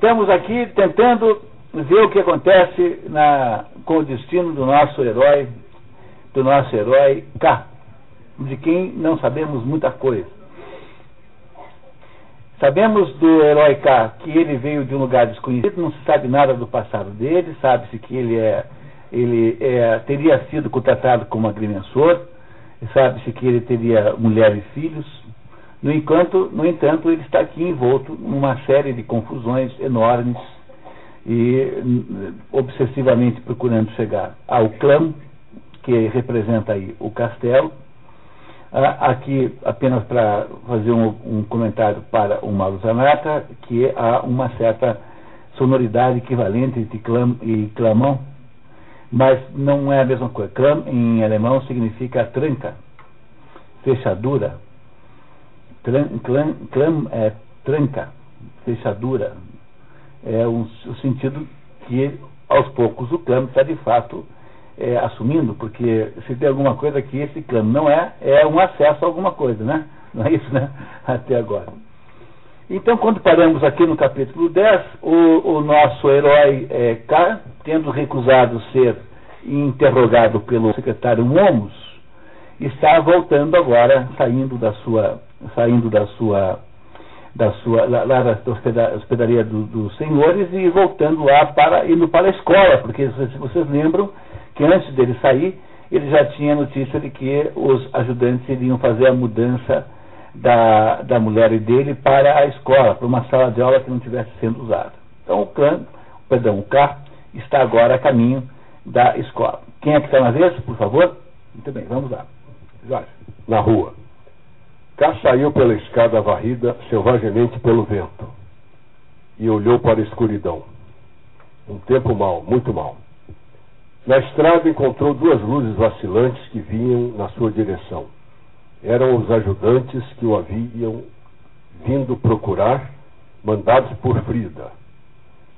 Estamos aqui tentando ver o que acontece na, com o destino do nosso herói, do nosso herói K, de quem não sabemos muita coisa. Sabemos do herói K que ele veio de um lugar desconhecido, não se sabe nada do passado dele, sabe-se que ele, é, ele é, teria sido contratado como agrimensor, sabe-se que ele teria mulher e filhos. No entanto, no entanto, ele está aqui envolto numa série de confusões enormes e obsessivamente procurando chegar ao clã que representa aí o castelo. Aqui, apenas para fazer um, um, comentário para o Mauro Zanata, que há uma certa sonoridade equivalente entre clã e clamão, mas não é a mesma coisa. Clam em alemão significa tranca, fechadura. Clam, clam é tranca, fechadura. É um, o sentido que aos poucos o clam está de fato é, assumindo, porque se tem alguma coisa que esse clã não é, é um acesso a alguma coisa, né? Não é isso, né? Até agora. Então, quando paramos aqui no capítulo 10, o, o nosso herói é, K, tendo recusado ser interrogado pelo secretário Momos, está voltando agora, saindo da sua, saindo da sua, da sua, lá, lá da hospedaria do, dos senhores e voltando lá para, indo para a escola, porque se vocês lembram, que antes dele sair, ele já tinha notícia de que os ajudantes iriam fazer a mudança da, da mulher e dele para a escola, para uma sala de aula que não estivesse sendo usada. Então o clã, perdão, o K está agora a caminho da escola. Quem é que está na vez, por favor? Muito bem, vamos lá. Jorge. Na rua. K saiu pela escada varrida selvagemente pelo vento e olhou para a escuridão. Um tempo mau, muito mau. Na estrada encontrou duas luzes vacilantes que vinham na sua direção. Eram os ajudantes que o haviam vindo procurar, mandados por Frida.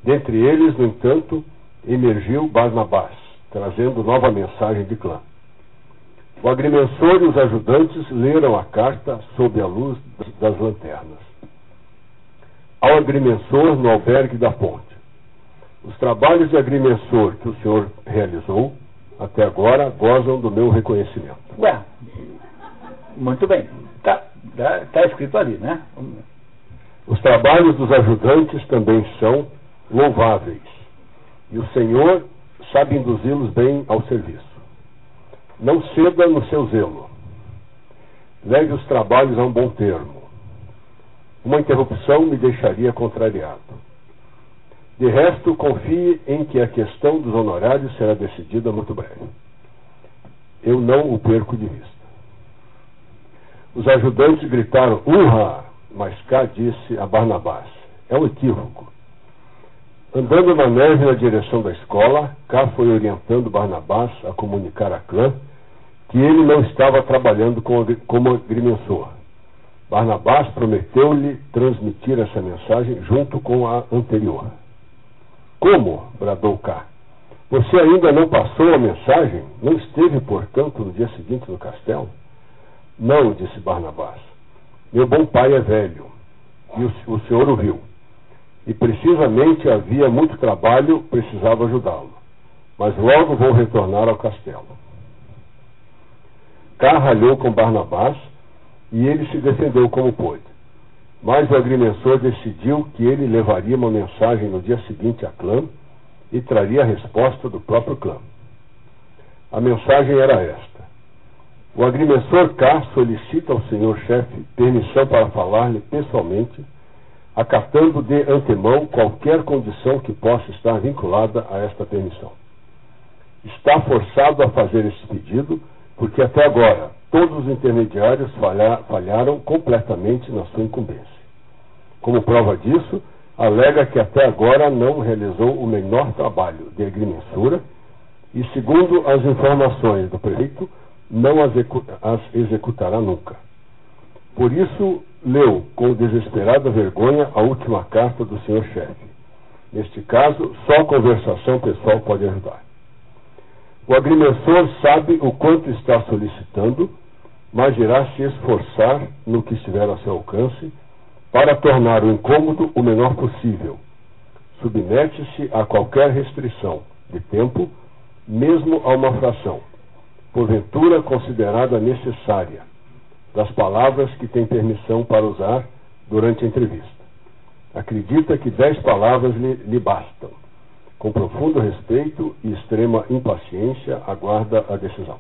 Dentre eles, no entanto, emergiu Barnabás, trazendo nova mensagem de clã. O agrimensor e os ajudantes leram a carta sob a luz das lanternas. Ao agrimensor no albergue da ponte. Os trabalhos de agrimensor que o senhor realizou até agora gozam do meu reconhecimento. Ué, muito bem. Está tá, tá escrito ali, né? Os trabalhos dos ajudantes também são louváveis. E o Senhor sabe induzi-los bem ao serviço. Não ceda no seu zelo. Leve os trabalhos a um bom termo. Uma interrupção me deixaria contrariado. De resto, confie em que a questão dos honorários será decidida muito breve. Eu não o perco de vista. Os ajudantes gritaram, urra! Mas cá disse a Barnabás, é um equívoco. Andando na neve na direção da escola, Cá foi orientando Barnabás a comunicar a clã que ele não estava trabalhando como agrimensor. Barnabás prometeu-lhe transmitir essa mensagem junto com a anterior. Como? bradou Cá. Você ainda não passou a mensagem? Não esteve, portanto, no dia seguinte no castelo? Não, disse Barnabás. Meu bom pai é velho, e o, o senhor o viu. E precisamente havia muito trabalho, precisava ajudá-lo. Mas logo vou retornar ao castelo. Cá ralhou com Barnabás, e ele se defendeu como pôde. Mas o agrimensor decidiu que ele levaria uma mensagem no dia seguinte à clã e traria a resposta do próprio clã. A mensagem era esta: O agrimensor K solicita ao senhor chefe permissão para falar-lhe pessoalmente, acatando de antemão qualquer condição que possa estar vinculada a esta permissão. Está forçado a fazer esse pedido porque até agora todos os intermediários falharam completamente na sua incumbência. Como prova disso, alega que até agora não realizou o menor trabalho de agrimensura e, segundo as informações do prefeito, não as, as executará nunca. Por isso, leu com desesperada vergonha a última carta do senhor chefe. Neste caso, só conversação pessoal pode ajudar. O agrimensor sabe o quanto está solicitando, mas irá se esforçar no que estiver a seu alcance para tornar o incômodo o menor possível, submete-se a qualquer restrição de tempo, mesmo a uma fração, porventura considerada necessária, das palavras que tem permissão para usar durante a entrevista. Acredita que dez palavras lhe, lhe bastam. Com profundo respeito e extrema impaciência, aguarda a decisão.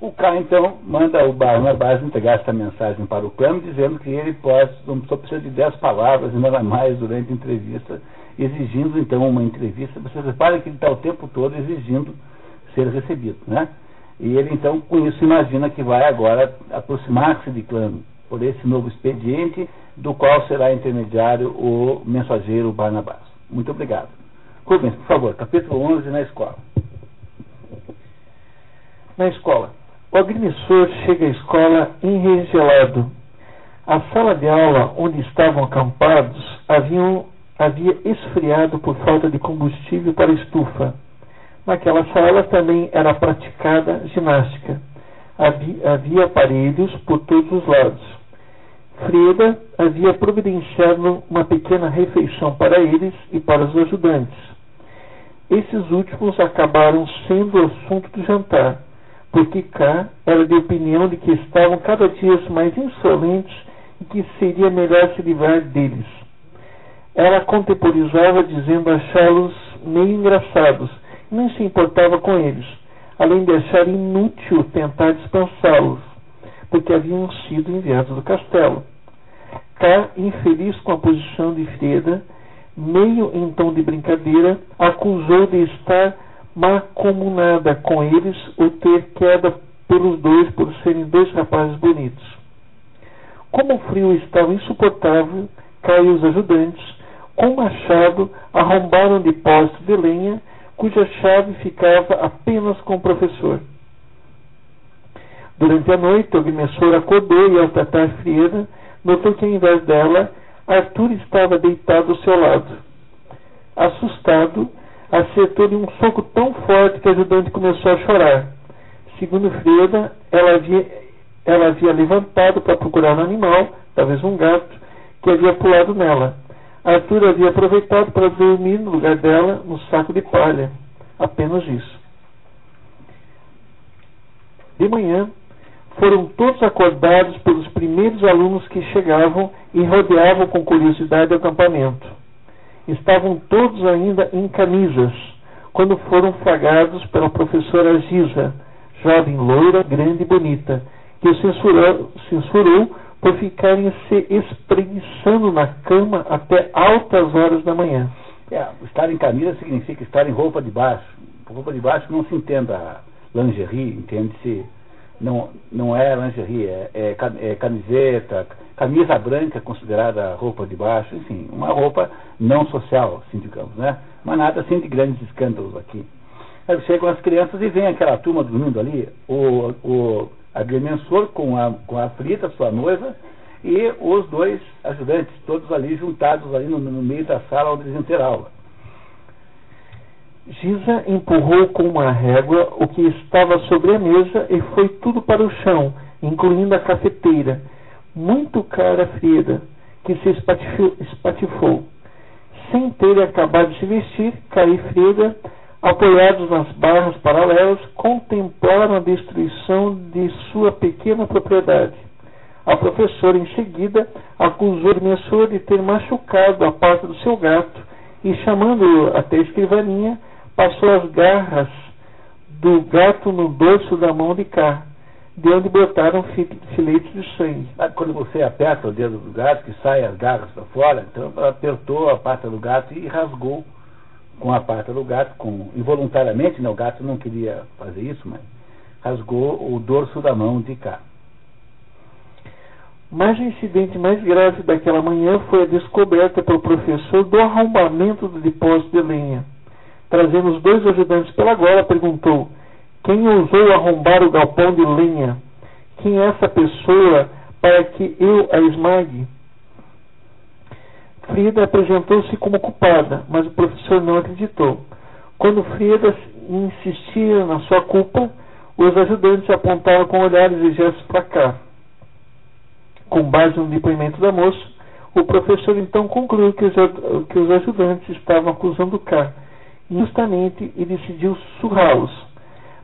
O K, então, manda o Barnabás entregar essa mensagem para o Clã, dizendo que ele pode, só precisa de dez palavras e nada mais durante a entrevista, exigindo, então, uma entrevista. Você repara que ele está o tempo todo exigindo ser recebido, né? E ele, então, com isso, imagina que vai agora aproximar-se de Clã por esse novo expediente, do qual será intermediário o mensageiro Barnabás. Muito obrigado. Rubens, por favor, capítulo 11 na escola. Na escola. O agrimensor chega à escola enregelado. A sala de aula onde estavam acampados haviam, havia esfriado por falta de combustível para estufa. Naquela sala também era praticada ginástica. Havia, havia aparelhos por todos os lados. Freda havia providenciado uma pequena refeição para eles e para os ajudantes. Esses últimos acabaram sendo o assunto do jantar, porque K era de opinião de que estavam cada dia mais insolentes e que seria melhor se livrar deles. Ela contemporizava dizendo achá-los meio engraçados e nem se importava com eles, além de achar inútil tentar dispensá-los, porque haviam sido enviados do castelo. K, infeliz com a posição de Freda, meio em tom de brincadeira, acusou de estar macomunada com eles ou ter queda pelos dois por serem dois rapazes bonitos. Como o frio estava insuportável, caiu os ajudantes, com machado, arrombaram depósito de lenha, cuja chave ficava apenas com o professor. Durante a noite, o agrimensor acordou e, ao tratar Frieda, notou que, ao invés dela, Arthur estava deitado ao seu lado. Assustado, acertou-lhe um soco tão forte que a ajudante começou a chorar. Segundo Freda, ela havia, ela havia levantado para procurar um animal, talvez um gato, que havia pulado nela. Arthur havia aproveitado para dormir no lugar dela no saco de palha. Apenas isso. De manhã, foram todos acordados pelos primeiros alunos que chegavam e rodeavam com curiosidade o acampamento. Estavam todos ainda em camisas, quando foram flagrados pela professora Giza, jovem loira, grande e bonita, que censurou, censurou por ficarem se espreguiçando na cama até altas horas da manhã. É, estar em camisa significa estar em roupa de baixo. Roupa de baixo não se entenda lingerie, entende-se não, não é lingerie, é, é, é, camiseta, camisa branca considerada roupa de baixo, enfim, uma roupa não social, assim digamos, né? Mas nada assim de grandes escândalos aqui. Aí chegam as crianças e vem aquela turma dormindo ali, o, o agrimensor com a, com a Frita, sua noiva, e os dois ajudantes, todos ali juntados ali no, no meio da sala onde eles iam ter aula. Giza empurrou com uma régua o que estava sobre a mesa e foi tudo para o chão, incluindo a cafeteira, muito cara Frida, que se espatifou. Sem ter acabado de se vestir, Kai e Frida, apoiados nas barras paralelas, contemplaram a destruição de sua pequena propriedade. A professora, em seguida, acusou o professor de ter machucado a pata do seu gato e, chamando-o até a escrivaninha, passou as garras do gato no dorso da mão de cá, de onde botaram filetes de sangue. quando você aperta o dedo do gato, que sai as garras para fora, então apertou a pata do gato e rasgou com a pata do gato, com, involuntariamente, né, o gato não queria fazer isso, mas rasgou o dorso da mão de cá. Mas o incidente mais grave daquela manhã foi a descoberta pelo professor do arrombamento do depósito de lenha trazendo os dois ajudantes pela gola, perguntou: Quem ousou arrombar o galpão de lenha? Quem é essa pessoa para que eu a esmague? Frida apresentou-se como culpada, mas o professor não acreditou. Quando Frida insistia na sua culpa, os ajudantes apontaram com olhares e gestos para cá. Com base no depoimento da moça, O professor então concluiu que os, ajudantes estavam acusando K injustamente e decidiu surrá-los.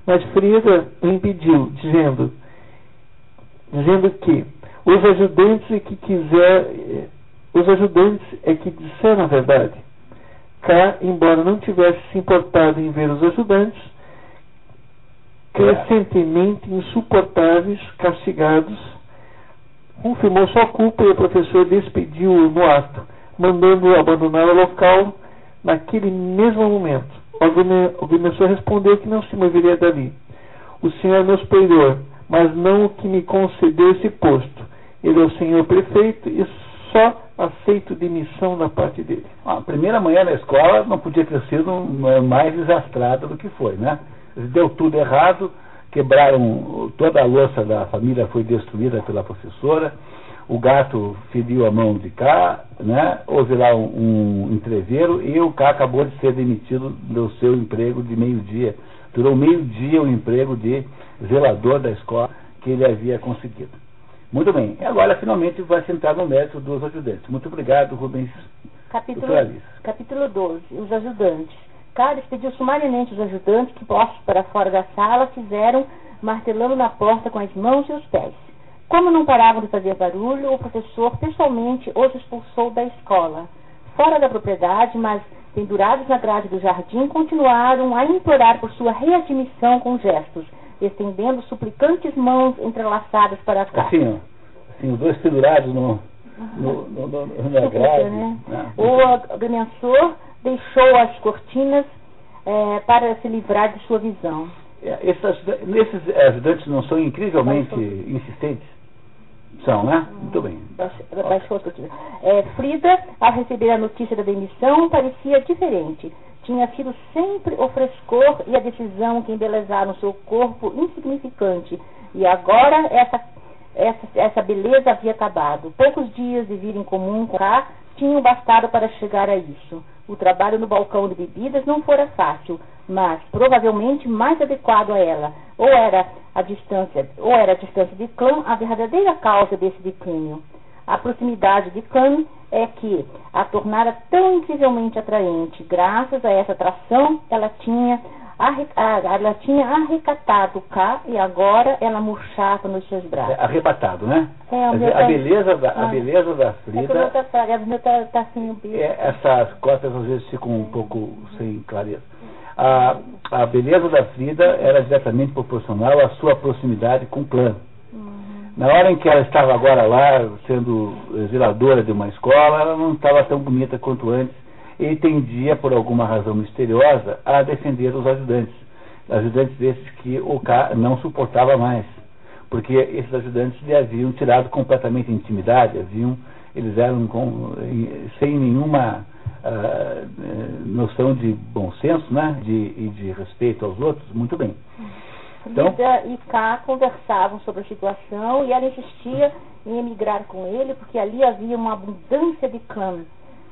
Mas Frida o impediu, dizendo, dizendo que os ajudantes é que quiser, os ajudantes é que disseram a verdade. K, embora não tivesse se importado em ver os ajudantes, crescentemente insuportáveis, castigados, confirmou sua culpa e o professor despediu-o no ato, mandando-o abandonar o local naquele mesmo momento. O agrimensor respondeu que não se moveria dali. O senhor é meu superior, mas não o que me concedeu esse posto. Ele é o senhor prefeito e só aceito demissão da parte dele. A primeira manhã na escola não podia ter sido mais desastrada do que foi, né? Deu tudo errado, quebraram toda a louça da família foi destruída pela professora, o gato feriu a mão de cá, né? houve lá um, um entreveiro e o cá acabou de ser demitido do seu emprego de meio-dia. Durou meio-dia o emprego de zelador da escola que ele havia conseguido. Muito bem, e agora finalmente vai sentar no mérito dos ajudantes. Muito obrigado, Rubens. Capítulo, capítulo 12, os ajudantes. Carlos pediu sumariamente os ajudantes que, postos para fora da sala, fizeram martelando na porta com as mãos e os pés. Como não paravam de fazer barulho, o professor pessoalmente os expulsou da escola. Fora da propriedade, mas pendurados na grade do jardim, continuaram a implorar por sua readmissão com gestos, estendendo suplicantes mãos entrelaçadas para cá. Assim, assim os dois pendurados no, no, no, no na grade. Né? né? O agrimensor deixou as cortinas é, para se livrar de sua visão. É, esses ajudantes não são incrivelmente insistentes? São, né? Muito bem. É, Frida, ao receber a notícia da demissão, parecia diferente. Tinha sido sempre o frescor e a decisão que embelezaram seu corpo insignificante. E agora essa, essa, essa beleza havia acabado. Poucos dias de vida em comum com K tinham bastado para chegar a isso. O trabalho no balcão de bebidas não fora fácil, mas provavelmente mais adequado a ela. Ou era a distância, ou era a distância de clã a verdadeira causa desse declínio. A proximidade de clã é que a tornara tão incrivelmente atraente. Graças a essa atração, ela tinha ela tinha arrecatado cá e agora ela murchava nos seus braços. É, arrebatado, né? É, a, tá... beleza da, a ah. beleza da Frida. É tá, tá, tá assim, é, essas cotas às vezes ficam um pouco sem clareza. A, a beleza da Frida era diretamente proporcional à sua proximidade com o clã. Uhum. Na hora em que ela estava agora lá, sendo zeladora de uma escola, ela não estava tão bonita quanto antes ele tendia, por alguma razão misteriosa, a defender os ajudantes. Ajudantes desses que o K não suportava mais. Porque esses ajudantes lhe haviam tirado completamente a intimidade, haviam, eles eram com, sem nenhuma uh, noção de bom senso né? de, e de respeito aos outros. Muito bem. Então, Lida e K conversavam sobre a situação e ela insistia em emigrar com ele porque ali havia uma abundância de clãs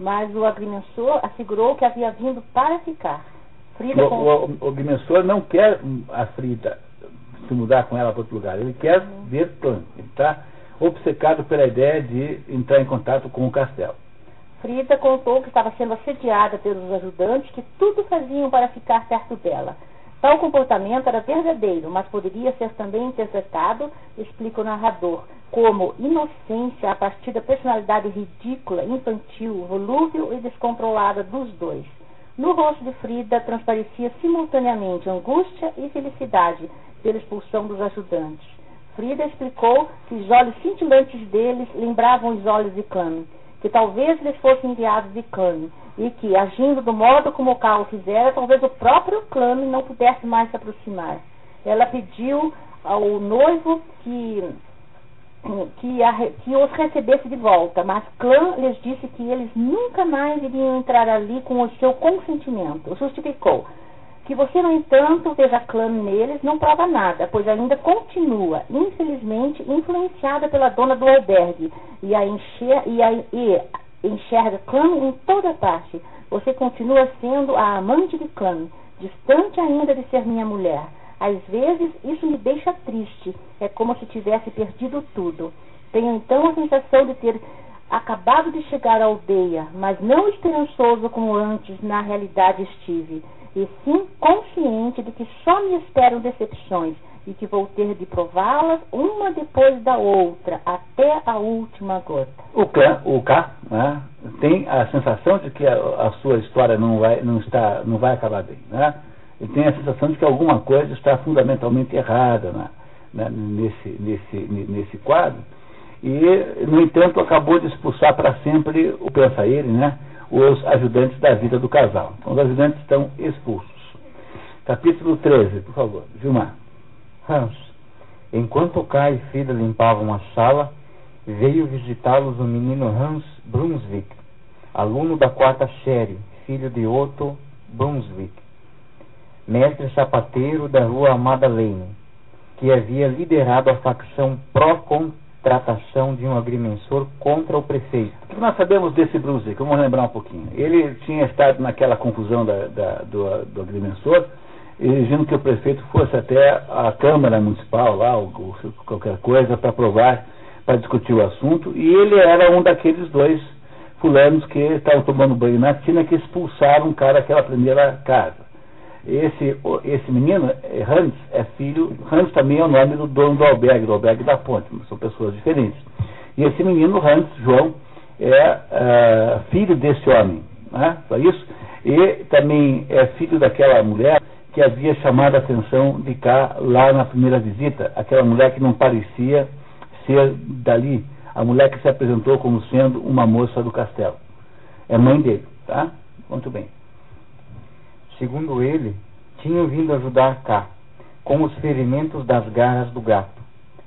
mas o agrimensor assegurou que havia vindo para ficar. Frida o, com... o, o agrimensor não quer a Frida se mudar com ela para outro lugar, ele quer uhum. ver plano. Ele está obcecado pela ideia de entrar em contato com o castelo. Frida contou que estava sendo assediada pelos ajudantes que tudo faziam para ficar perto dela. Tal comportamento era verdadeiro, mas poderia ser também interpretado, explica o narrador, como inocência a partir da personalidade ridícula, infantil, volúvel e descontrolada dos dois. No rosto de Frida transparecia simultaneamente angústia e felicidade pela expulsão dos ajudantes. Frida explicou que os olhos cintilantes deles lembravam os olhos de Clã, que talvez lhes fossem enviados de Clã, e que, agindo do modo como o Carl fizera, talvez o próprio Clã não pudesse mais se aproximar. Ela pediu ao noivo que que, a, que os recebesse de volta, mas Clã lhes disse que eles nunca mais iriam entrar ali com o seu consentimento. Justificou que você, no entanto, veja Clã neles não prova nada, pois ainda continua, infelizmente, influenciada pela dona do albergue e a, encher, e a e enxerga Clã em toda parte. Você continua sendo a amante de Clã, distante ainda de ser minha mulher. Às vezes isso me deixa triste, é como se tivesse perdido tudo. Tenho então a sensação de ter acabado de chegar à aldeia, mas não esperançoso como antes na realidade estive, e sim consciente de que só me esperam decepções e que vou ter de prová-las uma depois da outra, até a última gota. O K, o K né, tem a sensação de que a, a, sua história não vai, não, está, não vai acabar bem. Né? Ele tem a sensação de que alguma coisa está fundamentalmente errada né, né nesse, nesse, nesse quadro. E, no entanto, acabou de expulsar para sempre, o pensa ele, né, os ajudantes da vida do casal. Então, os ajudantes estão expulsos. Capítulo 13, por favor, Gilmar. Hans. Enquanto Kai e Frida limpavam a sala, veio visitá-los o menino Hans Brunswick, aluno da quarta série, filho de Otto Brunswick, mestre sapateiro da rua Madeleine, que havia liderado a facção pró-contratação de um agrimensor contra o prefeito. O que nós sabemos desse Brunswick? Vamos lembrar um pouquinho. Ele tinha estado naquela confusão da, da, do, do agrimensor, exigindo que o prefeito fosse até a Câmara Municipal, lá, ou, ou qualquer coisa, para aprovar, para discutir o assunto, e ele era um daqueles dois fulanos que estavam tomando banho na tina que expulsaram um cara daquela primeira casa. Esse, esse menino, é Hans, é filho, Hans também é o nome do dono do albergue, do albergue da ponte, são pessoas diferentes. E esse menino, Hans, João, é uh, filho desse homem, né? só isso, e também é filho daquela mulher que havia chamado a atenção de cá lá na primeira visita, aquela mulher que não parecia ser dali, a mulher que se apresentou como sendo uma moça do castelo. É mãe dele, tá? Muito bem. Segundo ele, tinham vindo ajudar cá, com os ferimentos das garras do gato.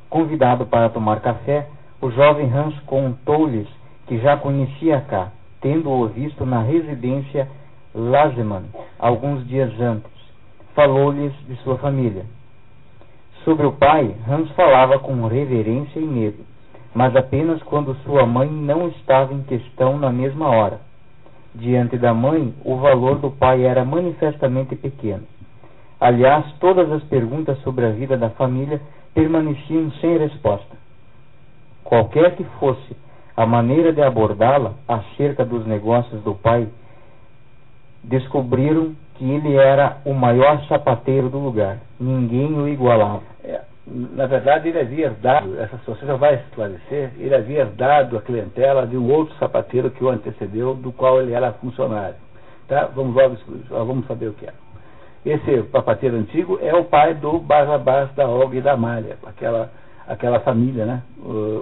Convidado para tomar café, o jovem Hans contou-lhes que já conhecia cá, tendo-o visto na residência Lazeman alguns dias antes falou-lhes de sua família. Sobre o pai, Hans falava com reverência e medo, mas apenas quando sua mãe não estava em questão na mesma hora. Diante da mãe, o valor do pai era manifestamente pequeno. Aliás, todas as perguntas sobre a vida da família permaneciam sem resposta. Qualquer que fosse a maneira de abordá-la acerca dos negócios do pai, descobriram que ele era o maior sapateiro do lugar. Ninguém o igualava. Na verdade, ele havia herdado, essa situação já vai esclarecer, ele havia herdado a clientela de um outro sapateiro que o antecedeu, do qual ele era funcionário. Tá? Vamos logo vamos saber o que é. Esse sapateiro antigo é o pai do Barrabás, da Olga e da Malha, aquela, aquela família, né?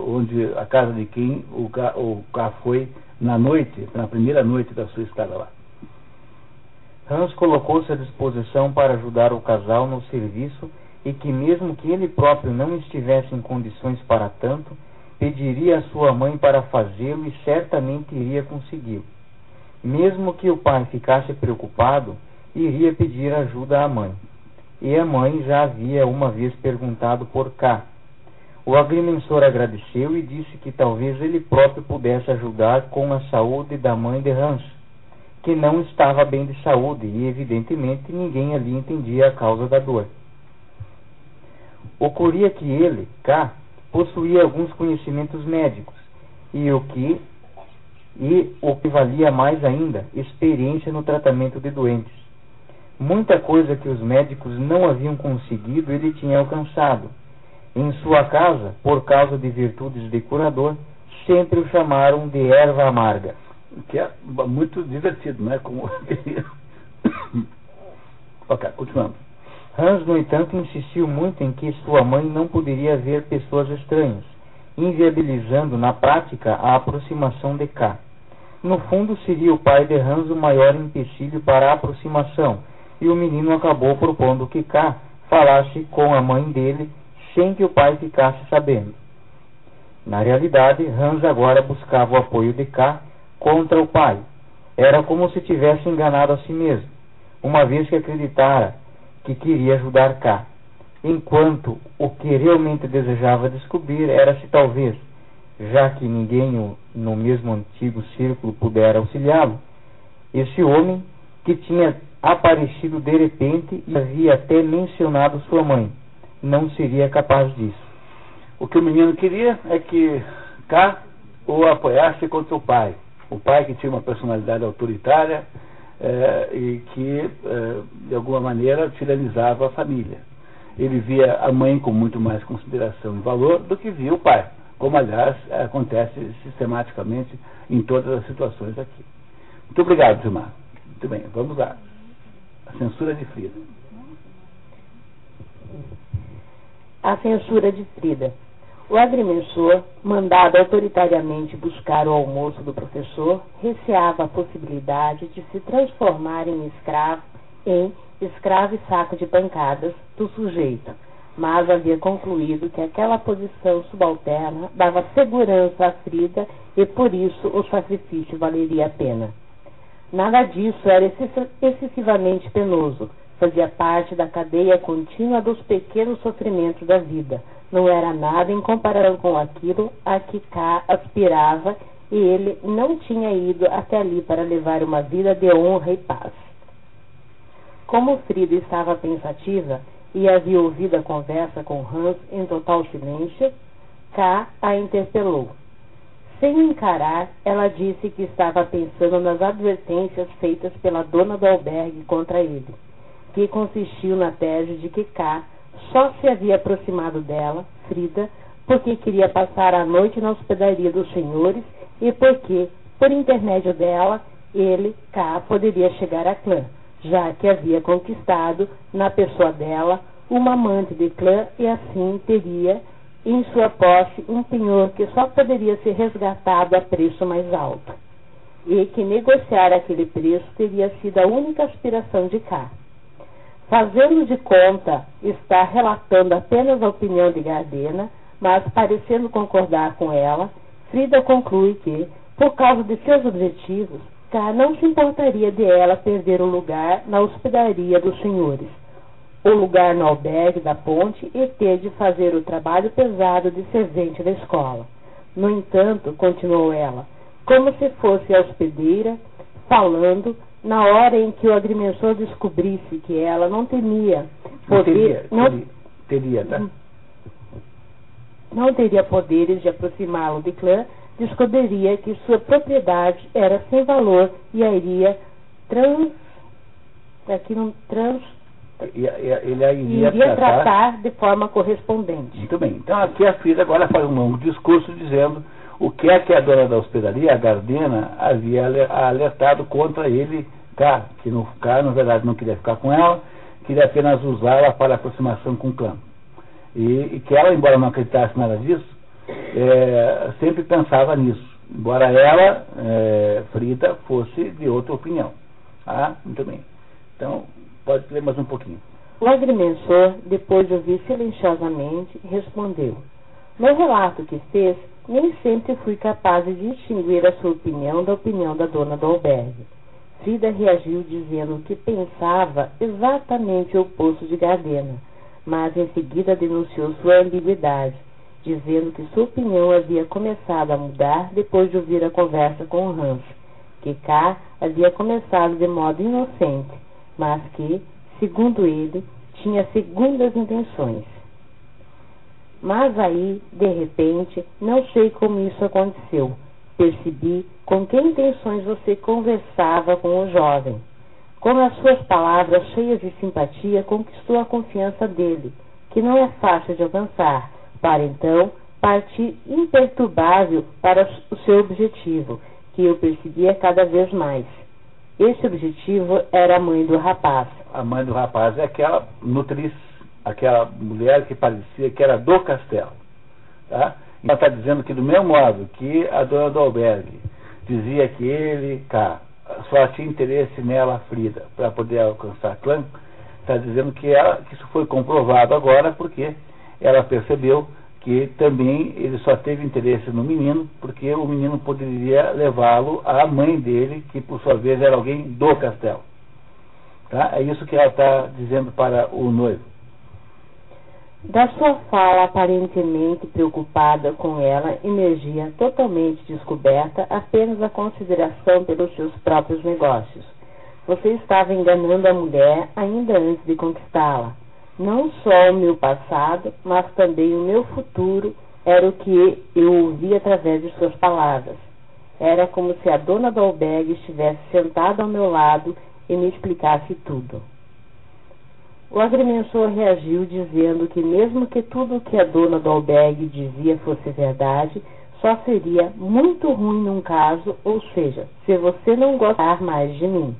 onde a casa de quem o Cá, o foi na noite, na primeira noite da sua estada lá. Hans colocou-se à disposição para ajudar o casal no serviço e que, mesmo que ele próprio não estivesse em condições para tanto, pediria a sua mãe para fazê-lo e certamente iria consegui-lo. Mesmo que o pai ficasse preocupado, iria pedir ajuda à mãe. E a mãe já havia uma vez perguntado por cá. O agrimensor agradeceu e disse que talvez ele próprio pudesse ajudar com a saúde da mãe de Hans que não estava bem de saúde e, evidentemente, ninguém ali entendia a causa da dor. Ocorria que ele, K, possuía alguns conhecimentos médicos e o que e o que valia mais ainda, experiência no tratamento de doentes. Muita coisa que os médicos não haviam conseguido ele tinha alcançado. Em sua casa, por causa de virtudes de curador, sempre o chamaram de erva amarga que é muito divertido, né? Como... ok, continuando. Hans, no entanto, insistiu muito em que sua mãe não poderia ver pessoas estranhas, inviabilizando na prática a aproximação de K. No fundo, seria o pai de Hans o maior empecilho para a aproximação, e o menino acabou propondo que K falasse com a mãe dele sem que o pai ficasse sabendo. Na realidade, Hans agora buscava o apoio de K contra o pai. Era como se tivesse enganado a si mesmo, uma vez que acreditara que queria ajudar cá, enquanto o que realmente desejava descobrir era se talvez, já que ninguém no mesmo antigo círculo pudera auxiliá-lo, esse homem que tinha aparecido de repente e havia até mencionado sua mãe, não seria capaz disso. O que o menino queria é que cá ou apoiar-se contra o pai. O pai que tinha uma personalidade autoritária é, e que, é, de alguma maneira, tiranizava a família. Ele via a mãe com muito mais consideração e valor do que via o pai, como, aliás, acontece sistematicamente em todas as situações aqui. Muito obrigado, Gilmar. Muito bem, vamos lá. A censura de Frida. A censura de Frida. O agrimensor, mandado autoritariamente buscar o almoço do professor, receava a possibilidade de se transformar em escravo, em escravo e saco de pancadas do sujeito, mas havia concluído que aquela posição subalterna dava segurança à Frida e por isso o sacrifício valeria a pena. Nada disso era excessivamente penoso, fazia parte da cadeia contínua dos pequenos sofrimentos da vida não era nada em comparação com aquilo a que K aspirava e ele não tinha ido até ali para levar uma vida de honra e paz. Como Frida estava pensativa e havia ouvido a conversa com Hans em total silêncio, K a interpelou. Sem encarar, ela disse que estava pensando nas advertências feitas pela dona do albergue contra ele, que consistiu na tese de que K só se havia aproximado dela, Frida, porque queria passar a noite na hospedaria dos senhores e porque, por intermédio dela, ele, cá, poderia chegar a clã, já que havia conquistado, na pessoa dela, uma amante de clã e assim teria em sua posse um penhor que só poderia ser resgatado a preço mais alto. E que negociar aquele preço teria sido a única aspiração de Cá. Fazendo de conta estar relatando apenas a opinião de Gardena, mas parecendo concordar com ela, Frida conclui que, por causa de seus objetivos, K não se importaria de ela perder o lugar na hospedaria dos senhores, o lugar no albergue da ponte e ter de fazer o trabalho pesado de servente da escola. No entanto, continuou ela, como se fosse a hospedeira, falando na hora em que o agrimensor descobrisse que ela não temia poder, não teria, teria, tá? não teria poderes de aproximá-lo de clã, descobriria que sua propriedade era sem valor e a iria trans aqui não trans ele a iria, iria tratar, tratar de forma correspondente. Muito bem. Então aqui a Frida agora faz um longo discurso dizendo o que é que a dona da hospedaria, a Gardena, havia alertado contra ele, K, que no K, na verdade, não queria ficar com ela, queria apenas usá-la para aproximação com o clã. E, e, que ela, embora não acreditasse nada disso, é, sempre pensava nisso, embora ela, é, Frida, fosse de outra opinião. Ah, muito bem. Então, pode ler mais um pouquinho. O agrimensor, depois de ouvir silenciosamente, respondeu. No relato que fez, nem sempre fui capaz de distinguir a sua opinião da opinião da dona do albergue. Frida reagiu dizendo que pensava exatamente o oposto de Gardena, mas em seguida denunciou sua ambiguidade, dizendo que sua opinião havia começado a mudar depois de ouvir a conversa com o Hans, que K havia começado de modo inocente, mas que, segundo ele, tinha segundas intenções. Mas aí, de repente, não sei como isso aconteceu. Percebi com que intenções você conversava com o jovem. Como as suas palavras cheias de simpatia conquistou a confiança dele, que não é fácil de alcançar, para então partir imperturbável para o seu objetivo, que eu percebia cada vez mais. Esse objetivo era a mãe do rapaz. A mãe do rapaz é aquela nutriz aquela mulher que parecia que era do castelo. Tá? Ela está dizendo que, do mesmo modo que a dona do albergue dizia que ele cá, só tinha interesse nela, Frida, para poder alcançar clã, está dizendo que, ela, que isso foi comprovado agora porque ela percebeu que também ele só teve interesse no menino, porque o menino poderia levá-lo à mãe dele, que por sua vez era alguém do castelo. Tá? É isso que ela está dizendo para o noivo. Da sua fala aparentemente preocupada com ela, emergia totalmente descoberta apenas a consideração pelos seus próprios negócios. Você estava enganando a mulher ainda antes de conquistá-la. Não só o meu passado, mas também o meu futuro Era o que eu ouvi através de suas palavras. Era como se a dona do albergue estivesse sentada ao meu lado e me explicasse tudo. O agrimensor reagiu dizendo que mesmo que tudo o que a dona do albergue dizia fosse verdade, só seria muito ruim num caso, ou seja, se você não gostar mais de mim.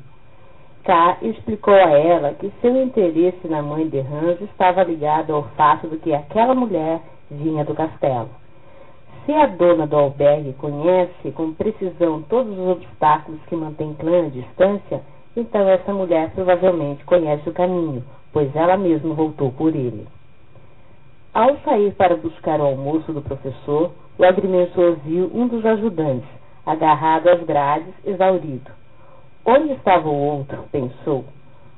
K explicou a ela que seu interesse na mãe de Hans estava ligado ao fato de que aquela mulher vinha do castelo. Se a dona do albergue conhece com precisão todos os obstáculos que mantém clã à distância, então essa mulher provavelmente conhece o caminho, pois ela mesma voltou por ele. Ao sair para buscar o almoço do professor, o agrimensor viu um dos ajudantes, agarrado às grades, exaurido. Onde estava o outro? pensou.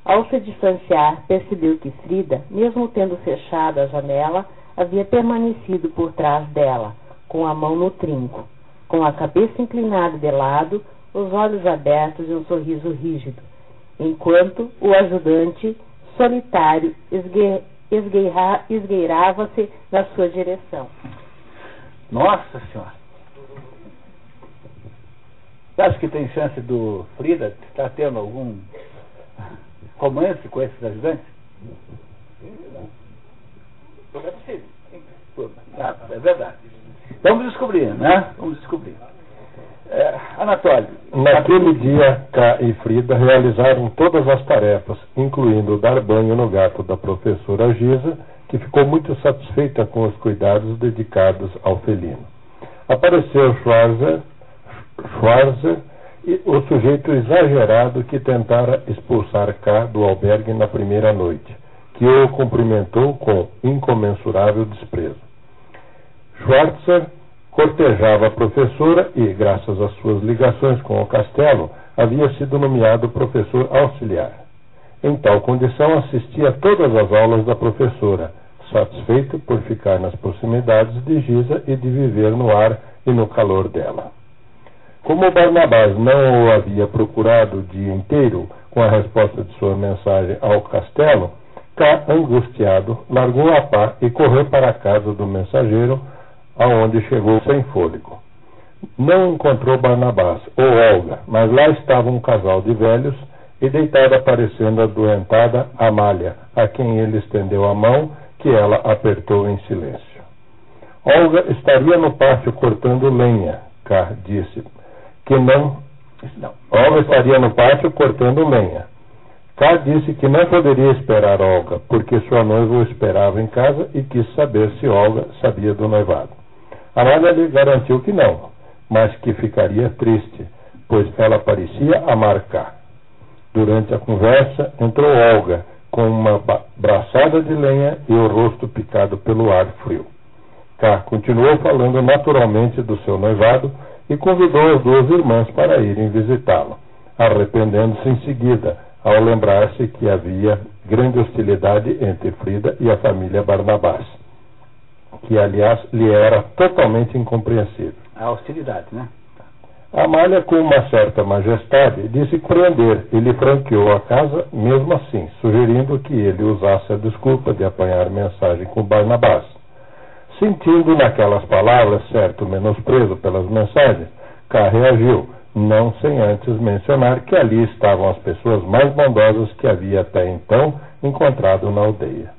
Ao se distanciar, percebeu que Frida, mesmo tendo fechado a janela, havia permanecido por trás dela com a mão no trinco, com a cabeça inclinada de lado, os olhos abertos e um sorriso rígido, enquanto o ajudante solitário esgueirava-se na sua direção. Nossa Senhora! Você acha que tem chance do Frida estar tendo algum romance com esses ajudantes? Não é possível. É verdade. Vamos descobrir, né? Vamos descobrir. É. Naquele dia, K e Frida realizaram todas as tarefas, incluindo dar banho no gato da professora Giza, que ficou muito satisfeita com os cuidados dedicados ao felino. Apareceu Schwarzer, Schwarzer e o sujeito exagerado que tentara expulsar K do albergue na primeira noite, que o cumprimentou com incomensurável desprezo. Schwarzer cortejava a professora e, graças às suas ligações com o castelo, havia sido nomeado professor auxiliar. Em tal condição, assistia a todas as aulas da professora, satisfeito por ficar nas proximidades de Giza e de viver no ar e no calor dela. Como Barnabás não o havia procurado o dia inteiro com a resposta de sua mensagem ao castelo, K, angustiado, largou a pá e correu para a casa do mensageiro, aonde chegou sem fôlego. Não encontrou Barnabás ou Olga, mas lá estava um casal de velhos e deitada parecendo adoentada Amália, a quem ele estendeu a mão, que ela apertou em silêncio. Olga estaria no pátio cortando lenha, K disse, que não. não. Olga estaria no pátio cortando lenha. K disse que não poderia esperar Olga, porque sua noiva o esperava em casa e quis saber se Olga sabia do noivado. Amália lhe garantiu que não, mas que ficaria triste, pois ela parecia amar K. Durante a conversa, entrou Olga, com uma braçada de lenha e o rosto picado pelo ar frio. K continuou falando naturalmente do seu noivado e convidou as duas irmãs para irem visitá-lo, arrependendo-se em seguida, ao lembrar-se que havia grande hostilidade entre Frida e a família Barnabás que aliás lhe era totalmente incompreensível. A hostilidade, né? Amália, com uma certa majestade, disse compreender e lhe franqueou a casa mesmo assim, sugerindo que ele usasse a desculpa de apanhar mensagem com Barnabás. Sentindo naquelas palavras certo menosprezo pelas mensagens, Cá reagiu, não sem antes mencionar que ali estavam as pessoas mais bondosas que havia até então encontrado na aldeia.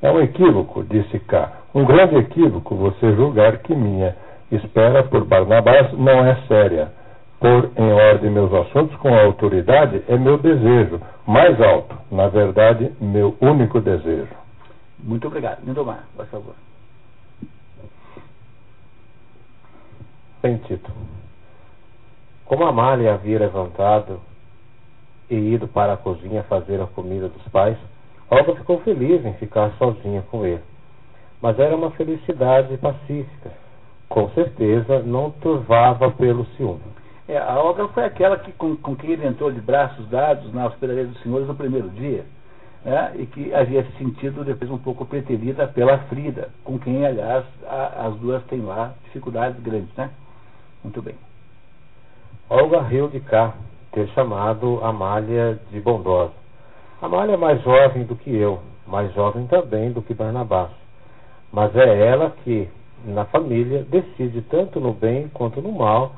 É um equívoco, disse K, um grande equívoco você julgar que minha espera por Barnabás não é séria. Pôr em ordem meus assuntos com autoridade é meu desejo mais alto, na verdade, meu único desejo. Muito obrigado. Lindomar, por favor. Bem, Tito. Como a Malha havia levantado e ido para a cozinha fazer a comida dos pais, Olga ficou feliz em ficar sozinha com ele mas era uma felicidade pacífica. Com certeza não turvava pelo ciúme. É, a Olga foi aquela que, com, com quem ele entrou de braços dados na hospedaria dos senhores no primeiro dia, né, e que havia se sentido depois um pouco preterida pela Frida, com quem, aliás, a, as duas têm lá dificuldades grandes. Né? Muito bem. Olga riu de cá, ter chamado Amália de bondosa. Amália é mais jovem do que eu, mais jovem também do que Barnabás. Mas é ela que na família decide tanto no bem quanto no mal,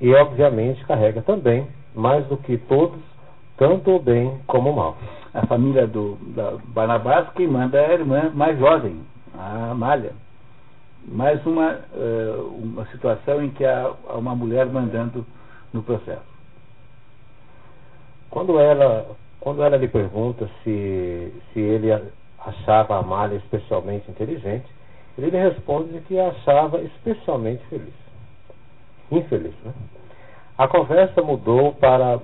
e obviamente carrega também, mais do que todos, tanto o bem como o mal. A família do da Barnabás, quem manda é a irmã mais jovem, a Amália. Mais uma, uh, uma situação em que há uma mulher mandando no processo. Quando ela, quando ela lhe pergunta se, se ele achava Amália especialmente inteligente, ele lhe responde que a achava especialmente feliz. Infeliz, né? A conversa mudou para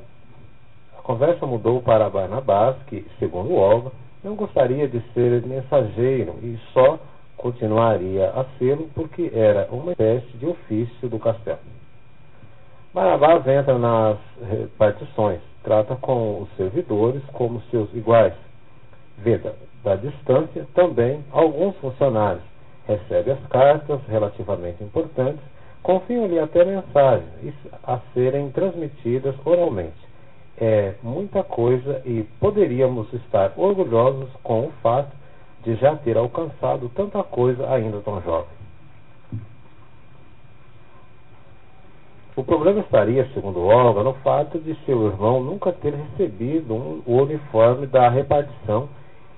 a conversa mudou para Barnabás, que, segundo Olga, não gostaria de ser mensageiro e só continuaria a sê-lo porque era uma espécie de ofício do castelo. Barnabás entra nas repartições, trata com os servidores como seus iguais. Vê da, distância também alguns funcionários, recebe as cartas relativamente importantes, confiam-lhe até mensagens a serem transmitidas oralmente. É muita coisa e poderíamos estar orgulhosos com o fato de já ter alcançado tanta coisa ainda tão jovem. O problema estaria, segundo Olga, no fato de seu irmão nunca ter recebido um, o uniforme da repartição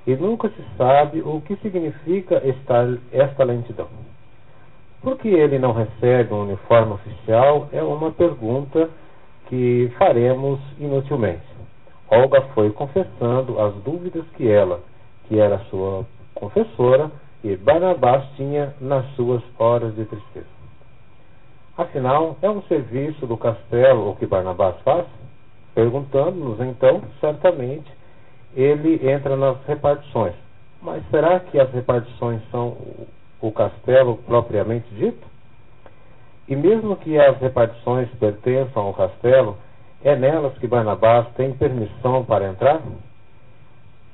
e nunca se sabe o que significa esta, esta lentidão. Por que ele não recebe um uniforme oficial é uma pergunta que faremos inutilmente. Olga foi confessando as dúvidas que ela, que era sua confessora, e Barnabás tinha nas suas horas de tristeza. Afinal, é um serviço do castelo o que Barnabás faz? Perguntando-nos então, certamente, ele entra nas repartições. Mas será que as repartições são o castelo propriamente dito? E mesmo que as repartições pertençam ao castelo, é nelas que Barnabás tem permissão para entrar?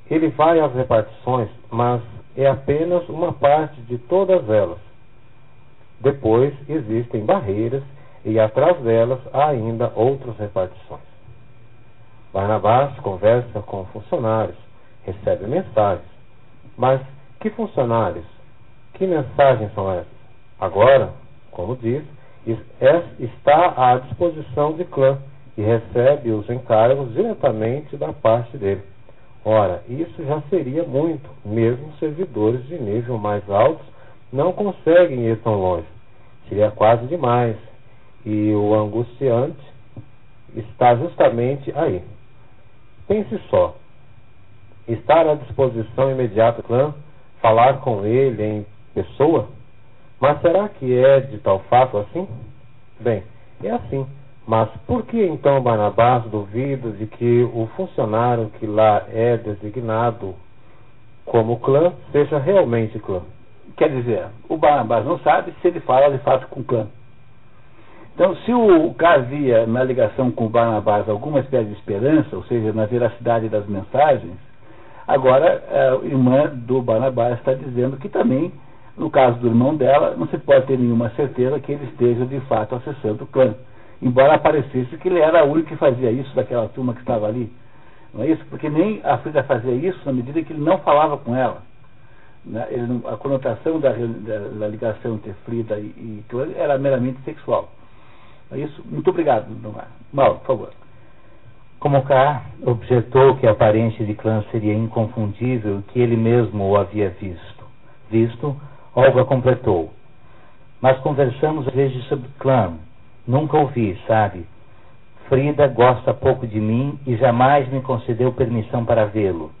Ele vai às repartições, mas é apenas uma parte de todas elas. Depois existem barreiras e atrás delas há ainda outras repartições. Barnabás conversa com funcionários, recebe mensagens. Mas que funcionários? Que mensagens são essas? Agora, como diz, está à disposição de clã e recebe os encargos diretamente da parte dele. Ora, isso já seria muito, mesmo servidores de nível mais altos não conseguem ir tão longe. Seria quase demais. E o angustiante está justamente aí. Pense só. Estar à disposição imediata do clã, falar com ele em pessoa? Mas será que é de tal fato assim? Bem, é assim. Mas por que então Barnabás duvida de que o funcionário que lá é designado como clã seja realmente clã? Quer dizer, o Barnabás não sabe se ele fala de fato com clã. Então, se o havia na ligação com Barnabás alguma espécie de esperança, ou seja, na veracidade das mensagens, agora a irmã do Barnabás está dizendo que também, no caso do irmão dela, não se pode ter nenhuma certeza que ele esteja de fato acessando o clã. Embora aparecesse que ele era o único que fazia isso daquela turma que estava ali. Não é isso? Porque nem a Frida fazia isso na medida que ele não falava com ela. Né? A conotação da, da, da, ligação entre Frida e, e clã era meramente sexual. É isso? Muito obrigado, Mauro, por favor. Como K objetou que a aparência de clã seria inconfundível que ele mesmo o havia visto. Visto, Olga completou. Mas conversamos às vezes sobre clã. Nunca ouvi, sabe? Frida gosta pouco de mim e jamais me concedeu permissão para vê-lo.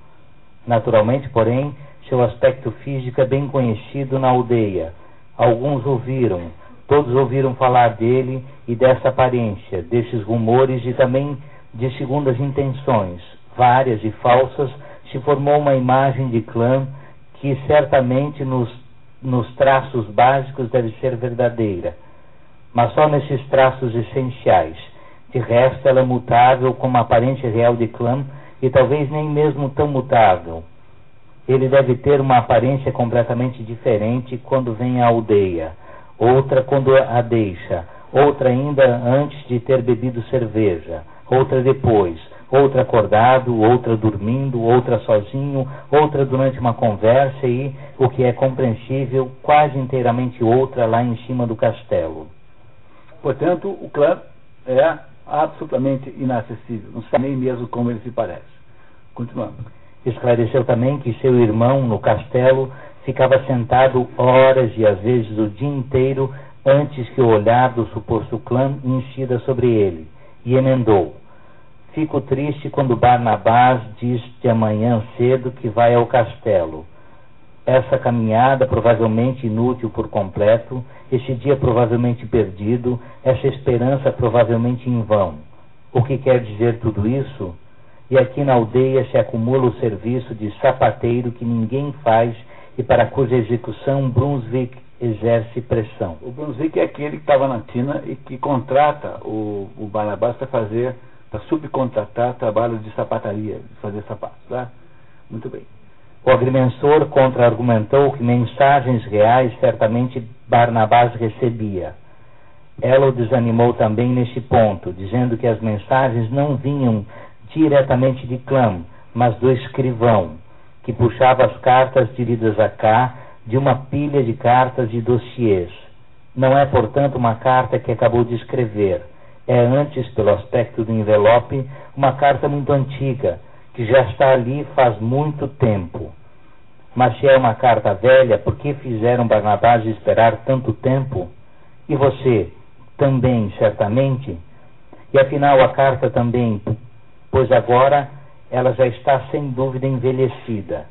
Naturalmente, porém, seu aspecto físico é bem conhecido na aldeia. Alguns ouviram, Todos ouviram falar dele e dessa aparência, desses rumores e também de segundas intenções, várias e falsas, se formou uma imagem de clã que certamente nos, nos traços básicos deve ser verdadeira, mas só nesses traços essenciais. De resto, ela é mutável como a aparência real de clã e talvez nem mesmo tão mutável. Ele deve ter uma aparência completamente diferente quando vem à aldeia outra quando a deixa, outra ainda antes de ter bebido cerveja, outra depois, outra acordado, outra dormindo, outra sozinho, outra durante uma conversa e, o que é compreensível, quase inteiramente outra lá em cima do castelo. Portanto, o clã é absolutamente inacessível, não sabe nem mesmo como ele se parece. Continuando. Esclareceu também que seu irmão, no castelo, ficava sentado horas e às vezes o dia inteiro antes que o olhar do suposto clã incida sobre ele, e emendou. Fico triste quando Barnabás diz de amanhã cedo que vai ao castelo. Essa caminhada, provavelmente inútil por completo, esse dia provavelmente perdido, essa esperança provavelmente em vão. O que quer dizer tudo isso? E aqui na aldeia se acumula o serviço de sapateiro que ninguém faz e para cuja execução Brunswick exerce pressão. O Brunswick é aquele que estava na Tina e que contrata o, o Barnabás para fazer, para subcontratar trabalho de sapataria, de fazer sapatos, tá? Muito bem. O agrimensor contra-argumentou que mensagens reais certamente Barnabás recebia. Ela o desanimou também neste ponto, dizendo que as mensagens não vinham diretamente de Clã, mas do escrivão, que puxava as cartas diridas a cá de uma pilha de cartas e dossiês. Não é, portanto, uma carta que acabou de escrever. É antes, pelo aspecto do envelope, uma carta muito antiga, que já está ali faz muito tempo. Mas se é uma carta velha, por que fizeram Barnabás esperar tanto tempo? E você também, certamente? E afinal a carta também, pois agora ela já está sem dúvida envelhecida.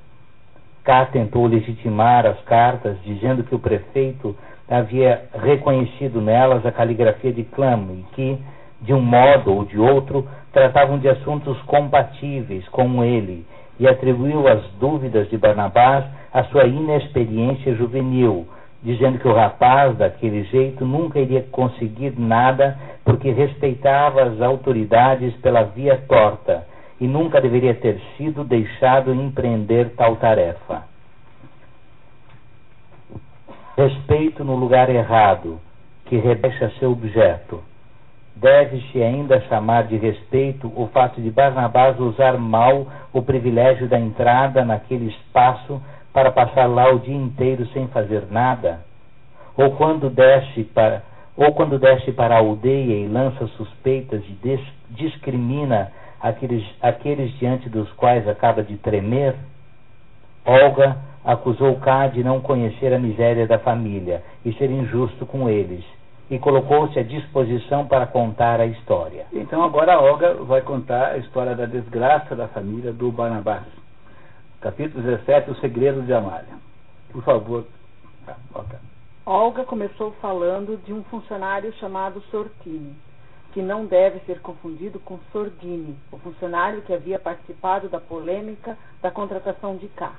Cá tentou legitimar as cartas, dizendo que o prefeito havia reconhecido nelas a caligrafia de Clamo e que, de um modo ou de outro, tratavam de assuntos compatíveis com ele, e atribuiu as dúvidas de Barnabás à sua inexperiência juvenil, dizendo que o rapaz, daquele jeito, nunca iria conseguir nada porque respeitava as autoridades pela via torta e nunca deveria ter sido deixado empreender tal tarefa. Respeito no lugar errado, que rebaixa seu objeto. Deve-se ainda chamar de respeito o fato de Barnabás usar mal o privilégio da entrada naquele espaço para passar lá o dia inteiro sem fazer nada? Ou quando desce para, ou quando desce para a aldeia e lança suspeitas e discrimina aqueles, aqueles diante dos quais acaba de tremer? Olga acusou K de não conhecer a miséria da família e ser injusto com eles, e colocou-se à disposição para contar a história. Então agora a Olga vai contar a história da desgraça da família do Barnabás. Capítulo 17, O Segredo de Amália. Por favor. Tá, Olga começou falando de um funcionário chamado Sortini que não deve ser confundido com Sordini, o funcionário que havia participado da polêmica da contratação de K.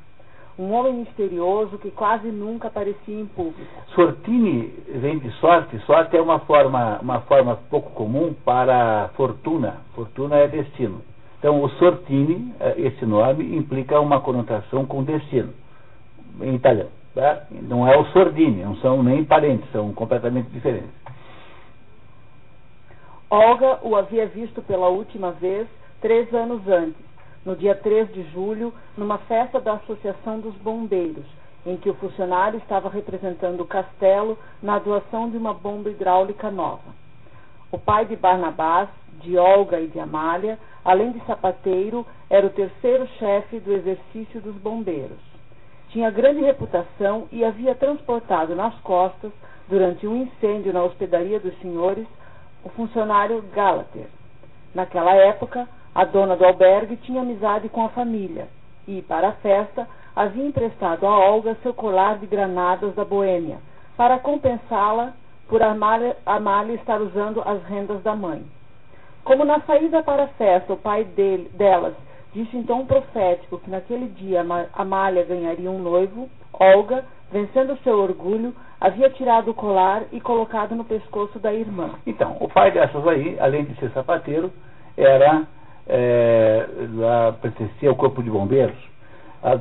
Um homem misterioso que quase nunca aparecia em público. Sortini vem de sorte. Sorte é uma forma, uma forma pouco comum para fortuna. Fortuna é destino. Então, o Sortini, eh, esse nome, implica uma conotação com destino, em italiano. Tá? Não é o Sordini, não são nem parentes, são completamente diferentes. Olga o havia visto pela última vez três anos antes, no dia 3 de julho, numa festa da Associação dos Bombeiros, em que o funcionário estava representando o castelo na doação de uma bomba hidráulica nova. O pai de Barnabás, de Olga e de Amália, além de sapateiro, era o terceiro chefe do exercício dos bombeiros. Tinha grande reputação e havia transportado nas costas, durante um incêndio na hospedaria dos senhores, o funcionário Galater. Naquela época, a dona do albergue tinha amizade com a família e, para a festa, havia emprestado a Olga seu colar de granadas da Boêmia, para compensá-la por Amália estar usando as rendas da mãe. Como na saída para a festa o pai dele, delas disse em tom profético que naquele dia Amália ganharia um noivo, Olga, vencendo seu orgulho, havia tirado o colar e colocado no pescoço da irmã. Então, o pai dessas aí, além de ser sapateiro, era é, lá, pertencia ao corpo de bombeiros.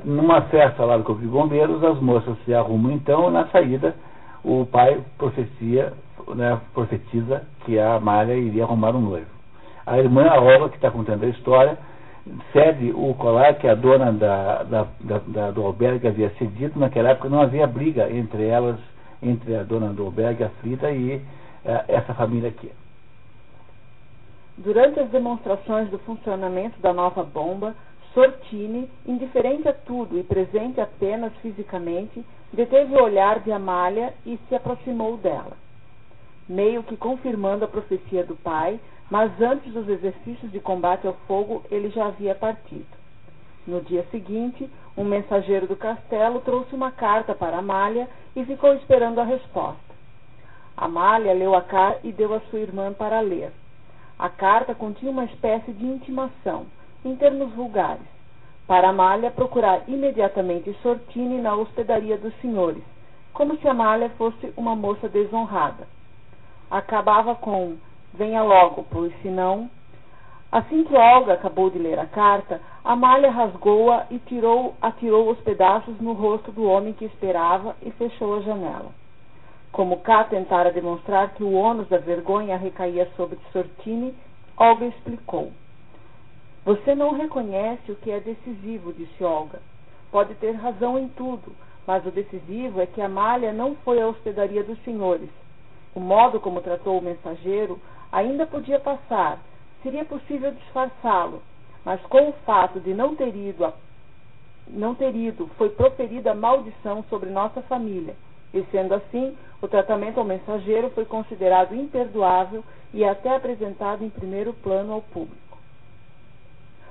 numa festa lá do corpo de bombeiros, as moças se arrumam então, na saída, o pai profecia, né, profetiza que a Amália iria arrumar um noivo. A irmã, a Olga, que está contando a história, cede o colar que a dona da, da, da, da, do albergue havia cedido. Naquela época não havia briga entre elas, entre a dona do albergue, a Frida, e uh, essa família aqui. Durante as demonstrações do funcionamento da nova bomba, Sortini, indiferente a tudo e presente apenas fisicamente, deteve o olhar de Amália e se aproximou dela. Meio que confirmando a profecia do pai, mas antes dos exercícios de combate ao fogo ele já havia partido. No dia seguinte, um mensageiro do castelo trouxe uma carta para Amália e ficou esperando a resposta. Amália leu a carta e deu a sua irmã para ler. A carta continha uma espécie de intimação, em termos vulgares, para Amália procurar imediatamente Sortini na hospedaria dos senhores, como se Amália fosse uma moça desonrada. Acabava com venha logo, pois senão. Assim que Olga acabou de ler a carta, Amália rasgou-a e tirou, atirou os pedaços no rosto do homem que esperava e fechou a janela. Como Cá tentara demonstrar que o ônus da vergonha recaía sobre Sortini, Olga explicou. Você não reconhece o que é decisivo, disse Olga. Pode ter razão em tudo, mas o decisivo é que Amália não foi à hospedaria dos senhores. O modo como tratou o mensageiro ainda podia passar, seria possível disfarçá-lo, mas com o fato de não ter ido, a, não ter ido, foi proferida maldição sobre nossa família. E sendo assim, o tratamento ao mensageiro foi considerado imperdoável e até apresentado em primeiro plano ao público.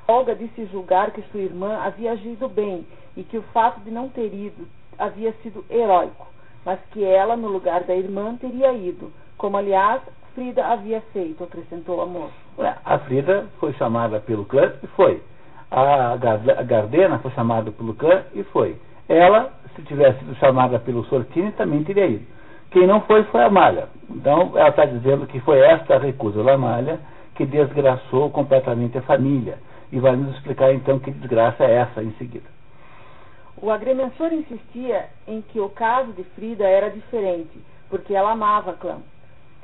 Olga disse julgar que sua irmã havia agido bem e que o fato de não ter ido havia sido heróico, mas que ela, no lugar da irmã, teria ido, como aliás Frida havia feito, acrescentou a moça. A Frida foi chamada pelo clã e foi. A Gardena foi chamada pelo clã e foi. Ela, se tivesse sido chamada pelo Sortini, também teria ido. Quem não foi foi a Malha. Então, ela está dizendo que foi esta recusa da Malha que desgraçou completamente a família. E vai nos explicar então que desgraça é essa em seguida. O agrimensor insistia em que o caso de Frida era diferente, porque ela amava Clã.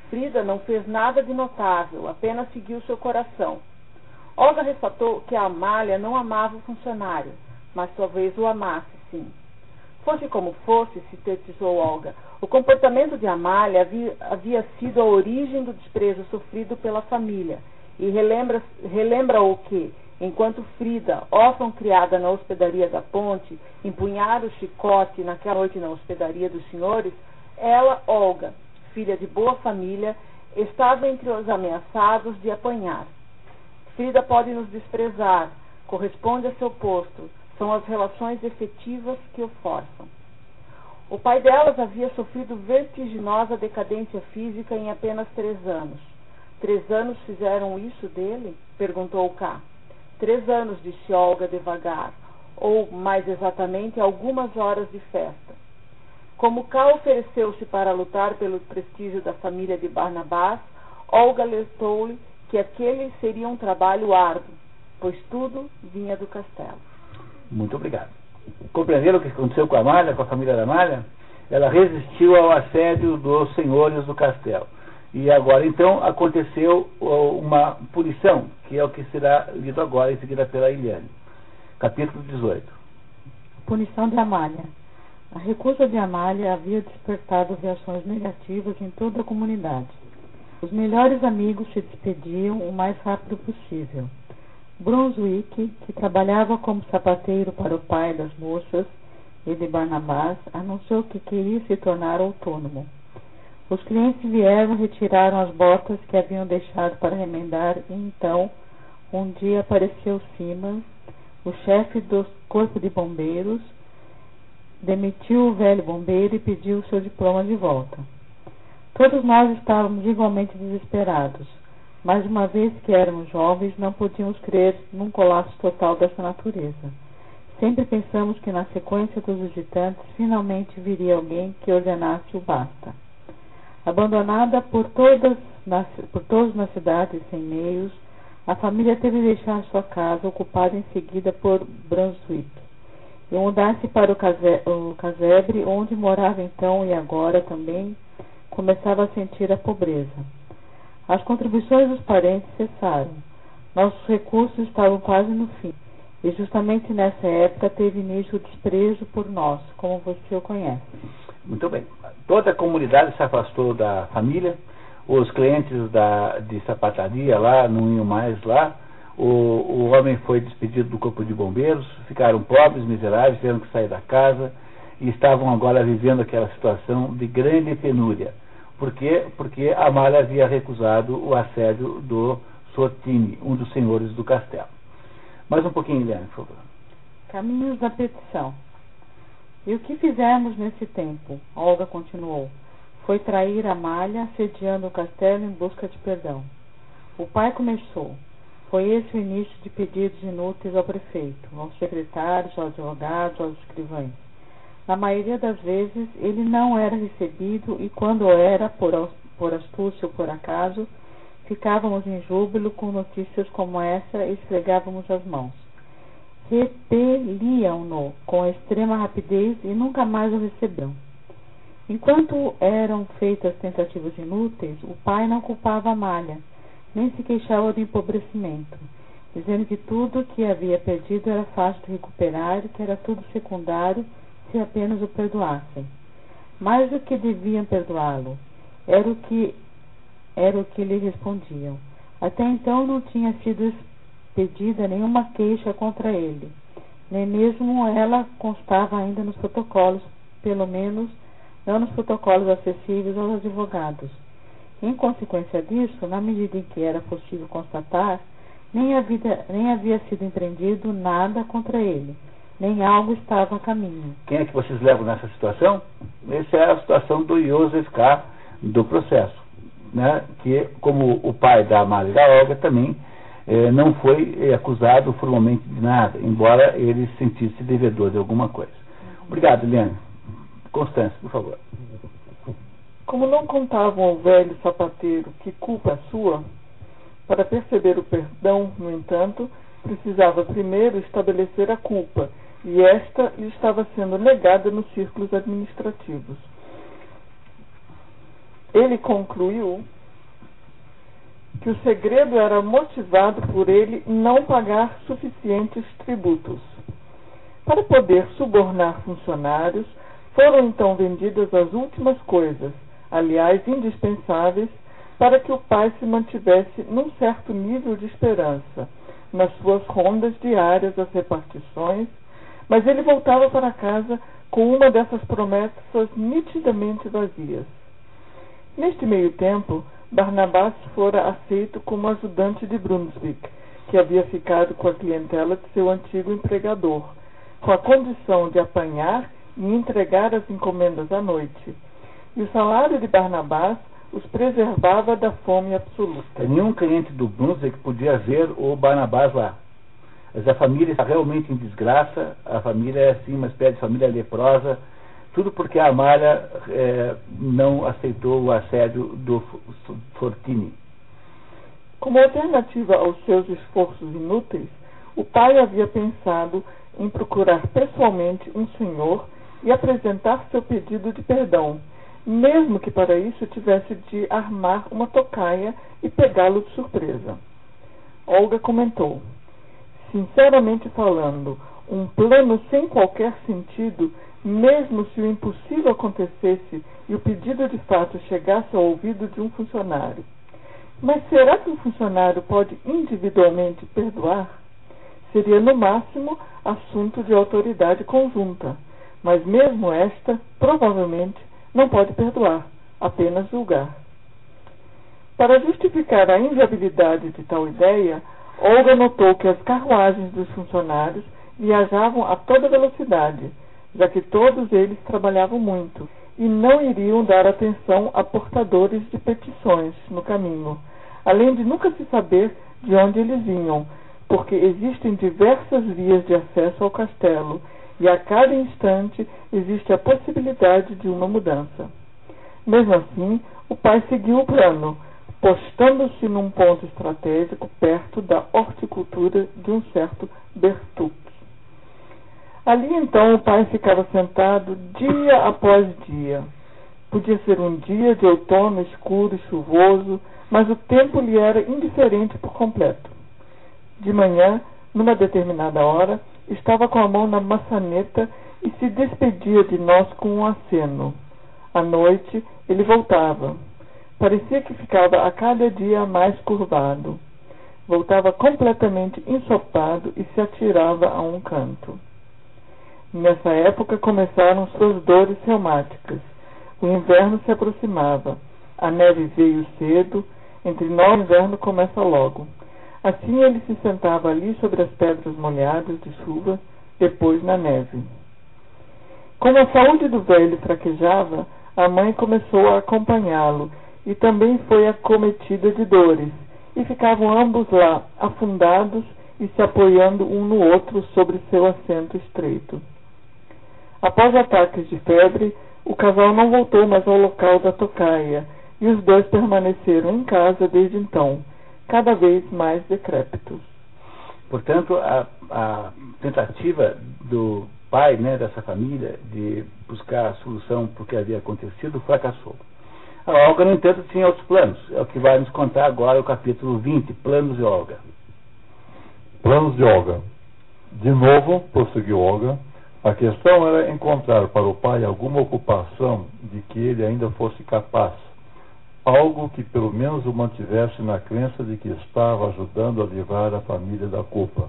Frida não fez nada de notável, apenas seguiu seu coração. Olga ressaltou que a Amália não amava o funcionário, mas talvez o amasse, sim. Fosse como fosse, sintetizou Olga, o comportamento de Amália havia, havia sido a origem do desprezo sofrido pela família, e relembra, relembra o que, enquanto Frida, órfã criada na hospedaria da ponte, empunhara o chicote naquela noite na hospedaria dos senhores, ela, Olga, filha de boa família, estava entre os ameaçados de apanhar. Frida pode nos desprezar, corresponde a seu posto, são as relações efetivas que o forçam. O pai delas havia sofrido vertiginosa decadência física em apenas três anos. Três anos fizeram isso dele? perguntou K. Três anos, disse Olga devagar, ou, mais exatamente, algumas horas de festa. Como Ká ofereceu-se para lutar pelo prestígio da família de Barnabás, Olga alertou-lhe que aquele seria um trabalho árduo, pois tudo vinha do castelo. Muito obrigado. Compreenderam o que aconteceu com a Malha, com a família da Malha? Ela resistiu ao assédio dos senhores do castelo. E agora, então, aconteceu uma punição, que é o que será lido agora, em seguida pela Eliane. Capítulo 18. Punição de Amália. A recusa de Amália havia despertado reações negativas em toda a comunidade. Os melhores amigos se despediam o mais rápido possível. Brunswick, que trabalhava como sapateiro para o pai das moças e de Barnabás, anunciou que queria se tornar autônomo. Os clientes vieram e retiraram as botas que haviam deixado para remendar e então, um dia apareceu Simas, o chefe do corpo de bombeiros, demitiu o velho bombeiro e pediu seu diploma de volta. Todos nós estávamos igualmente desesperados, mas uma vez que éramos jovens, não podíamos crer num colapso total dessa natureza. Sempre pensamos que na sequência dos visitantes finalmente viria alguém que ordenasse o basta. Abandonada por, todas por todos na cidade sem meios, a família teve de deixar sua casa, ocupada em seguida por Brunswick e mudar-se para o, case, o casebre, onde morava então e agora também, começava a sentir a pobreza. As contribuições dos parentes cessaram. Nossos recursos estavam quase no fim. E justamente nessa época teve início o desprezo por nós, como você o conhece. Muito bem. Toda a comunidade se afastou da família, os clientes da, de sapataria lá não iam mais lá, o, o homem foi despedido do corpo de bombeiros, ficaram pobres, miseráveis, tiveram que sair da casa e estavam agora vivendo aquela situação de grande penúria. Por quê? Porque Amália havia recusado o assédio do Sortini, um dos senhores do castelo. Mais um pouquinho, Eliane, por favor. Caminhos da petição. E o que fizemos nesse tempo? Olga continuou. Foi trair Amália, sediando o castelo em busca de perdão. O pai começou. Foi esse o início de pedidos inúteis ao prefeito, aos secretários, aos advogados, aos escrivães. Na maioria das vezes, ele não era recebido e, quando era, por, por astúcia ou por acaso, ficávamos em júbilo com notícias como essa e esfregávamos as mãos. Repeliam-no com extrema rapidez e nunca mais o receberam. Enquanto eram feitas tentativas inúteis, o pai não culpava a malha nem se queixava do empobrecimento, dizendo que tudo o que havia perdido era fácil de recuperar e que era tudo secundário se apenas o perdoassem. Mais do que deviam perdoá-lo, era o que era o que lhe respondiam. Até então não tinha sido expedida nenhuma queixa contra ele, nem mesmo ela constava ainda nos protocolos, pelo menos não nos protocolos acessíveis aos advogados. Em consequência disso, na medida em que era possível constatar, nem havia, nem havia sido empreendido nada contra ele, nem algo estava a caminho. Quem é que vocês levam nessa situação? Essa é a situação do Joseph K. do processo, né? que, como o pai da Amália da Olga, também eh, não foi eh, acusado formalmente de nada, embora ele se sentisse devedor de alguma coisa. Obrigado, Eliane. Constância, por favor. Como não contavam ao velho sapateiro que culpa é sua, para perceber o perdão, no entanto, precisava primeiro estabelecer a culpa, e esta lhe estava sendo negada nos círculos administrativos. Ele concluiu que o segredo era motivado por ele não pagar suficientes tributos. Para poder subornar funcionários, foram então vendidas as últimas coisas, aliás indispensáveis, para que o pai se mantivesse num certo nível de esperança nas suas rondas diárias às repartições, mas ele voltava para casa com uma dessas promessas nitidamente vazias. Neste meio tempo, Barnabás fora aceito como ajudante de Brunswick, que havia ficado com a clientela de seu antigo empregador, com a condição de apanhar e entregar as encomendas à noite e o salário de Barnabás os preservava da fome absoluta. Nenhum cliente do Brunswick podia ver o Barnabás lá. Mas a família está realmente em desgraça, a família é assim, uma espécie de família leprosa, tudo porque a Amália é, não aceitou o assédio do Fortini. Como alternativa aos seus esforços inúteis, o pai havia pensado em procurar pessoalmente um senhor e apresentar seu pedido de perdão mesmo que para isso tivesse de armar uma tocaia e pegá-lo de surpresa. Olga comentou: Sinceramente falando, um plano sem qualquer sentido, mesmo se o impossível acontecesse e o pedido de fato chegasse ao ouvido de um funcionário. Mas será que um funcionário pode individualmente perdoar? Seria, no máximo, assunto de autoridade conjunta, mas mesmo esta, provavelmente, não pode perdoar, apenas julgar. Para justificar a inviabilidade de tal ideia, Olga notou que as carruagens dos funcionários viajavam a toda velocidade, já que todos eles trabalhavam muito e não iriam dar atenção a portadores de petições no caminho, além de nunca se saber de onde eles vinham, porque existem diversas vias de acesso ao castelo e a cada instante existe a possibilidade de uma mudança. Mesmo assim, o pai seguiu o plano, postando-se num ponto estratégico perto da horticultura de um certo Bertux. Ali então o pai ficava sentado dia após dia. Podia ser um dia de outono escuro e chuvoso, mas o tempo lhe era indiferente por completo. De manhã, numa determinada hora, estava com a mão na maçaneta e se despedia de nós com um aceno. À noite, ele voltava. Parecia que ficava a cada dia mais curvado. Voltava completamente ensopado e se atirava a um canto. Nessa época começaram suas dores reumáticas. O inverno se aproximava. A neve veio cedo. Entre nós, o inverno começa logo. Assim ele se sentava ali sobre as pedras molhadas de chuva, depois na neve. Como a saúde do velho fraquejava, a mãe começou a acompanhá-lo e também foi acometida de dores, e ficavam ambos lá, afundados e se apoiando um no outro sobre seu assento estreito. Após ataques de febre, o casal não voltou mais ao local da tocaia, e os dois permaneceram em casa desde então, cada vez mais decrépitos. Portanto, a, a tentativa do pai né, dessa família de buscar a solução para o que havia acontecido fracassou. A Olga, no entanto, tinha outros planos. É o que vai nos contar agora o capítulo 20, Planos de Olga. Planos de Olga. De novo, prosseguiu Olga, a questão era encontrar para o pai alguma ocupação de que ele ainda fosse capaz algo que pelo menos o mantivesse na crença de que estava ajudando a livrar a família da culpa.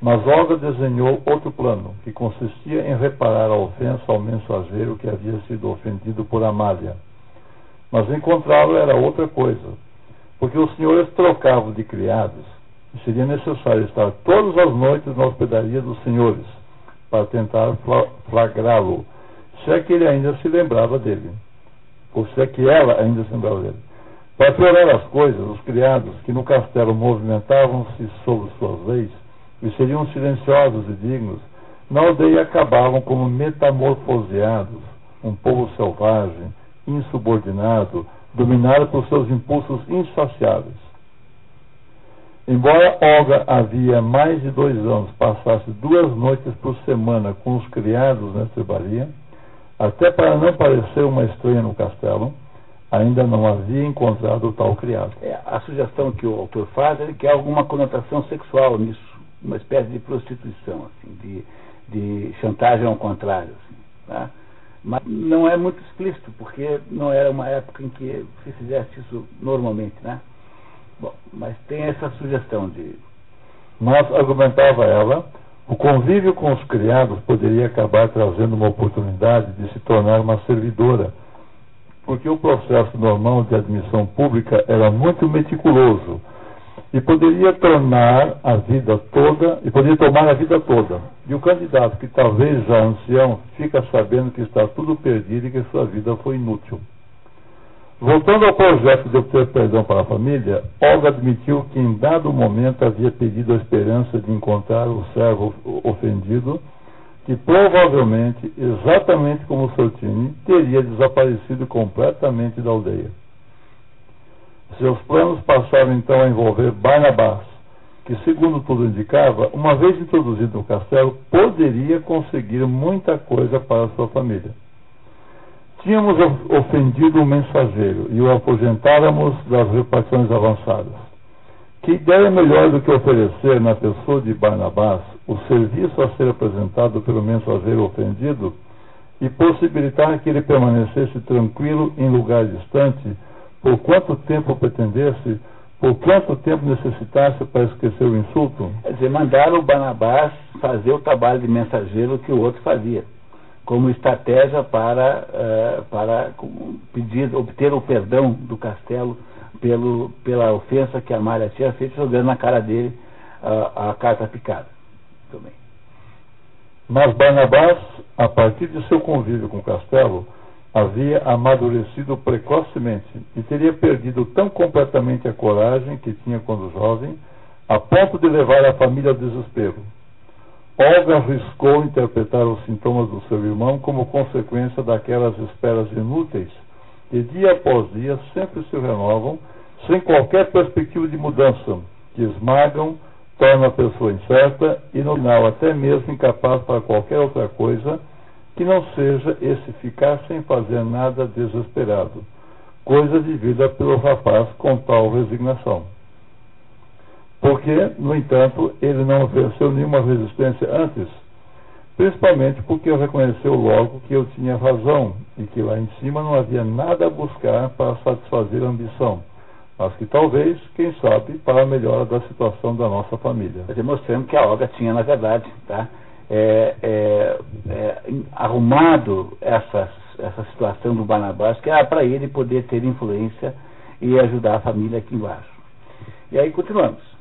Mas Olga desenhou outro plano, que consistia em reparar a ofensa ao mensageiro que havia sido ofendido por Amália. Mas encontrá-lo era outra coisa, porque os senhores trocavam de criados e seria necessário estar todas as noites na hospedaria dos senhores para tentar flagrá-lo, se é que ele ainda se lembrava dele ou se é que ela ainda se lembrava dele. Para piorar as coisas, os criados que no castelo movimentavam-se sobre suas leis e seriam silenciosos e dignos, na aldeia acabavam como metamorfoseados, um povo selvagem, insubordinado, dominado por seus impulsos insaciáveis. Embora Olga havia mais de dois anos passasse duas noites por semana com os criados na estrebaria, até para não parecer uma estranha no castelo, ainda não havia encontrado tal criado. É, a sugestão que o autor faz é que há alguma conotação sexual nisso, uma espécie de prostituição, assim, de, de chantagem ao contrário. Assim, tá? Mas não é muito explícito, porque não era uma época em que se fizesse isso normalmente. Né? Bom, mas tem essa sugestão de. Mas, argumentava ela, o convívio com os criados poderia acabar trazendo uma oportunidade de se tornar uma servidora, porque o processo normal de admissão pública era muito meticuloso e poderia tornar a vida toda, e poderia tomar a vida toda. E o candidato que talvez já ancião fica sabendo que está tudo perdido e que sua vida foi inútil. Voltando ao projeto de obter perdão para a família, Olga admitiu que em dado momento havia pedido a esperança de encontrar o servo ofendido, que provavelmente, exatamente como Sortini, teria desaparecido completamente da aldeia. Seus planos passaram então a envolver Barnabás, que, segundo tudo indicava, uma vez introduzido no castelo, poderia conseguir muita coisa para sua família. Tínhamos ofendido o mensageiro e o aposentáramos das repartições avançadas. Que ideia melhor do que oferecer na pessoa de Barnabás o serviço a ser apresentado pelo mensageiro ofendido e possibilitar que ele permanecesse tranquilo em lugar distante, por quanto tempo pretendesse, por quanto tempo necessitasse para esquecer o insulto? Quer dizer, mandaram o Barnabás fazer o trabalho de mensageiro que o outro fazia como estratégia para, uh, para pedir, obter o perdão do castelo pelo, pela ofensa que a Malha tinha feito, jogando na cara dele uh, a carta picada. Também. Mas Barnabás, a partir de seu convívio com o castelo, havia amadurecido precocemente e teria perdido tão completamente a coragem que tinha quando jovem, a ponto de levar a família ao desespero. Olga arriscou interpretar os sintomas do seu irmão como consequência daquelas esperas inúteis que dia após dia sempre se renovam, sem qualquer perspectiva de mudança, que esmagam, tornam a pessoa incerta e no final até mesmo incapaz para qualquer outra coisa que não seja esse ficar sem fazer nada desesperado, coisa vivida pelo rapaz com tal resignação. Porque, no entanto, ele não ofereceu nenhuma resistência antes, principalmente porque reconheceu logo que eu tinha razão e que lá em cima não havia nada a buscar para satisfazer a ambição, mas que talvez, quem sabe, para a melhora da situação da nossa família. Demonstrando que a Olga tinha, na verdade, tá? É, é, é, arrumado essa, essa situação do Barnabás, que era para ele poder ter influência e ajudar a família aqui embaixo. E aí continuamos.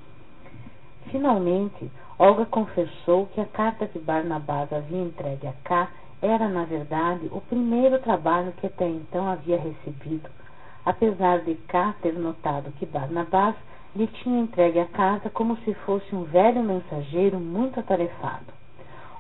Finalmente, Olga confessou que a carta que Barnabás havia entregue a Cá era, na verdade, o primeiro trabalho que até então havia recebido, apesar de Cá ter notado que Barnabás lhe tinha entregue a carta como se fosse um velho mensageiro muito atarefado.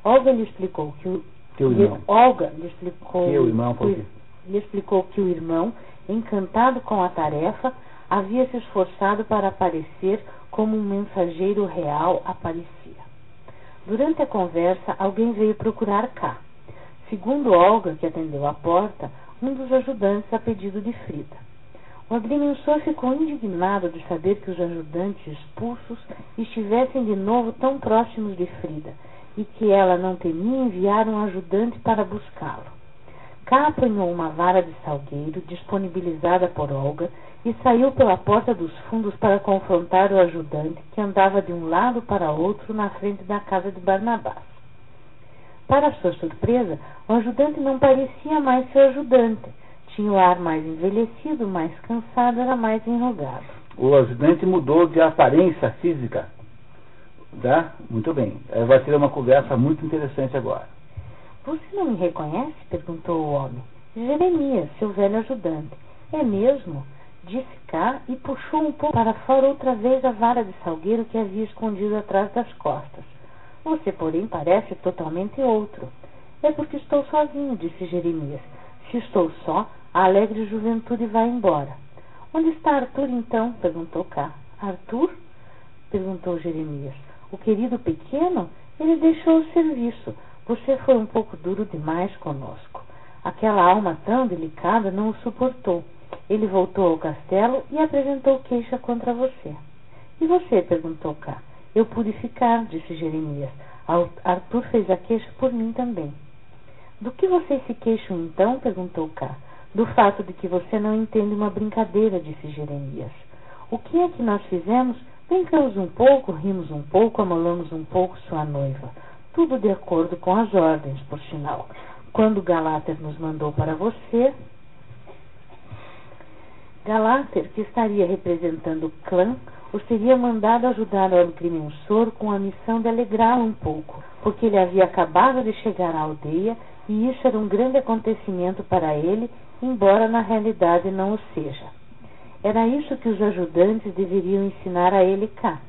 Olga lhe explicou que o Teu irmão. Olga lhe explicou, Teu irmão, que- lhe explicou que o irmão, encantado com a tarefa, havia se esforçado para aparecer como um mensageiro real aparecia. Durante a conversa, alguém veio procurar cá. Segundo Olga, que atendeu à porta, um dos ajudantes a pedido de Frida. O agrimensor ficou indignado de saber que os ajudantes expulsos estivessem de novo tão próximos de Frida e que ela não temia enviar um ajudante para buscá-lo. Cá apanhou uma vara de salgueiro disponibilizada por Olga e saiu pela porta dos fundos para confrontar o ajudante que andava de um lado para outro na frente da casa de Barnabás. Para sua surpresa, o ajudante não parecia mais seu ajudante. Tinha o ar mais envelhecido, mais cansado, era mais enrugado. O ajudante mudou de aparência física. Tá? Muito bem. Eh, Vai ter uma conversa muito interessante agora. Você não me reconhece? perguntou o homem. Jeremias, seu velho ajudante. É mesmo? Disse cá e puxou um pouco para fora outra vez a vara de salgueiro que havia escondido atrás das costas. Você, porém, parece totalmente outro. É porque estou sozinho, disse Jeremias. Se estou só, a alegre juventude vai embora. Onde está Arthur, então? perguntou cá. Arthur? perguntou Jeremias. O querido pequeno? Ele deixou o serviço. Você foi um pouco duro demais conosco. Aquela alma tão delicada não o suportou. Ele voltou ao castelo e apresentou queixa contra você. E você? perguntou cá. Eu pude ficar, disse Jeremias. Ar- Arthur fez a queixa por mim também. Do que vocês se queixam então? perguntou cá. Do fato de que você não entende uma brincadeira, disse Jeremias. O que é que nós fizemos? Brincamos um pouco, rimos um pouco, amolamos um pouco sua noiva. Tudo de acordo com as ordens, por sinal. Quando Galáter nos mandou para você, Galáter, que estaria representando o clã, os teria mandado ajudar o agrimensor com a missão de alegrá-lo um pouco, porque ele havia acabado de chegar à aldeia e isso era um grande acontecimento para ele, embora na realidade não o seja. Era isso que os ajudantes deveriam ensinar a ele cá.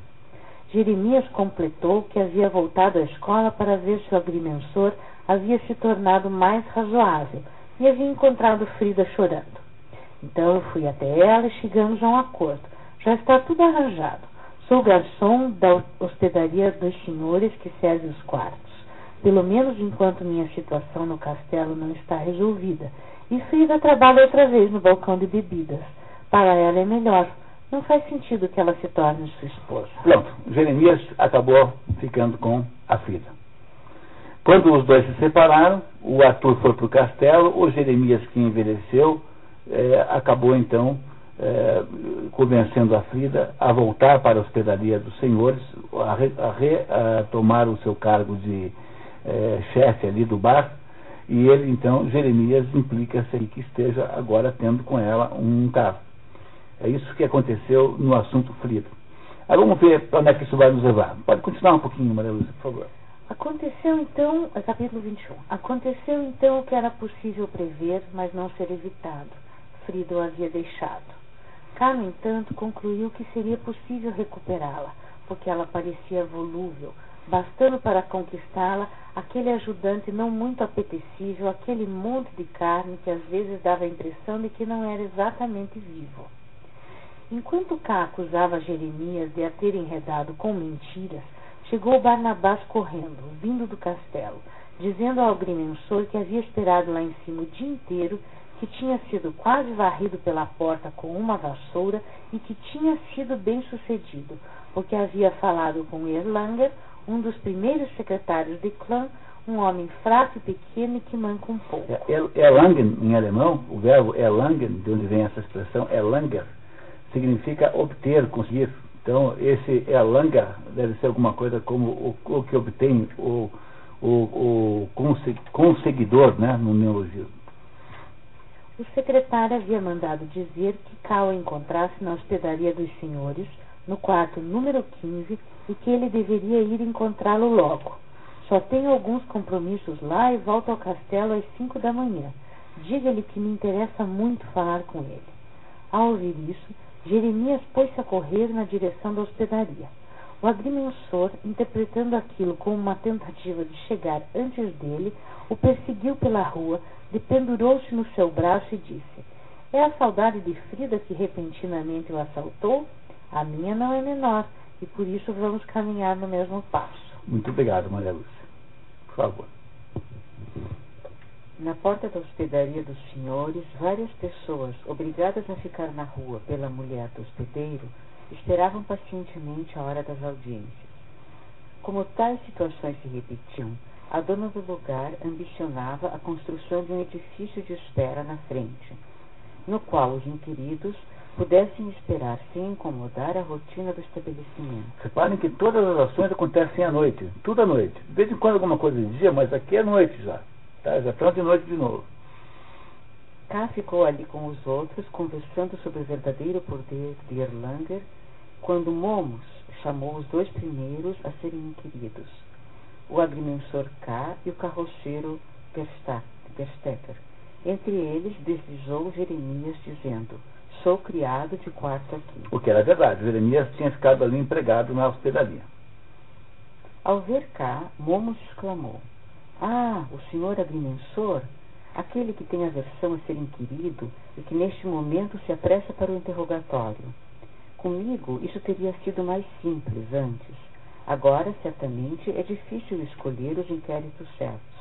Jeremias completou que havia voltado à escola para ver se o agrimensor havia se tornado mais razoável e havia encontrado Frida chorando. Então eu fui até ela e chegamos a um acordo. Já está tudo arranjado. Sou garçom da hospedaria dos senhores que serve os quartos. Pelo menos enquanto minha situação no castelo não está resolvida. E Frida trabalha outra vez no balcão de bebidas. Para ela é melhor. Não faz sentido que ela se torne sua esposa. Pronto, Jeremias acabou ficando com a Frida. Quando os dois se separaram, o Arthur foi para o castelo, o Jeremias, que envelheceu, eh, acabou então eh, convencendo a Frida a voltar para a hospedaria dos senhores, a, re, a, re, a tomar o seu cargo de eh, chefe ali do bar, e ele então, Jeremias, implica-se que esteja agora tendo com ela um caso. É isso que aconteceu no assunto Frida. Agora vamos ver para onde é que isso vai nos levar. Pode continuar um pouquinho, Maria Lúcia, por favor. Aconteceu então, é capítulo 21. Aconteceu então o que era possível prever, mas não ser evitado. Frida o havia deixado. Cá, no entanto, concluiu que seria possível recuperá-la, porque ela parecia volúvel, bastando para conquistá-la aquele ajudante não muito apetecível, aquele monte de carne que às vezes dava a impressão de que não era exatamente vivo. Enquanto Cá acusava Jeremias de a ter enredado com mentiras, chegou Barnabás correndo, vindo do castelo, dizendo ao agrimensor que havia esperado lá em cima o dia inteiro, que tinha sido quase varrido pela porta com uma vassoura e que tinha sido bem sucedido, porque havia falado com Erlanger, um dos primeiros secretários de clã, um homem fraco e pequeno e que manca um pouco. É, Erlangen, em alemão, o verbo Erlangen, de onde vem essa expressão, Erlanger, significa obter, conseguir. Então, esse Erlanger deve ser alguma coisa como o, o que obtém o, o, o conseguidor, né, no neologismo. O secretário havia mandado dizer que Cal encontrasse na hospedaria dos senhores, no quarto número 15, e que ele deveria ir encontrá-lo logo. Só tenho alguns compromissos lá e volto ao castelo às cinco da manhã. Diga-lhe que me interessa muito falar com ele. Ao ouvir isso, Jeremias pôs-se a correr na direção da hospedaria. O agrimensor, interpretando aquilo como uma tentativa de chegar antes dele, o perseguiu pela rua, dependurou-se no seu braço e disse: É a saudade de Frida que repentinamente o assaltou? A minha não é menor, e por isso vamos caminhar no mesmo passo. Muito obrigado, Maria Lúcia. Por favor. Na porta da hospedaria dos senhores, várias pessoas, obrigadas a ficar na rua pela mulher do hospedeiro, esperavam pacientemente a hora das audiências. Como tais situações se repetiam, a dona do lugar ambicionava a construção de um edifício de espera na frente, no qual os inquiridos pudessem esperar sem incomodar a rotina do estabelecimento. Reparem que todas as ações acontecem à noite, tudo à noite. De vez em quando alguma coisa de dia, mas aqui é noite já. Tá? Já estão de noite de novo. Cá ficou ali com os outros, conversando sobre o verdadeiro poder de Erlanger, quando Momos chamou os dois primeiros a serem inquiridos, o agrimensor K e o carroceiro Gerstecker. Entre eles deslizou Jeremias, dizendo, sou criado de quarto aqui. O que era verdade, Jeremias tinha ficado ali empregado na hospedaria. Ao ver K, Momos exclamou, ah, o senhor agrimensor, aquele que tem aversão a ser inquirido e que neste momento se apressa para o interrogatório. Comigo isso teria sido mais simples antes. Agora, certamente, é difícil escolher os inquéritos certos.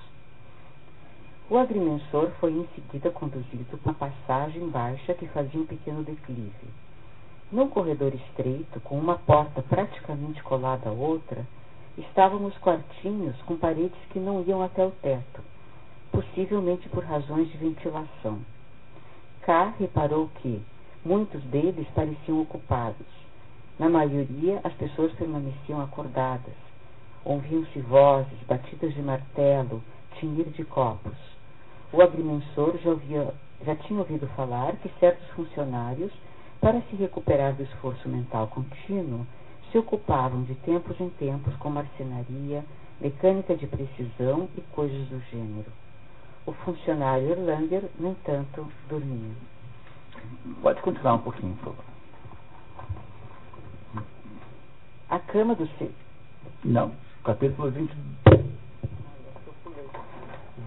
O agrimensor foi em seguida conduzido por uma passagem baixa que fazia um pequeno declive. Num corredor estreito, com uma porta praticamente colada à outra, estavam os quartinhos com paredes que não iam até o teto, possivelmente por razões de ventilação. K reparou que muitos deles pareciam ocupados. Na maioria, as pessoas permaneciam acordadas. Ouviam-se vozes, batidas de martelo, tinir de copos. O agrimensor já, ouvia, já tinha ouvido falar que certos funcionários, para se recuperar do esforço mental contínuo, se ocupavam de tempos em tempos com marcenaria, mecânica de precisão e coisas do gênero. O funcionário Erlanger, no entanto, dormia. Pode continuar um pouquinho, por favor. A cama do ser. Não, capítulo 20,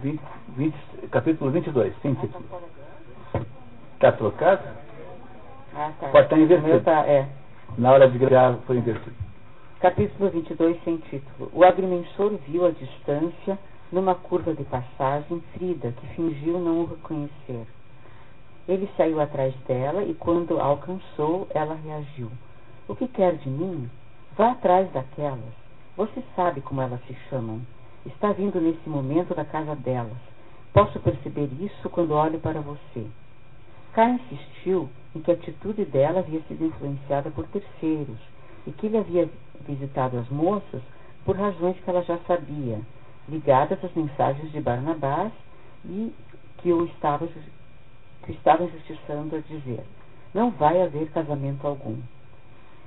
20, 20 capítulo 22, sim, título. Está trocado? Ah, tá. Pode estar invertido. Tá, é. Na hora de gravar foi invertido. Capítulo 22, sem título. O agrimensor viu à distância, numa curva de passagem, Frida, que fingiu não o reconhecer. Ele saiu atrás dela e, quando a alcançou, ela reagiu. O que quer de mim? Vá atrás daquelas. Você sabe como elas se chamam. Está vindo nesse momento da casa delas. Posso perceber isso quando olho para você. K insistiu em que a atitude dela havia sido influenciada por terceiros e que ele havia visitado as moças por razões que ela já sabia, ligadas às mensagens de Barnabás e que o estava, que estava injustiçando a dizer: Não vai haver casamento algum.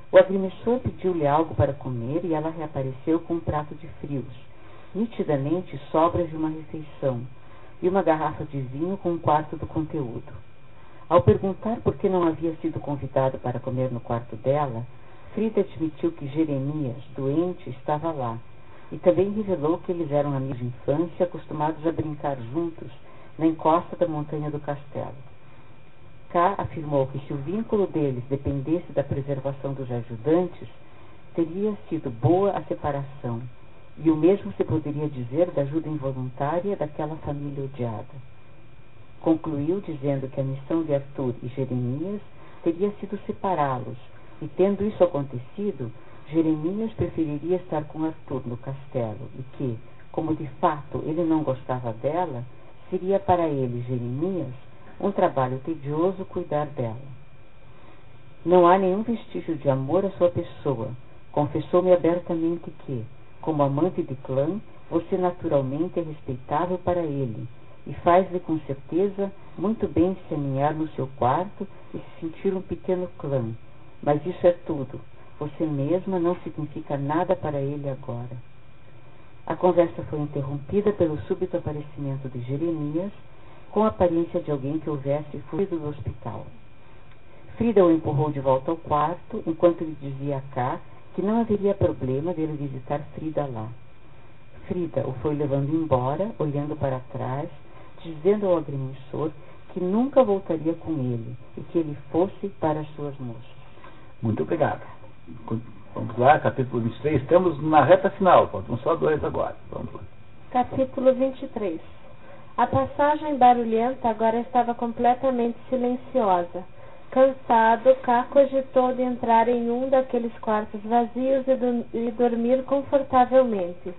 O agrimensor pediu-lhe algo para comer e ela reapareceu com um prato de frios, nitidamente sobras de uma refeição, e uma garrafa de vinho com um quarto do conteúdo. Ao perguntar por que não havia sido convidado para comer no quarto dela, Frida admitiu que Jeremias, doente, estava lá, e também revelou que eles eram amigos de infância acostumados a brincar juntos na encosta da montanha do castelo. K afirmou que se o vínculo deles dependesse da preservação dos ajudantes, teria sido boa a separação, e o mesmo se poderia dizer da ajuda involuntária daquela família odiada. Concluiu dizendo que a missão de Arthur e Jeremias teria sido separá-los, e tendo isso acontecido, Jeremias preferiria estar com Arthur no castelo e que, como de fato ele não gostava dela, seria para ele, Jeremias, um trabalho tedioso cuidar dela. Não há nenhum vestígio de amor à sua pessoa. Confessou-me abertamente que, como amante de clã, você naturalmente é respeitável para ele e faz-lhe com certeza muito bem se aninhar no seu quarto e se sentir um pequeno clã. Mas isso é tudo. Você mesma não significa nada para ele agora. A conversa foi interrompida pelo súbito aparecimento de Jeremias, com a aparência de alguém que houvesse fugido do hospital. Frida o empurrou de volta ao quarto, enquanto lhe dizia a Cá que não haveria problema dele visitar Frida lá. Frida o foi levando embora, olhando para trás, dizendo ao agrimensor que nunca voltaria com ele e que ele fosse para as suas moças. Muito obrigado. Vamos lá, capítulo 23. Estamos na reta final, faltam só dois agora. Vamos lá. Capítulo 23. A passagem barulhenta agora estava completamente silenciosa. Cansado, Cá cogitou de entrar em um daqueles quartos vazios e, e dormir confortavelmente.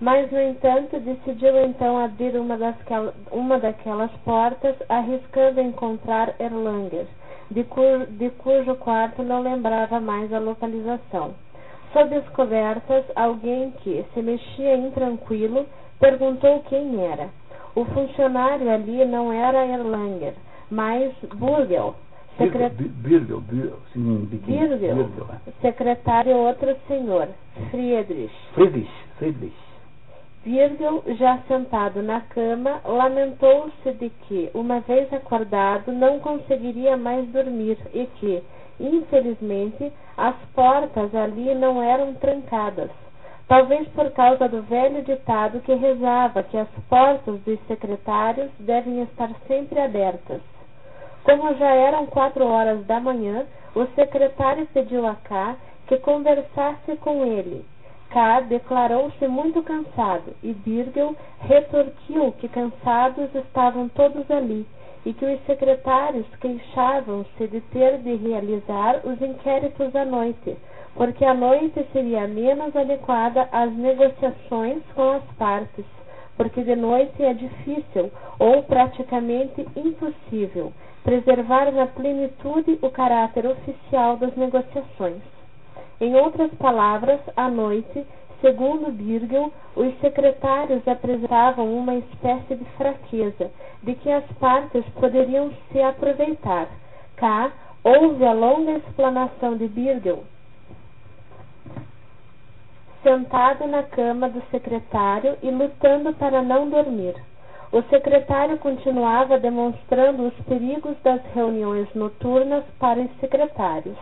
Mas, no entanto, decidiu então abrir uma, uma daquelas portas, arriscando encontrar Erlanger de, cu, de cujo quarto não lembrava mais a localização. Sob as cobertas, alguém que se mexia intranquilo perguntou quem era. O funcionário ali não era Erlanger, mas Burgel. Secret... Birgel, Birgel, Birgel, secretário outro senhor, Friedrich. Friedrich, Friedrich. Virgil, já sentado na cama, lamentou-se de que, uma vez acordado, não conseguiria mais dormir e que, infelizmente, as portas ali não eram trancadas. Talvez por causa do velho ditado que rezava que as portas dos secretários devem estar sempre abertas. Como já eram quatro horas da manhã, o secretário pediu a K que conversasse com ele K declarou-se muito cansado e Birgel retorquiu que cansados estavam todos ali e que os secretários queixavam-se de ter de realizar os inquéritos à noite, porque a noite seria menos adequada às negociações com as partes, porque de noite é difícil ou praticamente impossível preservar na plenitude o caráter oficial das negociações. Em outras palavras, à noite, segundo Birgel, os secretários apresentavam uma espécie de fraqueza, de que as partes poderiam se aproveitar. Cá houve a longa explanação de Birgel, sentado na cama do secretário e lutando para não dormir. O secretário continuava demonstrando os perigos das reuniões noturnas para os secretários.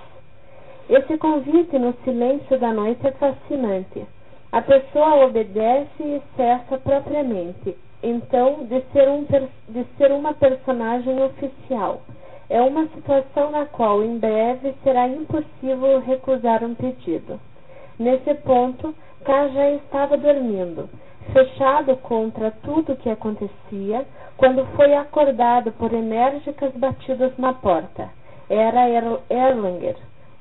Esse convite no silêncio da noite é fascinante. A pessoa obedece e cessa propriamente, então, de ser, um, de ser uma personagem oficial. É uma situação na qual em breve será impossível recusar um pedido. Nesse ponto, K já estava dormindo, fechado contra tudo o que acontecia, quando foi acordado por enérgicas batidas na porta. Era Erlanger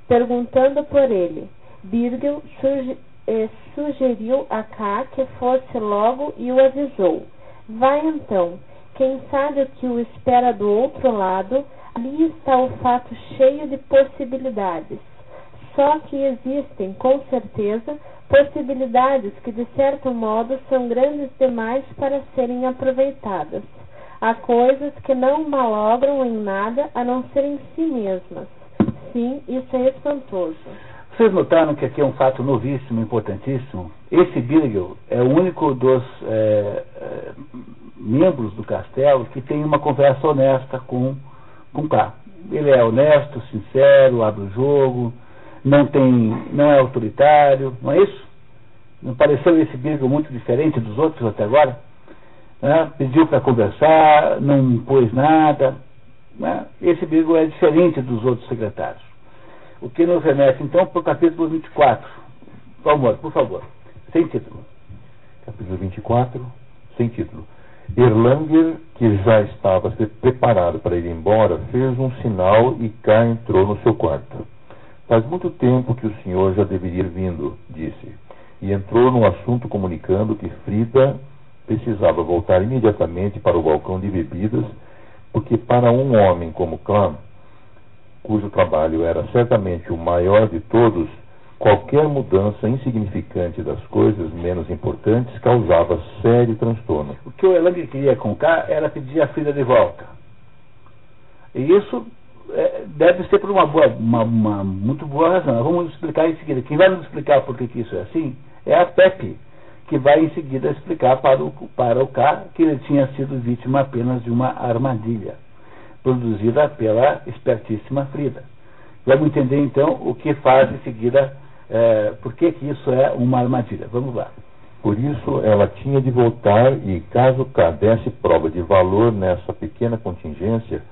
perguntando por ele. Birgel suge, eh, sugeriu a K que fosse logo e o avisou. Vai então, quem sabe o que o espera do outro lado, ali está o fato cheio de possibilidades. Só que existem, com certeza, possibilidades que de certo modo são grandes demais para serem aproveitadas. Há coisas que não malogram em nada a não ser em si mesmas sim, isso é espantoso. Vocês notaram que aqui é um fato novíssimo, importantíssimo? Esse Birgel é o único dos é, é, membros do castelo que tem uma conversa honesta com, com K. Ele é honesto, sincero, abre o jogo, não, tem, não é autoritário, não é isso? Não pareceu esse Birgel muito diferente dos outros até agora? Né? Pediu para conversar, não pôs nada, né? Esse Birgel é diferente dos outros secretários. O que nos remete, então, para o capítulo 24. Por por favor. Sem título. Capítulo 24, sem título. Erlanger, que já estava preparado para ir embora, fez um sinal e cá entrou no seu quarto. Faz muito tempo que o senhor já deveria ir vindo, disse, e entrou no assunto comunicando que Frida precisava voltar imediatamente para o balcão de bebidas, porque para um homem como Clam, cujo trabalho era certamente o maior de todos, qualquer mudança insignificante das coisas menos importantes causava sério transtorno. O que o Elang queria contar era pedir a Frida de volta. E isso é, deve ser por uma, boa, uma, uma, muito boa razão. Vamos explicar em seguida. Quem vai nos explicar por que, que isso é assim é a Pepe, que vai em seguida explicar para o, para o K que ele tinha sido vítima apenas de uma armadilha produzida pela espertíssima Frida. Vamos entender então o que faz em seguida, é, por que, isso é uma armadilha. Vamos lá. Por isso, ela tinha de voltar e, caso desse prova de valor nessa pequena contingência,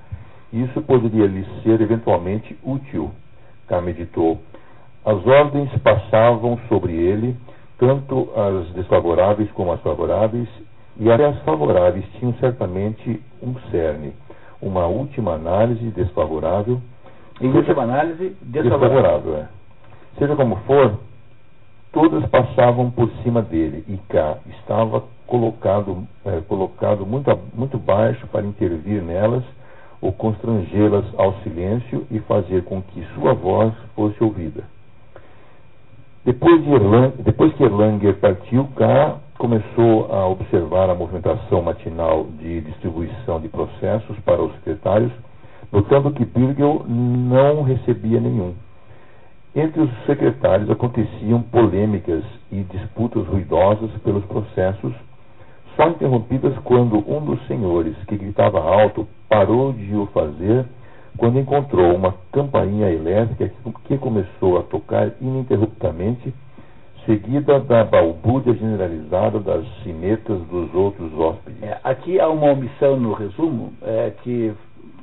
isso poderia lhe ser eventualmente útil. K meditou. As ordens passavam sobre ele, tanto as desfavoráveis como as favoráveis, e até as favoráveis tinham certamente um cerne, uma última análise desfavorável. E última análise desfavorável. desfavorável é. Seja como for, todas passavam por cima dele e cá estava colocado, é, colocado muito, muito baixo para intervir nelas ou constrangê-las ao silêncio e fazer com que sua voz fosse ouvida. Depois, de Erlang, depois que Erlanger partiu, K começou a observar a movimentação matinal de distribuição de processos para os secretários, notando que Birgel não recebia nenhum. Entre os secretários aconteciam polêmicas e disputas ruidosas pelos processos, só interrompidas quando um dos senhores, que gritava alto, parou de o fazer quando encontrou uma campainha elétrica que começou a tocar ininterruptamente, seguida da balbúrdia generalizada das sinetas dos outros hóspedes. É, aqui há uma omissão no resumo é, que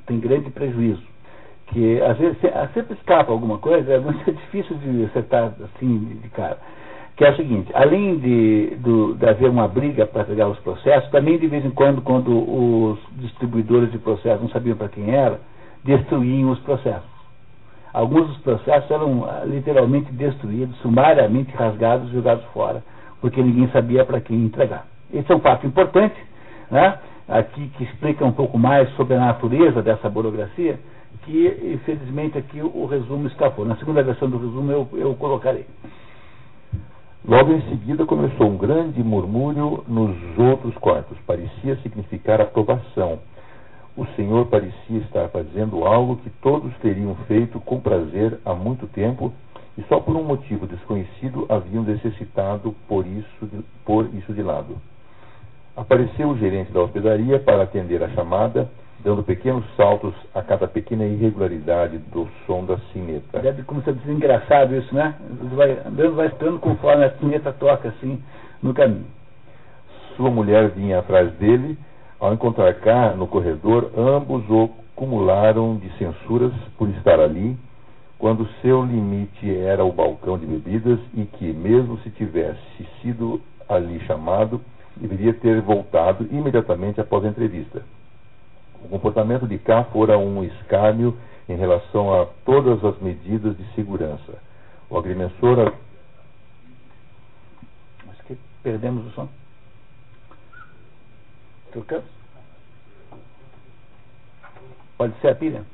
tem grande prejuízo que às vezes sempre escapa alguma coisa, é muito difícil de acertar assim de cara. Que é o seguinte, além de, do, de haver uma briga para pegar os processos, também de vez em quando, quando os distribuidores de processos não sabiam para quem era, destruíam os processos. Alguns dos processos eram ah, literalmente destruídos, sumariamente rasgados jogados fora, porque ninguém sabia para quem entregar. Esse é um fato importante, né? aqui que explica um pouco mais sobre a natureza dessa burocracia, que infelizmente aqui o, resumo escapou. Na segunda versão do resumo eu, eu colocarei. Logo em seguida começou um grande murmúrio nos outros quartos. Parecia significar aprovação. O Senhor parecia estar fazendo algo que todos teriam feito com prazer há muito tempo e só por um motivo desconhecido haviam necessitado por isso de, por isso de lado. Apareceu o gerente da hospedaria para atender a chamada dando pequenos saltos a cada pequena irregularidade do som da sineta. Deve começar a ser engraçado isso, né? Vai andando, vai estando conforme a sineta toca assim no caminho. Sua mulher vinha atrás dele. Ao encontrar cá no corredor, ambos o acumularam de censuras por estar ali, quando seu limite era o balcão de bebidas e que, mesmo se tivesse sido ali chamado, deveria ter voltado imediatamente após a entrevista. O comportamento de cá fora um escárnio em relação a todas as medidas de segurança. O agrimensor. Acho que perdemos o som. Trocamos? Pode ser a pilha?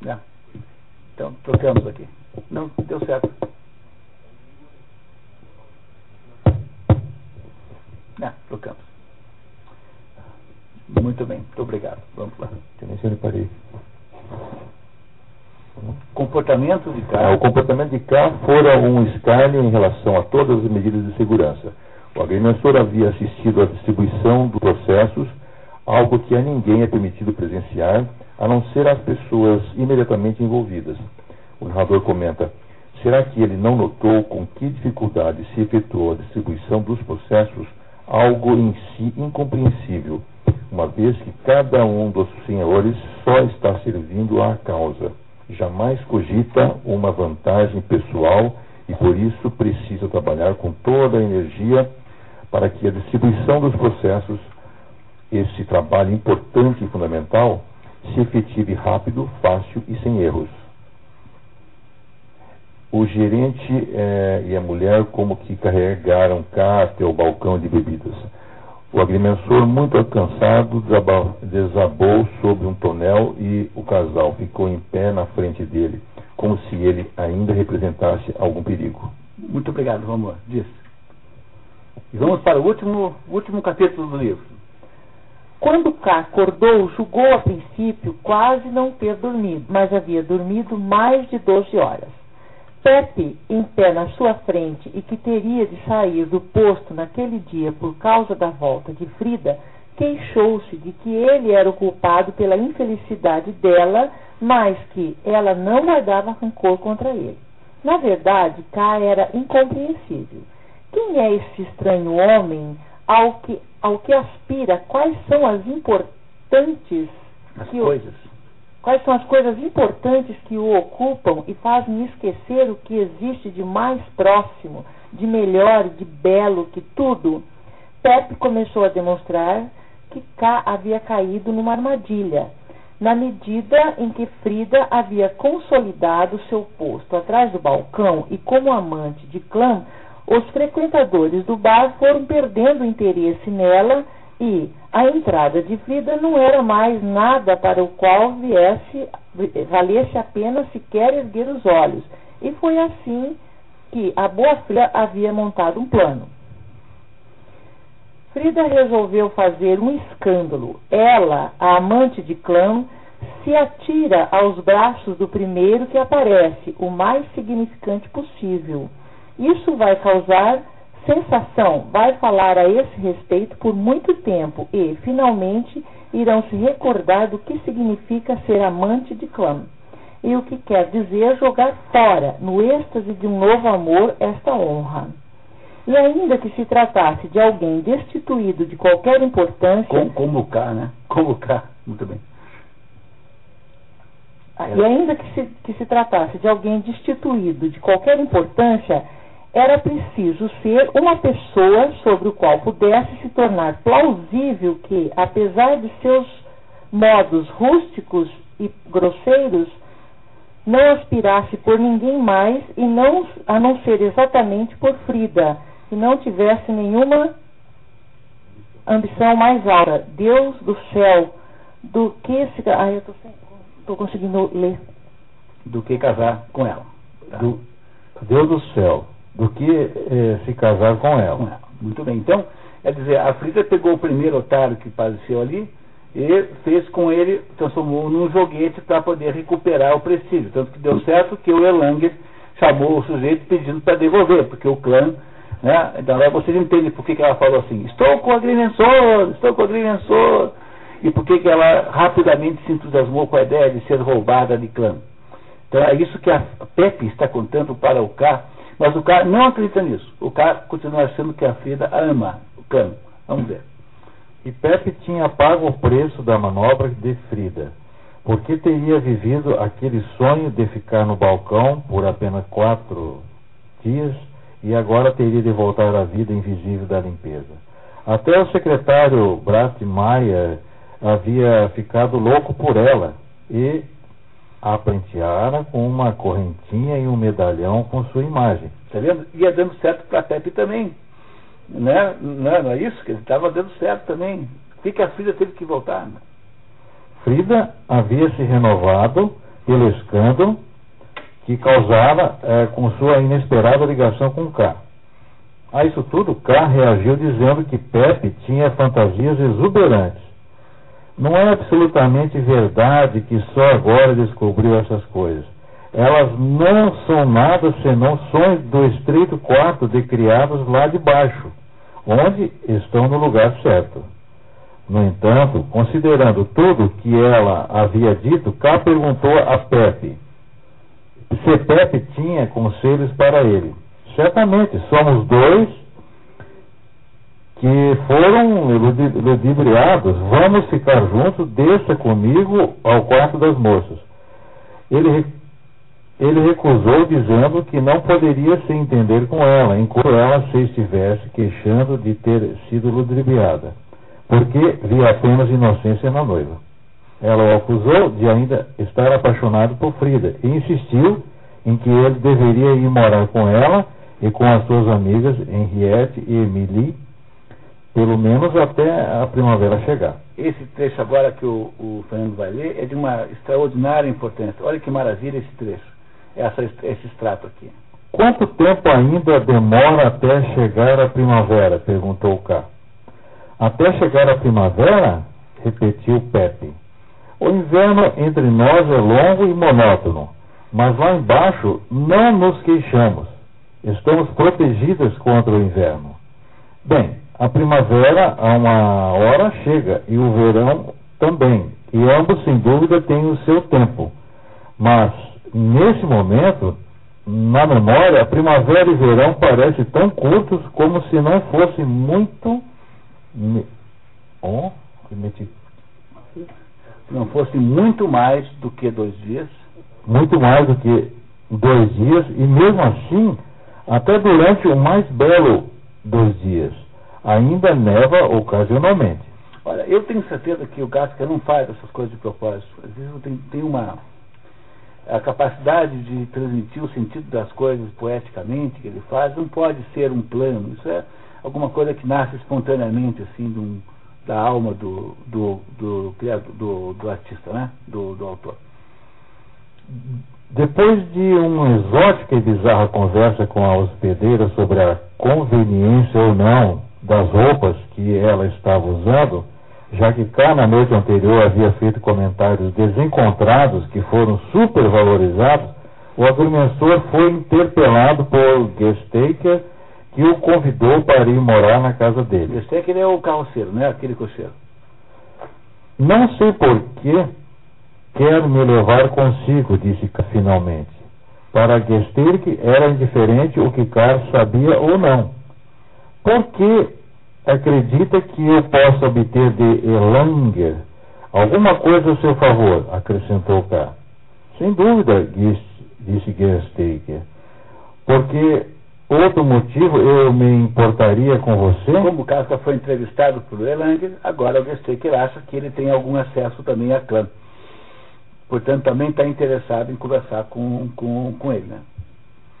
Não. Então, trocamos aqui. Não, deu certo. Não, trocamos. Muito bem, muito obrigado. Vamos lá. eu parei. Comportamento de cá. É, o comportamento de cá fora um escárnio em relação a todas as medidas de segurança. O agrimensor havia assistido à distribuição dos processos, algo que a ninguém é permitido presenciar, a não ser as pessoas imediatamente envolvidas. O narrador comenta: será que ele não notou com que dificuldade se efetuou a distribuição dos processos, algo em si incompreensível? uma vez que cada um dos senhores só está servindo à causa, jamais cogita uma vantagem pessoal e por isso precisa trabalhar com toda a energia para que a distribuição dos processos esse trabalho importante e fundamental se efetive rápido, fácil e sem erros. O gerente eh, e a mulher como que carregaram cá até o balcão de bebidas. O agrimensor, muito cansado, desabou, sobre um tonel e o casal ficou em pé na frente dele, como se ele ainda representasse algum perigo. Muito obrigado, Romulo. Diz. E vamos para o último, último capítulo do livro. Quando K acordou, julgou a princípio quase não ter dormido, mas havia dormido mais de 12 horas. Pepe, em pé na sua frente e que teria de sair do posto naquele dia por causa da volta de Frida, queixou-se de que ele era o culpado pela infelicidade dela, mas que ela não guardava rancor contra ele. Na verdade, K era incompreensível. Quem é esse estranho homem ao que, ao que aspira? Quais são as importantes As que o- coisas. Quais são as coisas importantes que o ocupam e fazem esquecer o que existe de mais próximo, de melhor de belo que tudo? Pepe começou a demonstrar que K havia caído numa armadilha, na medida em que Frida havia consolidado seu posto atrás do balcão e como amante de clã, os frequentadores do bar foram perdendo interesse nela e a entrada de Frida não era mais nada para o qual viesse, valesse a pena sequer erguer os olhos. E foi assim que a boa Frida havia montado um plano. Frida resolveu fazer um escândalo. Ela, a amante de clã, se atira aos braços do primeiro que aparece, o mais significante possível. Isso vai causar sensação, vai falar a esse respeito por muito tempo e, finalmente, irão se recordar do que significa ser amante de clã e o que quer dizer jogar fora, no êxtase de um novo amor, esta honra. E ainda que se tratasse de alguém destituído de qualquer importância, Como, como K, né? Como K. Muito bem. e ainda que se, que se tratasse de alguém destituído de qualquer importância, era preciso ser uma pessoa sobre o qual pudesse se tornar plausível que, apesar de seus modos rústicos e grosseiros, não aspirasse por ninguém mais e não a não ser exatamente por Frida, e não tivesse nenhuma ambição mais alta. Deus do céu, do que se. Ah, eu estou conseguindo ler. Do que casar com ela. Tá? Do, Deus do céu, do que eh, se casar com ela. Muito bem. Então, quer dizer, a Frida pegou o primeiro otário que apareceu ali e fez com ele, transformou num joguete para poder recuperar o prestígio. Tanto que deu certo que o Erlanger chamou o sujeito pedindo para devolver, porque o clã. Né? Então agora vocês entendem por que, que ela falou assim: estou com o agrimensor, estou com o agrimensor. E por que, que ela rapidamente se entusiasmou com a ideia de ser roubada de clã. Então é isso que a Pepe está contando para o K, mas o K não acredita nisso. O K continua achando que a Frida ama o clã. Vamos ver. E Pepe tinha pago o preço da manobra de Frida, porque teria vivido aquele sonho de ficar no balcão por apenas quatro dias e agora teria de voltar à vida invisível da limpeza. Até o secretário Brat Maia havia ficado louco por ela e a prenteara com uma correntinha e um medalhão com sua imagem. Está vendo? Ia dando certo para a Pepe também. Né? Não, não é isso? Que estava dando certo também. Por que, que a Frida teve que voltar? Frida havia se renovado pelo escândalo que causava eh, com sua inesperada ligação com K. A isso tudo, K reagiu dizendo que Pepe tinha fantasias exuberantes. Não é absolutamente verdade que só agora descobriu essas coisas. Elas não são nada senão sonhos do estreito quarto de criados lá de baixo, onde estão no lugar certo. No entanto, considerando tudo que ela havia dito, K perguntou a Pepe se Pepe tinha conselhos para ele. Certamente, somos dois que foram ludi- ludibriados. Vamos ficar juntos, desça comigo ao quarto das moças. Ele, ele recusou, dizendo que não poderia se entender com ela, enquanto ela se estivesse queixando de ter sido ludibriada. porque via apenas inocência na noiva. Ela o acusou de ainda estar apaixonado por Frida e insistiu em que ele deveria ir morar com ela e com as suas amigas Henriette e Emily, pelo menos até a primavera chegar. Esse trecho agora que o, o Fernando vai ler é de uma extraordinária importância. Olha que maravilha esse trecho, essa, esse extrato aqui. Quanto tempo ainda demora até chegar a primavera? perguntou K. Até chegar a primavera? repetiu Pepe. O inverno entre nós é longo e monótono, mas lá embaixo não nos queixamos. Estamos protegidas contra o inverno. Bem, a primavera a uma hora chega e o verão também, e ambos sem dúvida têm o seu tempo. Mas nesse momento, na memória, primavera e verão parecem tão curtos como se não fosse muito oh, não fosse muito mais do que dois dias. Muito mais do que dois dias, e mesmo assim, até durante o mais belo dos dias, ainda neva ocasionalmente. Olha, eu tenho certeza que o Gasker não faz essas coisas de propósito. Às vezes tem, tem uma a capacidade de transmitir o sentido das coisas poeticamente que ele faz não pode ser um plano. Isso é alguma coisa que nasce espontaneamente assim um, da alma do, do, do, do, do artista, né? do, do autor. Depois de uma exótica e bizarra conversa com a hospedeira sobre a conveniência ou não das roupas que ela estava usando, já que cá na noite anterior havia feito comentários desencontrados que foram supervalorizados, o agrimensor foi interpelado por Gestaker que o convidou para ir morar na casa dele. Ele é o carroceiro, não é aquele cocheiro. Não sei por que quer me levar consigo, disse finalmente. Para Gestirk era indiferente o que Carl sabia ou não. Por que acredita que eu possa obter de Elanger alguma coisa a seu favor? acrescentou Carl. Sem dúvida, disse Gestirk. Porque outro motivo eu me importaria com você? Como o Kafka foi entrevistado por Erlanger, agora o Gestaker acha que ele tem algum acesso também a clã. Portanto, também está interessado em conversar com, com, com ele. Né?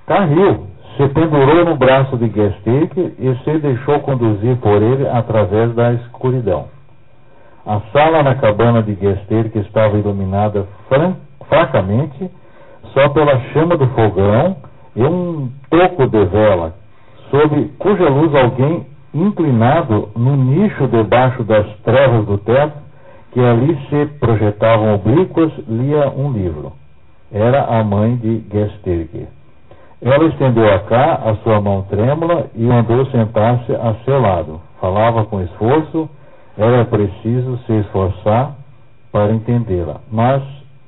Carril se pendurou no braço de Gestaker e se deixou conduzir por ele através da escuridão. A sala na cabana de Gestaker estava iluminada fracamente só pela chama do fogão e um toco de vela, sob cuja luz alguém inclinado no nicho debaixo das trevas do teto, que ali se projetavam oblíquas, lia um livro. Era a mãe de Gesterke. Ela estendeu a cá a sua mão trêmula e mandou sentar-se a seu lado. Falava com esforço, era preciso se esforçar para entendê-la. Mas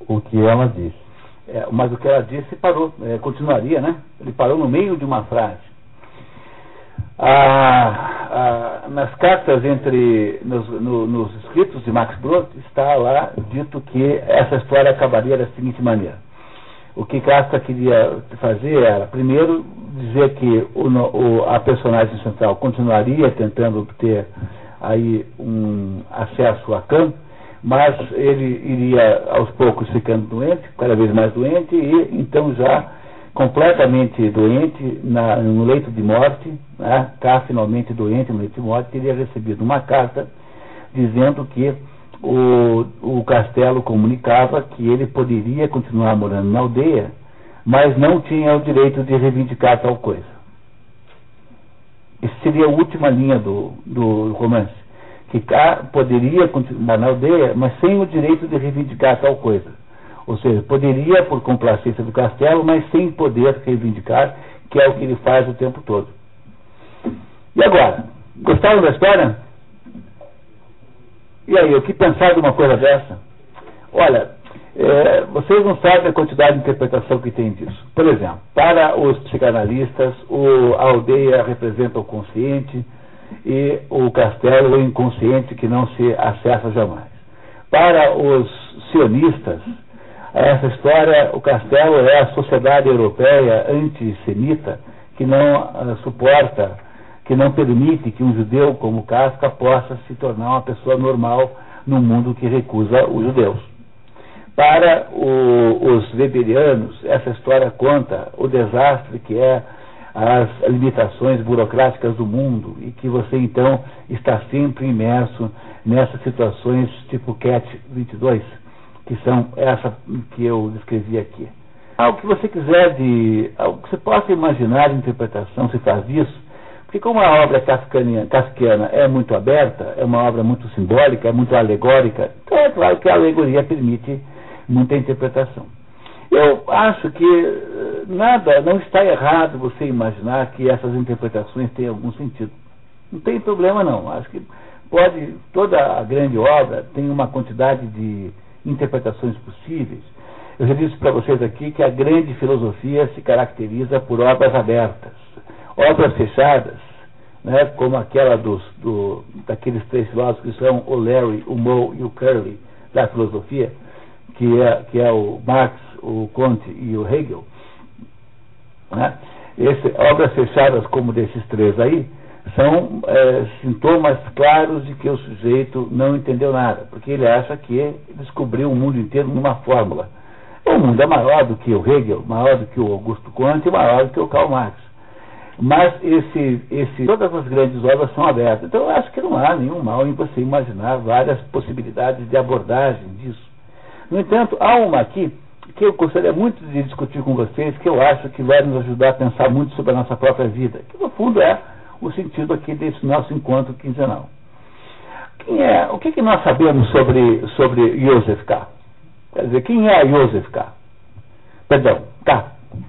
o que ela disse é, mas o que ela disse parou, é, continuaria, né? Ele parou no meio de uma frase. Ah, ah, nas cartas entre nos, no, nos escritos de Max Brod está lá dito que essa história acabaria da seguinte maneira. O que Kafka queria fazer era, primeiro, dizer que o, o, a personagem central continuaria tentando obter aí um acesso a campo, mas ele iria aos poucos ficando doente, cada vez mais doente, e então já completamente doente, na, no leito de morte, né, cá finalmente doente no leito de morte, teria recebido uma carta dizendo que o, o castelo comunicava que ele poderia continuar morando na aldeia, mas não tinha o direito de reivindicar tal coisa. Isso seria a última linha do, do romance que poderia continuar na aldeia, mas sem o direito de reivindicar tal coisa. Ou seja, poderia por complacência do castelo, mas sem poder reivindicar, que é o que ele faz o tempo todo. E agora? Gostaram da história? E aí, o que pensar de uma coisa dessa? Olha, é, vocês não sabem a quantidade de interpretação que tem disso. Por exemplo, para os psicanalistas, o, a aldeia representa o consciente, e o castelo o inconsciente que não se acessa jamais. Para os sionistas, essa história, o castelo é a sociedade europeia antissemita que não uh, suporta que não permite que um judeu como Kafka possa se tornar uma pessoa normal num mundo que recusa os judeus. Para o, os weberianos, essa história conta o desastre que é as limitações burocráticas do mundo e que você então está sempre imerso nessas situações tipo CAT 22, que são essa que eu descrevi aqui. Algo que você quiser de. algo que você possa imaginar de interpretação se faz isso, porque como a obra kafkiana é muito aberta, é uma obra muito simbólica, é muito alegórica, então é claro que a alegoria permite muita interpretação. Eu acho que eh, nada, não está errado você imaginar que essas interpretações têm algum sentido. Não tem problema não. Acho que pode, toda a grande obra tem uma quantidade de interpretações possíveis. Eu já disse para vocês aqui que a grande filosofia se caracteriza por obras abertas. Obras fechadas, né, como aquela dos, do, daqueles três filósofos que são o Larry, o Moe e o Curly da filosofia, que é, que é o Marx, o Comte e o Hegel, né? Esse, obras fechadas como desses três aí, são é, sintomas claros de que o sujeito não entendeu nada, porque ele acha que descobriu o mundo inteiro numa fórmula. O mundo é maior do que o Hegel, maior do que o Augusto Comte maior do que o Karl Marx. Mas esse, esse, todas as grandes obras são abertas. Então eu acho que não há nenhum mal em você imaginar várias possibilidades de abordagem disso. No entanto, há uma aqui que eu gostaria muito de discutir com vocês, que eu acho que vai nos ajudar a pensar muito sobre a nossa própria vida, que no fundo é o sentido aqui desse nosso encontro quinzenal. Quem é, o que, que nós sabemos sobre, sobre Joseph K? Quer dizer, quem é Joseph K? Perdão, K.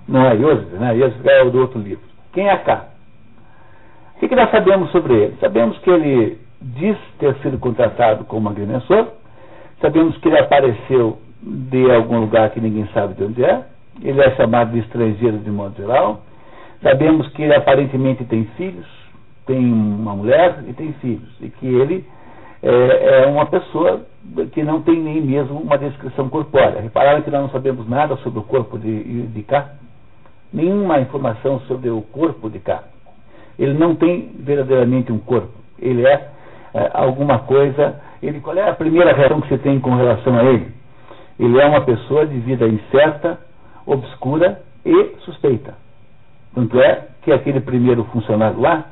Não é Joseph, né? Joseph K é o do outro livro. Quem é K? O que, que nós sabemos sobre ele? Sabemos que ele diz ter sido contratado como agrimensor, sabemos que ele apareceu de algum lugar que ninguém sabe de onde é. Ele é chamado de estrangeiro de modo geral. Sabemos que ele aparentemente tem filhos, tem uma mulher e tem filhos. E que ele é, é uma pessoa que não tem nem mesmo uma descrição corpórea. Repararam que nós não sabemos nada sobre o corpo de, de cá? Nenhuma informação sobre o corpo de cá. Ele não tem verdadeiramente um corpo. Ele é, é alguma coisa. Ele, qual é a primeira reação que você tem com relação a ele? Ele é uma pessoa de vida incerta, obscura e suspeita. Tanto é que aquele primeiro funcionário lá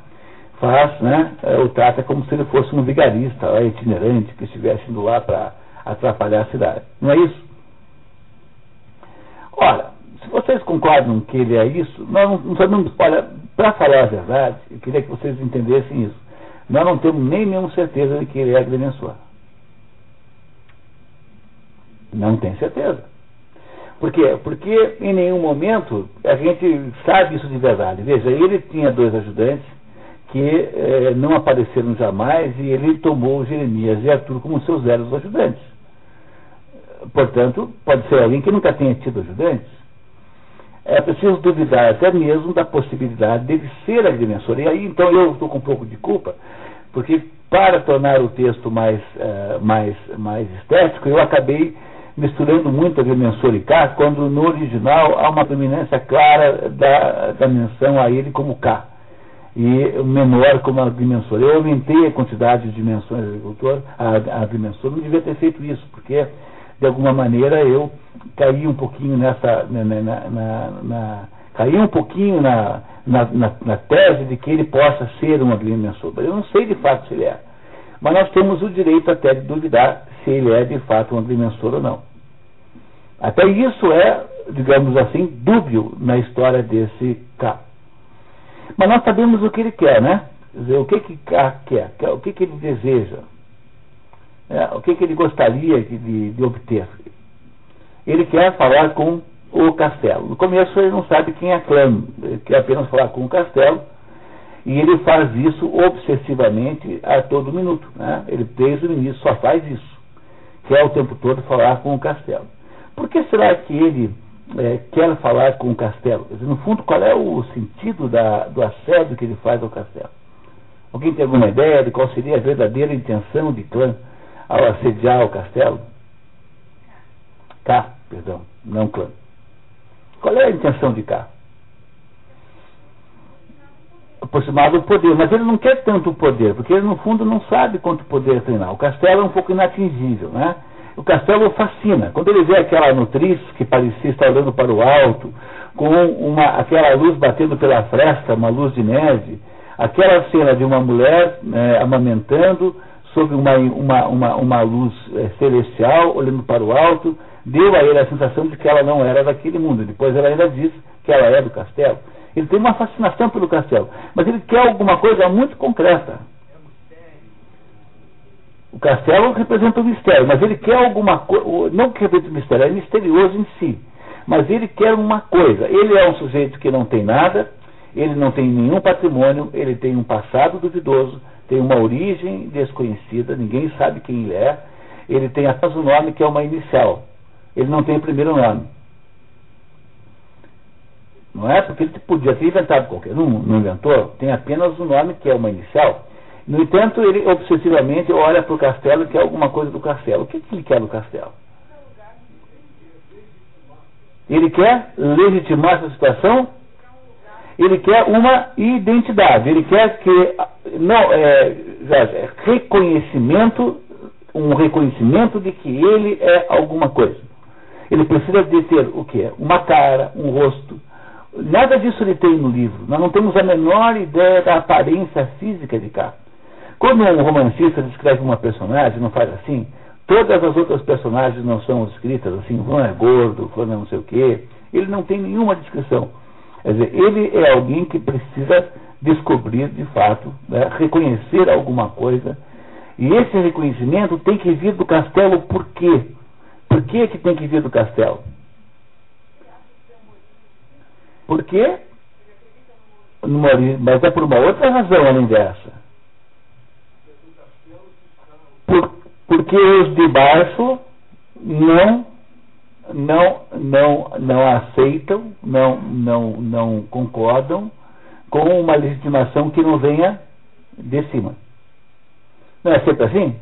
faz, né, é, o trata como se ele fosse um vigarista, é, itinerante, que estivesse indo lá para atrapalhar a cidade. Não é isso? Ora, se vocês concordam que ele é isso, nós não, não sabemos, olha, para falar a verdade, eu queria que vocês entendessem isso. Nós não temos nem nenhuma certeza de que ele é agrimensor. Não tem certeza. Por quê? Porque em nenhum momento a gente sabe isso de verdade. Veja, ele tinha dois ajudantes que eh, não apareceram jamais e ele tomou Jeremias e Arthur como seus velhos ajudantes. Portanto, pode ser alguém que nunca tenha tido ajudantes. É preciso duvidar até mesmo da possibilidade dele ser agrimensor. E aí, então, eu estou com um pouco de culpa, porque para tornar o texto mais, uh, mais, mais estético, eu acabei misturando muito agrimensor e K, quando no original há uma dominância clara da, da menção a ele como K, e menor como agrimensor. Eu aumentei a quantidade de dimensões agricultor, a, agrimensor, não devia ter feito isso, porque de alguma maneira eu caí um pouquinho nessa. Na, na, na, na caí um pouquinho na, na, tese de que ele possa ser um agrimensor. Eu não sei de fato se ele é. Mas nós temos o direito até de duvidar se ele é de fato um agrimensor ou não. Até isso é, digamos assim, dúbio na história desse K. Mas nós sabemos o que ele quer, né? Dizer, o que, que K quer, o que, que ele deseja, é, o que, que ele gostaria de, de, de obter. Ele quer falar com o castelo. No começo ele não sabe quem é Clã, ele quer apenas falar com o castelo, e ele faz isso obsessivamente a todo minuto. Né? Ele, desde o início, só faz isso. Quer o tempo todo falar com o castelo. Por que será que ele é, quer falar com o castelo? Dizer, no fundo, qual é o sentido da, do assédio que ele faz ao castelo? Alguém tem alguma ideia de qual seria a verdadeira intenção de clã ao assediar o castelo? K, perdão, não clã. Qual é a intenção de K? aproximado do poder, mas ele não quer tanto poder, porque ele no fundo não sabe quanto poder lá. O castelo é um pouco inatingível, né? O castelo o fascina. Quando ele vê aquela nutriz que parecia estar olhando para o alto, com uma, aquela luz batendo pela fresta, uma luz de neve, aquela cena de uma mulher é, amamentando sob uma, uma, uma, uma luz é, celestial, olhando para o alto, deu a ele a sensação de que ela não era daquele mundo. Depois ela ainda diz que ela é do castelo. Ele tem uma fascinação pelo castelo, mas ele quer alguma coisa muito concreta. O castelo representa o mistério, mas ele quer alguma coisa, não que representa o mistério, é misterioso em si, mas ele quer uma coisa. Ele é um sujeito que não tem nada, ele não tem nenhum patrimônio, ele tem um passado duvidoso, tem uma origem desconhecida, ninguém sabe quem ele é, ele tem apenas um nome que é uma inicial, ele não tem primeiro nome. Não é? Porque ele podia ter inventado qualquer um, não inventou, tem apenas um nome que é uma inicial. No entanto, ele obsessivamente olha para o castelo e quer alguma coisa do castelo. O que, que ele quer do castelo? Ele quer legitimar essa situação, ele quer uma identidade, ele quer que não é, é, reconhecimento, um reconhecimento de que ele é alguma coisa. Ele precisa de ter o que? Uma cara, um rosto, Nada disso ele tem no livro. Nós não temos a menor ideia da aparência física de cá. Quando um romancista descreve uma personagem, não faz assim, todas as outras personagens não são escritas assim, Juan é gordo, Juan é não sei o quê. Ele não tem nenhuma descrição. Quer dizer, ele é alguém que precisa descobrir de fato, né, reconhecer alguma coisa. E esse reconhecimento tem que vir do castelo por quê? Por que, que tem que vir do castelo? Por quê? Mas é por uma outra razão além dessa. Por, porque os de baixo não não não não aceitam, não não não concordam com uma legitimação que não venha de cima. Não é sempre assim?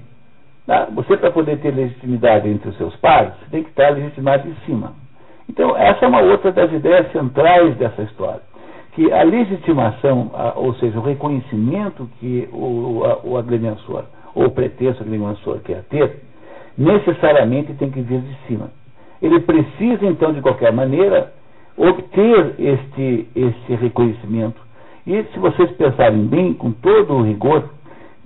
Ah, você para poder ter legitimidade entre os seus pares, tem que estar legitimado de cima. Então, essa é uma outra das ideias centrais dessa história. Que a legitimação, ou seja, o reconhecimento que o, o agrimensor, ou o pretenso agrimensor quer ter, necessariamente tem que vir de cima. Ele precisa, então, de qualquer maneira, obter este, este reconhecimento. E se vocês pensarem bem, com todo o rigor,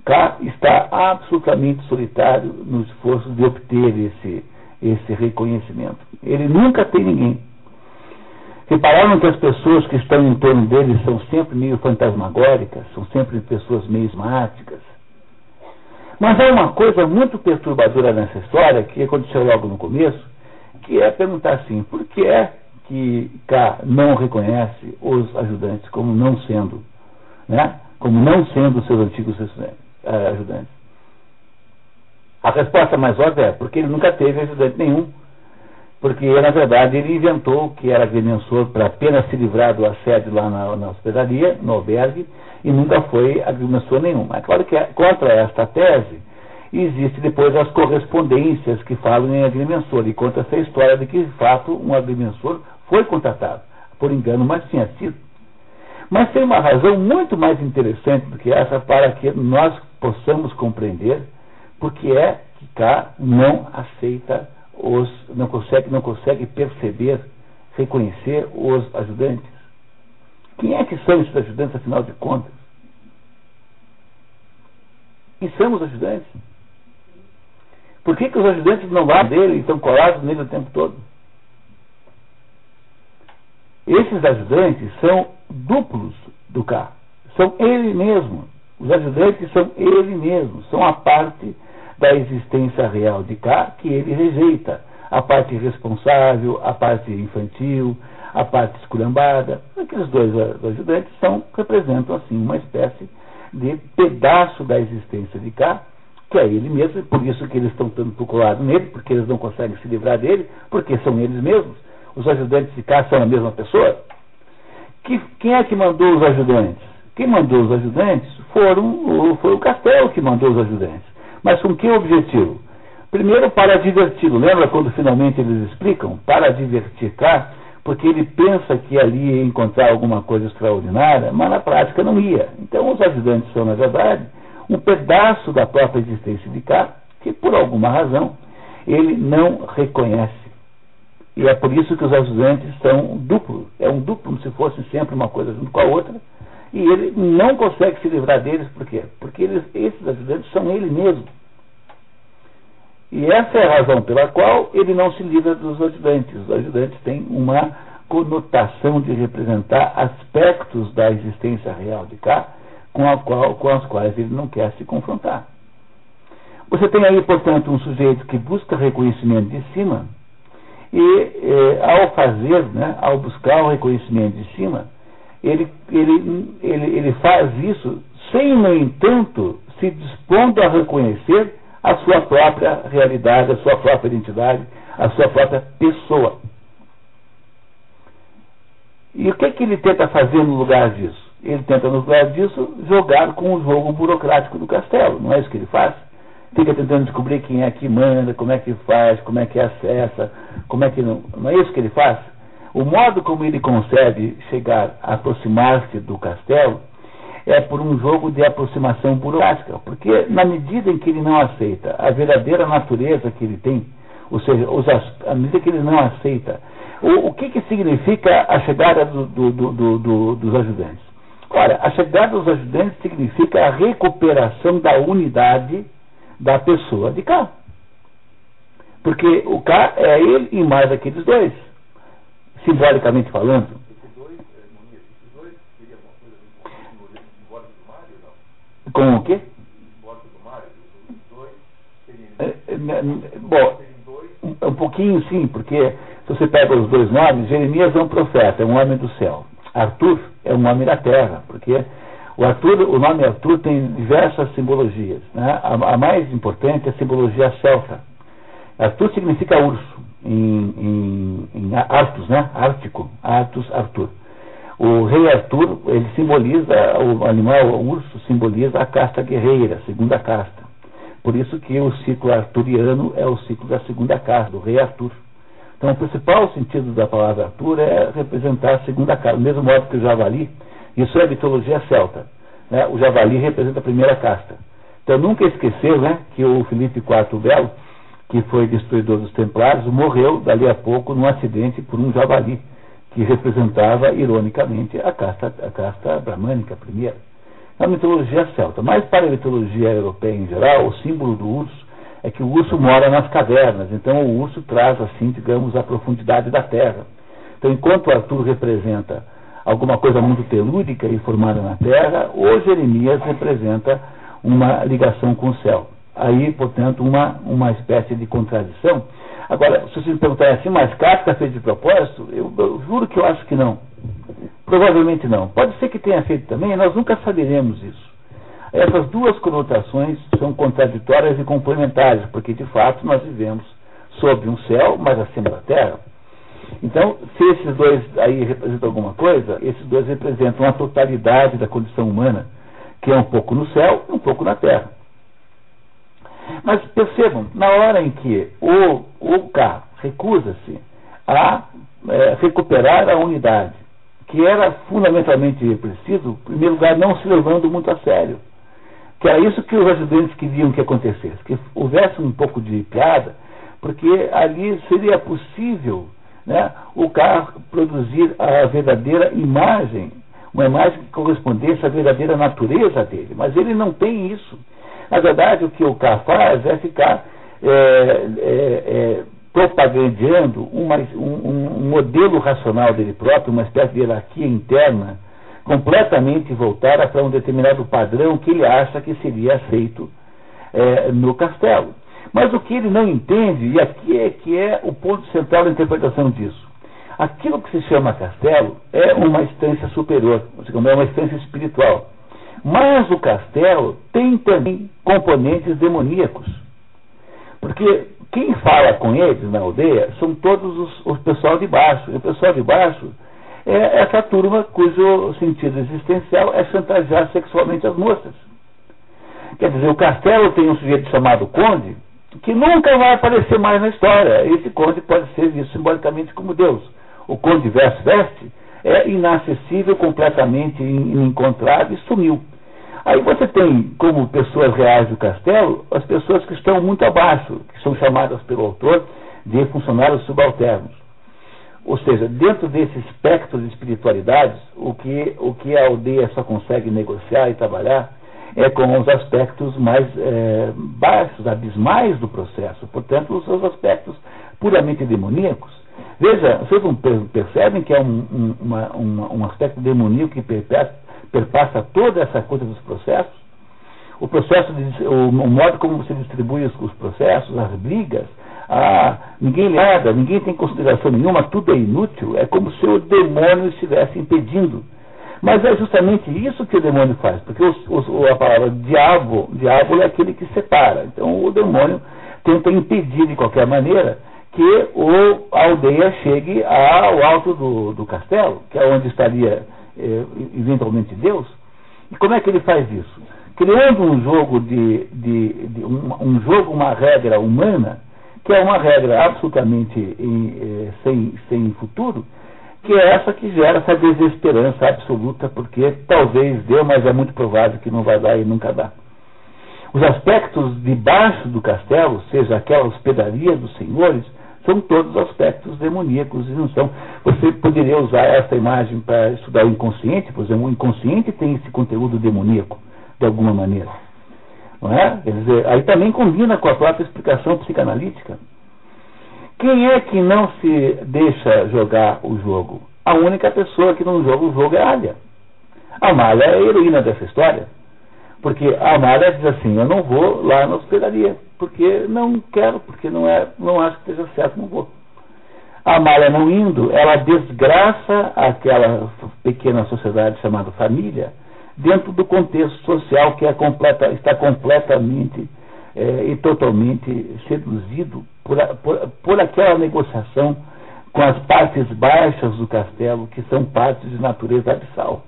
K está absolutamente solitário no esforço de obter esse, esse reconhecimento. Ele nunca tem ninguém. Repararam que as pessoas que estão em torno dele são sempre meio fantasmagóricas, são sempre pessoas meio esmáticas. Mas há uma coisa muito perturbadora nessa história, que aconteceu logo no começo, que é perguntar assim, por que é que K não reconhece os ajudantes como não sendo, né? como não sendo seus antigos eh, ajudantes? A resposta mais óbvia é porque ele nunca teve ajudante nenhum. Porque, na verdade, ele inventou que era agrimensor para apenas se livrar do assédio lá na, na hospedaria, no albergue, e nunca foi agrimensor nenhum. É claro que contra esta tese existe depois as correspondências que falam em agrimensor e conta essa história de que, de fato, um agrimensor foi contratado, por engano, mas tinha sido. Mas tem uma razão muito mais interessante do que essa para que nós possamos compreender porque é que cá não aceita os, não consegue, não consegue perceber, reconhecer os ajudantes. Quem é que são esses ajudantes, afinal de contas? Quem são os ajudantes? Por que, que os ajudantes não vão dele e estão colados nele o tempo todo? Esses ajudantes são duplos do cá. São ele mesmo. Os ajudantes são ele mesmo. São a parte da existência real de cá que ele rejeita. A parte responsável, a parte infantil, a parte esculhambada. Aqueles dois ajudantes são, representam assim uma espécie de pedaço da existência de cá, que é ele mesmo, e por isso que eles estão tanto procurados nele, porque eles não conseguem se livrar dele, porque são eles mesmos. Os ajudantes de cá são a mesma pessoa. Que, quem é que mandou os ajudantes? Quem mandou os ajudantes foram, foi o Castelo que mandou os ajudantes. Mas com que objetivo? Primeiro, para diverti-lo. Lembra quando finalmente eles explicam? Para divertir cá, porque ele pensa que ali ia encontrar alguma coisa extraordinária, mas na prática não ia. Então os ajudantes são, na verdade, um pedaço da própria existência de cá, que por alguma razão ele não reconhece. E é por isso que os ajudantes são duplos. É um duplo, como se fosse sempre uma coisa junto com a outra. E ele não consegue se livrar deles, por quê? Porque eles, esses ajudantes são ele mesmo. E essa é a razão pela qual ele não se livra dos ajudantes. Os ajudantes têm uma conotação de representar aspectos da existência real de cá com, a qual, com as quais ele não quer se confrontar. Você tem aí, portanto, um sujeito que busca reconhecimento de cima e, eh, ao fazer, né, ao buscar o reconhecimento de cima, ele, ele, ele, ele faz isso sem, no entanto, se dispondo a reconhecer a sua própria realidade, a sua própria identidade, a sua própria pessoa. E o que, que ele tenta fazer no lugar disso? Ele tenta, no lugar disso, jogar com o jogo burocrático do castelo. Não é isso que ele faz? Fica tentando descobrir quem é que manda, como é que faz, como é que acessa, como é que não. Não é isso que ele faz? O modo como ele consegue chegar, aproximar-se do castelo, é por um jogo de aproximação burocrática, porque na medida em que ele não aceita a verdadeira natureza que ele tem, ou seja, os, medida que ele não aceita, o, o que, que significa a chegada do, do, do, dos ajudantes? Ora, a chegada dos ajudantes significa a recuperação da unidade da pessoa de cá. Porque o cá é ele e mais aqueles dois, simbolicamente falando. Com o quê? É, é, bom, um pouquinho sim, porque se você pega os dois nomes, Jeremias é um profeta, é um homem do céu. Arthur é um homem da terra, porque o, Arthur, o nome Arthur tem diversas simbologias. Né? A, a, mais importante é a simbologia celta. Arthur significa urso, em, em, em Artus, né? Ártico, Artus, Arthur. O rei Arthur, ele simboliza, o animal, o urso, simboliza a casta guerreira, a segunda casta. Por isso que o ciclo arturiano é o ciclo da segunda casta, do rei Arthur. Então, o principal sentido da palavra Arthur é representar a segunda casta, do mesmo modo que o javali, isso é mitologia celta. Né? O javali representa a primeira casta. Então, nunca esquecer né, que o Felipe IV Belo, que foi destruidor dos templários, morreu dali a pouco num acidente por um javali que representava, ironicamente, a casta, a casta bramânica primeira. A mitologia celta. Mas para a mitologia europeia em geral, o símbolo do urso é que o urso mora nas cavernas. Então o urso traz, assim, digamos, a profundidade da terra. Então, enquanto Arthur representa alguma coisa muito telúrica e formada na terra, o Jeremias representa uma ligação com o céu. Aí, portanto, uma, uma espécie de contradição Agora, se você me perguntar assim, mas Kafka fez de propósito, eu, eu, juro que eu acho que não. Provavelmente não. Pode ser que tenha feito também, nós nunca saberemos isso. Essas duas conotações são contraditórias e complementares, porque de fato nós vivemos sob um céu, mas acima da terra. Então, se esses dois aí representam alguma coisa, esses dois representam a totalidade da condição humana, que é um pouco no céu e um pouco na terra. Mas percebam, na hora em que o, o K recusa-se a é, recuperar a unidade, que era fundamentalmente preciso, em primeiro lugar, não se levando muito a sério. Que era isso que os ajudantes queriam que acontecesse, que houvesse um pouco de piada, porque ali seria possível né, o K produzir a verdadeira imagem, uma imagem que correspondesse à verdadeira natureza dele. Mas ele não tem isso. Na verdade, o que o K faz é ficar é, é, é, propagandeando uma, um, um, modelo racional dele próprio, uma espécie de hierarquia interna, completamente voltada para um determinado padrão que ele acha que seria aceito é, no castelo. Mas o que ele não entende, e aqui é que é o ponto central da interpretação disso, aquilo que se chama castelo é uma instância superior, ou seja, é uma instância espiritual. Mas o castelo tem também componentes demoníacos. Porque quem fala com eles na aldeia são todos os, o pessoal de baixo. E o pessoal de baixo é essa turma cujo sentido existencial é chantagear sexualmente as moças. Quer dizer, o castelo tem um sujeito chamado Conde, que nunca vai aparecer mais na história. Esse Conde pode ser visto simbolicamente como Deus. o conde veste-veste, é inacessível, completamente inencontrável e sumiu. Aí você tem como pessoas reais do castelo as pessoas que estão muito abaixo, que são chamadas pelo autor de funcionários subalternos. Ou seja, dentro desse espectro de espiritualidades, o que, o que a aldeia só consegue negociar e trabalhar é com os aspectos mais é, baixos, abismais do processo, portanto, os seus aspectos puramente demoníacos. Veja, vocês não percebem que é um, um, uma, um aspecto demoníaco que perpassa toda essa coisa dos processos? O processo, de, o, o modo como você distribui os, os processos, as brigas, ah, ninguém nada, ninguém tem consideração nenhuma, tudo é inútil, é como se o demônio estivesse impedindo. Mas é justamente isso que o demônio faz, porque os, os, a palavra diabo, diabo é aquele que separa. Então o demônio tenta impedir de qualquer maneira que o, a aldeia chegue ao alto do, do castelo, que é onde estaria eh, eventualmente Deus. E como é que ele faz isso? Criando um jogo de, de, de um, um, jogo, uma regra humana, que é uma regra absolutamente em, eh, sem, sem futuro, que é essa que gera essa desesperança absoluta, porque talvez dê, mas é muito provável que não vai dar e nunca dá. Os aspectos de baixo do castelo, seja aquela hospedaria dos senhores, são todos aspectos demoníacos e não são. Você poderia usar essa imagem para estudar o inconsciente, por exemplo, o inconsciente tem esse conteúdo demoníaco, de alguma maneira. Não é? Quer dizer, aí também combina com a própria explicação psicanalítica. Quem é que não se deixa jogar o jogo? A única pessoa que não joga o jogo é a Alia. A Malha é a heroína dessa história. Porque a Malha diz assim, eu não vou lá na hospedaria, porque não quero, porque não, é, não acho que esteja certo, não vou. A Malha não indo, ela desgraça aquela pequena sociedade chamada família, dentro do contexto social que é completa, está completamente é, e totalmente seduzido por, por, por aquela negociação com as partes baixas do castelo, que são partes de natureza abissal.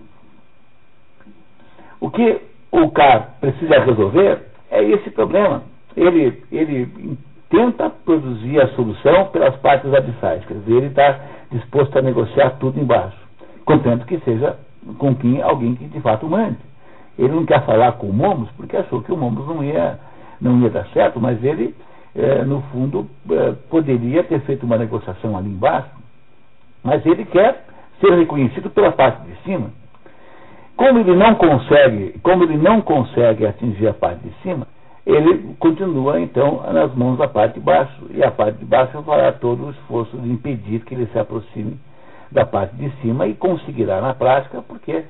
O que o K precisa resolver é esse problema. Ele, ele tenta produzir a solução pelas partes abissais, quer dizer, ele está disposto a negociar tudo embaixo, contanto que seja com quem, alguém que de fato mande. Ele não quer falar com o Momos porque achou que o Momos não ia, não ia dar certo, mas ele é, no fundo, é, poderia ter feito uma negociação ali embaixo, mas ele quer ser reconhecido pela parte de cima. Como ele não consegue, como ele não consegue atingir a parte de cima, ele continua então nas mãos da parte de baixo, e a parte de baixo fará todo o esforço de impedir que ele se aproxime da parte de cima e conseguirá na prática, porque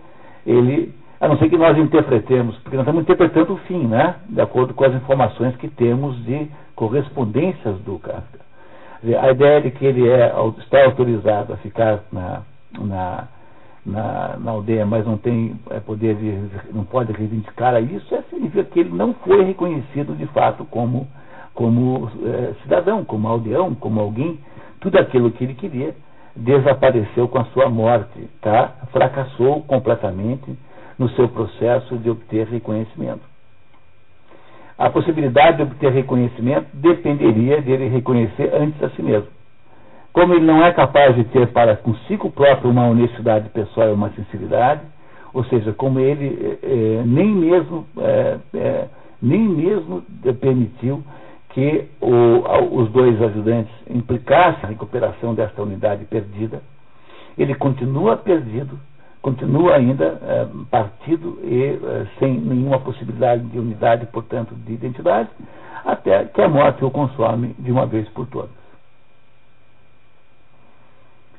ele a não ser que nós interpretemos, porque nós estamos interpretando o fim, né? De acordo com as informações que temos de correspondências do Kafka. A ideia de que ele é, está autorizado a ficar na, na, na, na aldeia, mas não tem é, poder de, não pode reivindicar isso, é, significa que ele não foi reconhecido de fato como, como é, cidadão, como aldeão, como alguém. Tudo aquilo que ele queria desapareceu com a sua morte, tá? fracassou completamente no seu processo de obter reconhecimento. A possibilidade de obter reconhecimento dependeria dele reconhecer antes a si mesmo. Como ele não é capaz de ter para consigo próprio uma honestidade pessoal e uma sinceridade, ou seja, como ele é, nem mesmo é, nem mesmo permitiu que o, os dois ajudantes implicassem a recuperação desta unidade perdida, ele continua perdido continua ainda é, partido e é, sem nenhuma possibilidade de unidade, portanto, de identidade, até que a morte o consome de uma vez por todas.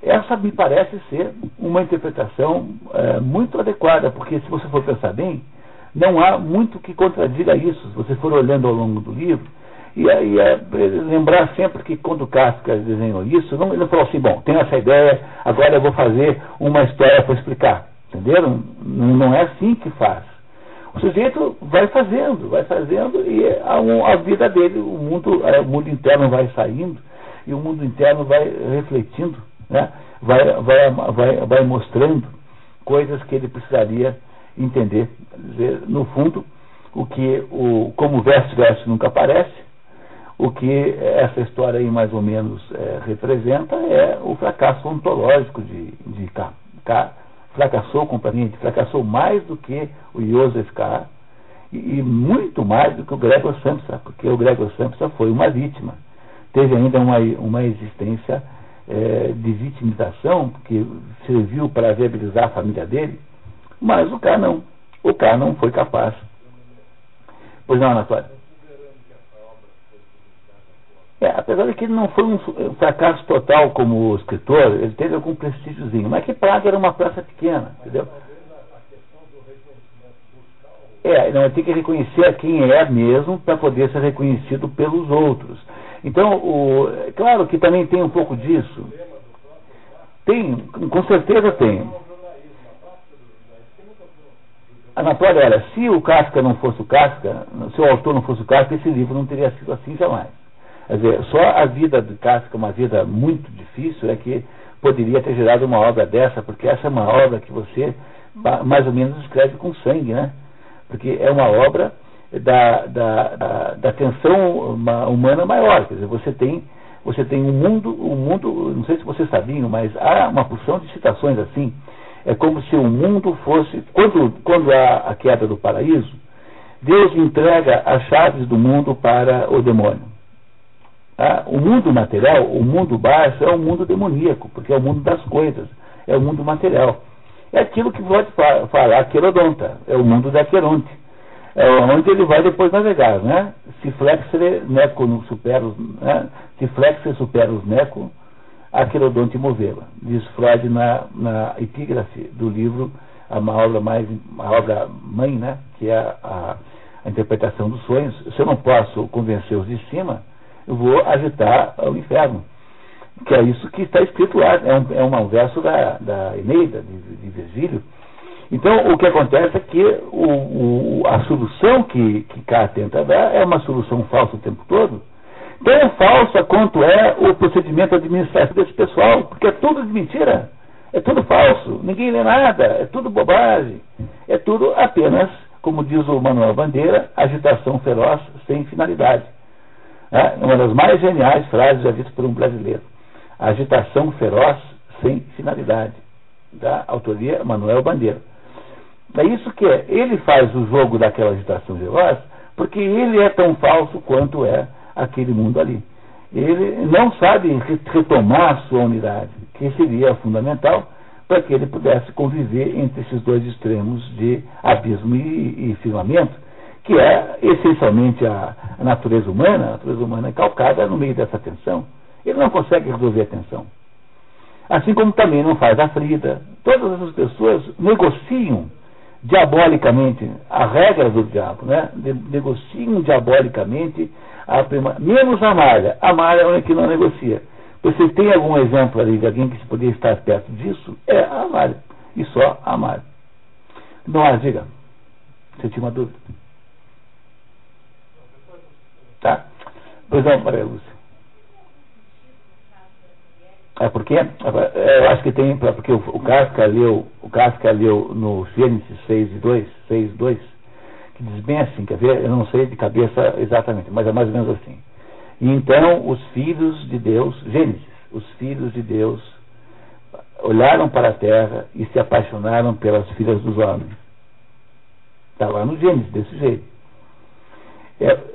Essa me parece ser uma interpretação é, muito adequada, porque se você for pensar bem, não há muito que contradiga isso. Se você for olhando ao longo do livro, e, e é, lembrar sempre que quando Kafka desenhou isso, não, ele falou assim, bom, tenho essa ideia, agora eu vou fazer uma história para explicar. Entenderam? Não, não é assim que faz. O sujeito vai fazendo, vai fazendo e a, a vida dele, o mundo, é, o mundo interno vai saindo e o mundo interno vai refletindo, né? vai, vai, vai, vai mostrando coisas que ele precisaria entender. Dizer, no fundo, o que o, como verso verso nunca aparece, o que essa história aí mais ou menos é, representa é o fracasso ontológico de, de K. K fracassou completamente, fracassou mais do que o Joseph K. E, e muito mais do que o Gregor Samsa, porque o Gregor Samsa foi uma vítima. Teve ainda uma, uma existência é, de vitimização, que serviu para viabilizar a família dele, mas o K não. O K não foi capaz. Pois não, Anatório? É, apesar de que ele não foi um fracasso total como escritor, ele teve algum prestígiozinho. Mas que Praga era uma praça pequena, entendeu? É, não, tem que reconhecer quem é mesmo para poder ser reconhecido pelos outros. Então, o, claro que também tem um pouco disso. Tem, com certeza tem. Anatólia, olha, se o Casca não fosse o Casca, se o autor não fosse o Casca, esse livro não teria sido assim jamais. Quer dizer, só a vida de Kafka, uma vida muito difícil, é que poderia ter gerado uma obra dessa, porque essa é uma obra que você mais ou menos escreve com sangue, né? Porque é uma obra da, da, da, da tensão humana maior. Quer dizer, você tem, você tem um mundo, um mundo, não sei se vocês sabiam, mas há uma porção de citações assim. É como se o mundo fosse, quando, quando há a queda do paraíso, Deus entrega as chaves do mundo para o demônio. Ah, o mundo material, o mundo baixo, é o mundo demoníaco, porque é o mundo das coisas, é o mundo material. É aquilo que pode falar Querodonta, é o mundo da Queronte. É onde ele vai depois navegar, né? Se flexere neco no superos, né? Se flexere superos neco, a Querodonte movê-la. Diz Freud na, na epígrafe do livro, uma obra mais, a obra mãe, né? Que é a, a, a interpretação dos sonhos. Se eu não posso convencer os de cima, eu vou agitar o inferno. Que é isso que está escrito lá, é um, é um verso da, da Eneida, de, de Virgílio. Então, o que acontece é que o, o, a solução que, que K tenta dar é uma solução falsa o tempo todo. Tão falsa quanto é o procedimento administrativo desse pessoal, porque é tudo de mentira. É tudo falso, ninguém lê nada, é tudo bobagem. É tudo apenas, como diz o Manuel Bandeira, agitação feroz sem finalidade. É uma das mais geniais frases já ditas por um brasileiro. Agitação feroz sem finalidade. Da autoria Manuel Bandeira. É isso que é. Ele faz o jogo daquela agitação feroz porque ele é tão falso quanto é aquele mundo ali. Ele não sabe retomar sua unidade, que seria fundamental para que ele pudesse conviver entre esses dois extremos de abismo e, e firmamento, que é essencialmente a, natureza humana, a natureza humana é calcada no meio dessa tensão. Ele não consegue resolver a tensão. Assim como também não faz a Frida. Todas essas pessoas negociam diabolicamente a regra do diabo, né? negociam diabolicamente a prima, menos a Malha. A Malha é a única que não negocia. Você tem algum exemplo ali de alguém que se poderia estar perto disso? É a Malha. E só a Malha. Não, diga. Você tinha uma dúvida? Tá? Pois não, Maria Lúcia. É porque é, eu acho que tem, porque o, o Casca leu, o Casca leu no Gênesis 6 e 2, 6 e 2, que diz bem assim, quer ver? Eu não sei de cabeça exatamente, mas é mais ou menos assim. E então os filhos de Deus, Gênesis, os filhos de Deus olharam para a terra e se apaixonaram pelas filhas dos homens. Está lá no Gênesis, desse jeito. É,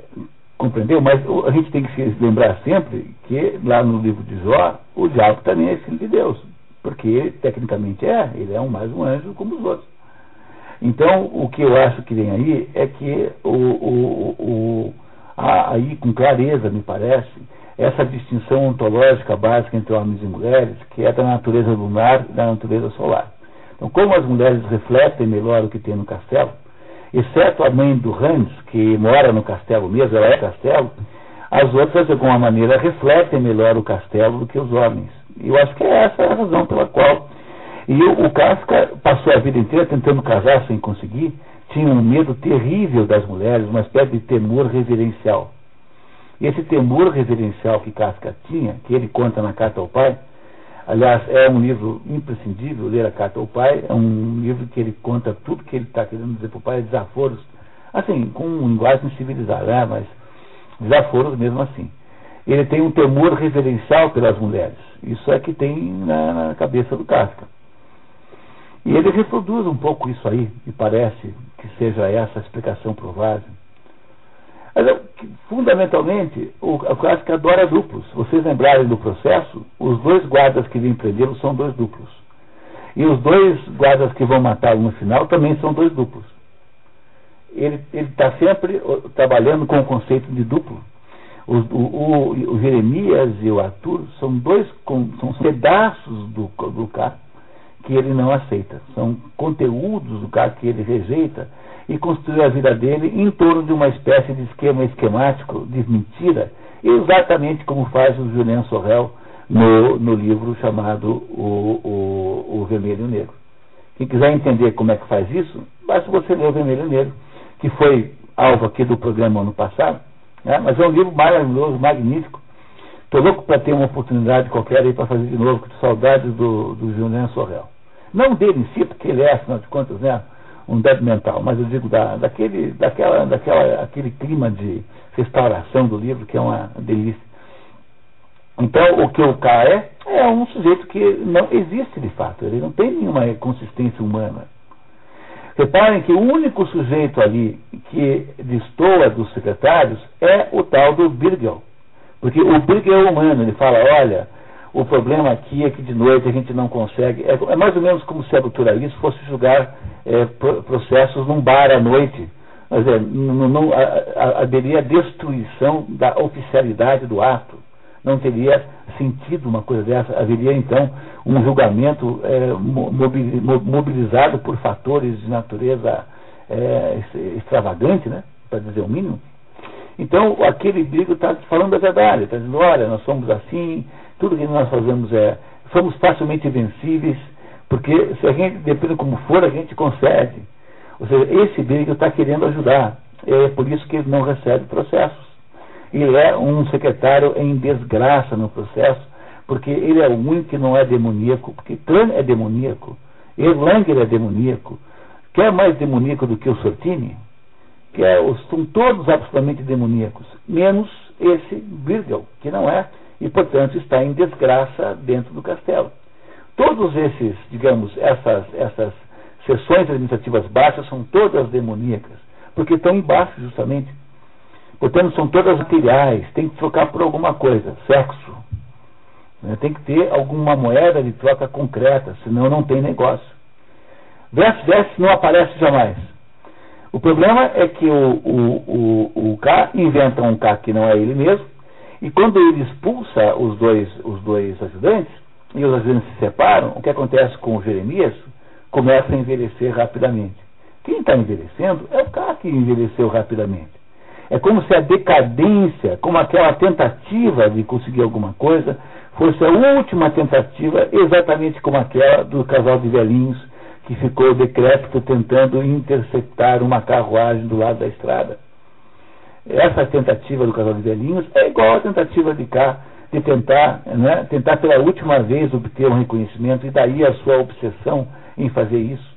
Compreendeu? Mas a gente tem que se lembrar sempre que lá no livro de Jó, o diabo também é filho de Deus. Porque tecnicamente, é, ele é um, mais um anjo como os outros. Então, o que eu acho que vem aí é que, o, o, o, aí, com clareza, me parece, essa distinção ontológica básica entre homens e mulheres, que é da natureza lunar e da natureza solar. Então, como as mulheres refletem melhor o que tem no castelo, exceto a mãe do Hans, que mora no castelo mesmo, ela é castelo, as outras, de alguma maneira, refletem melhor o castelo do que os homens. Eu acho que é essa a razão pela qual. E o, o Kafka passou a vida inteira tentando casar sem conseguir, tinha um medo terrível das mulheres, uma espécie de temor reverencial. E esse temor reverencial que Kafka tinha, que ele conta na carta ao pai, Aliás, é um livro imprescindível, ler a carta ao pai, é um livro que ele conta tudo que ele está querendo dizer para o pai, desaforos, assim, com linguagem civilizada, né? mas desaforos mesmo assim. Ele tem um temor reverencial pelas mulheres. Isso é que tem na, na cabeça do Kafka. E ele reproduz um pouco isso aí, e parece que seja essa a explicação provável. Mas, fundamentalmente, o, o Kafka adora duplos. Vocês lembrarem do processo, os dois guardas que vêm prendê-lo são dois duplos. E os dois guardas que vão matá-lo no final também são dois duplos. Ele está sempre trabalhando com o conceito de duplo. O, o, o, Jeremias e o Arthur são dois são pedaços do, do que ele não aceita. São conteúdos do K que ele rejeita e construiu a vida dele em torno de uma espécie de esquema esquemático de mentira, exatamente como faz o Julien Sorrel no, no livro chamado o, o, o Vermelho Negro. Quem quiser entender como é que faz isso, basta você ler o Vermelho Negro, que foi alvo aqui do programa ano passado, né? mas é um livro maravilhoso, magnífico. Estou louco para ter uma oportunidade qualquer aí para fazer de novo, com saudades do, do Julien Sorrel. Não dele em si, porque ele é, afinal de contas, né, um débil mental, mas eu digo da, daquele, daquela, daquela, aquele clima de restauração do livro, que é uma delícia. Então, o que o K é, é um sujeito que não existe de fato, ele não tem nenhuma consistência humana. Reparem que o único sujeito ali que destoa dos secretários é o tal do Birgel. Porque o Birgel é humano, ele fala, olha, o problema aqui é que de noite a gente não consegue. É, é mais ou menos como se a doutora Alice fosse julgar é, processos num bar à noite. Mas é, não, não, haveria destruição da oficialidade do ato não teria sentido uma coisa dessa. Haveria, então, um julgamento é, mobilizado por fatores de natureza é, extravagante, né, para dizer o mínimo. Então, aquele brigo está falando a verdade, está dizendo, olha, nós somos assim, tudo que nós fazemos é. Somos facilmente vencíveis, porque se a gente, depende como for, a gente consegue. Ou seja, esse brigo está querendo ajudar. É por isso que ele não recebe processos ele é um secretário em desgraça no processo, porque ele é o único que não é demoníaco, porque Tran é demoníaco, Erlanger é demoníaco, quer mais demoníaco do que o Sortini? Que é, são todos absolutamente demoníacos, menos esse Virgil, que não é, e portanto está em desgraça dentro do castelo. Todos esses, digamos, essas, essas sessões administrativas baixas são todas demoníacas, porque estão embaixo justamente Portanto, são todas materiais, tem que trocar por alguma coisa, sexo. Né? Tem que ter alguma moeda de troca concreta, senão não tem negócio. Verso verso não aparece jamais. O problema é que o, o, o, o K inventa um K que não é ele mesmo, e quando ele expulsa os dois, os dois ajudantes, e os ajudantes se separam, o que acontece com o Jeremias começa a envelhecer rapidamente. Quem está envelhecendo é o K que envelheceu rapidamente. É como se a decadência, como aquela tentativa de conseguir alguma coisa, fosse a última tentativa, exatamente como aquela do casal de velhinhos que ficou decrépito tentando interceptar uma carruagem do lado da estrada. Essa tentativa do casal de velhinhos é igual à tentativa de cá de tentar, né, tentar pela última vez obter um reconhecimento e daí a sua obsessão em fazer isso.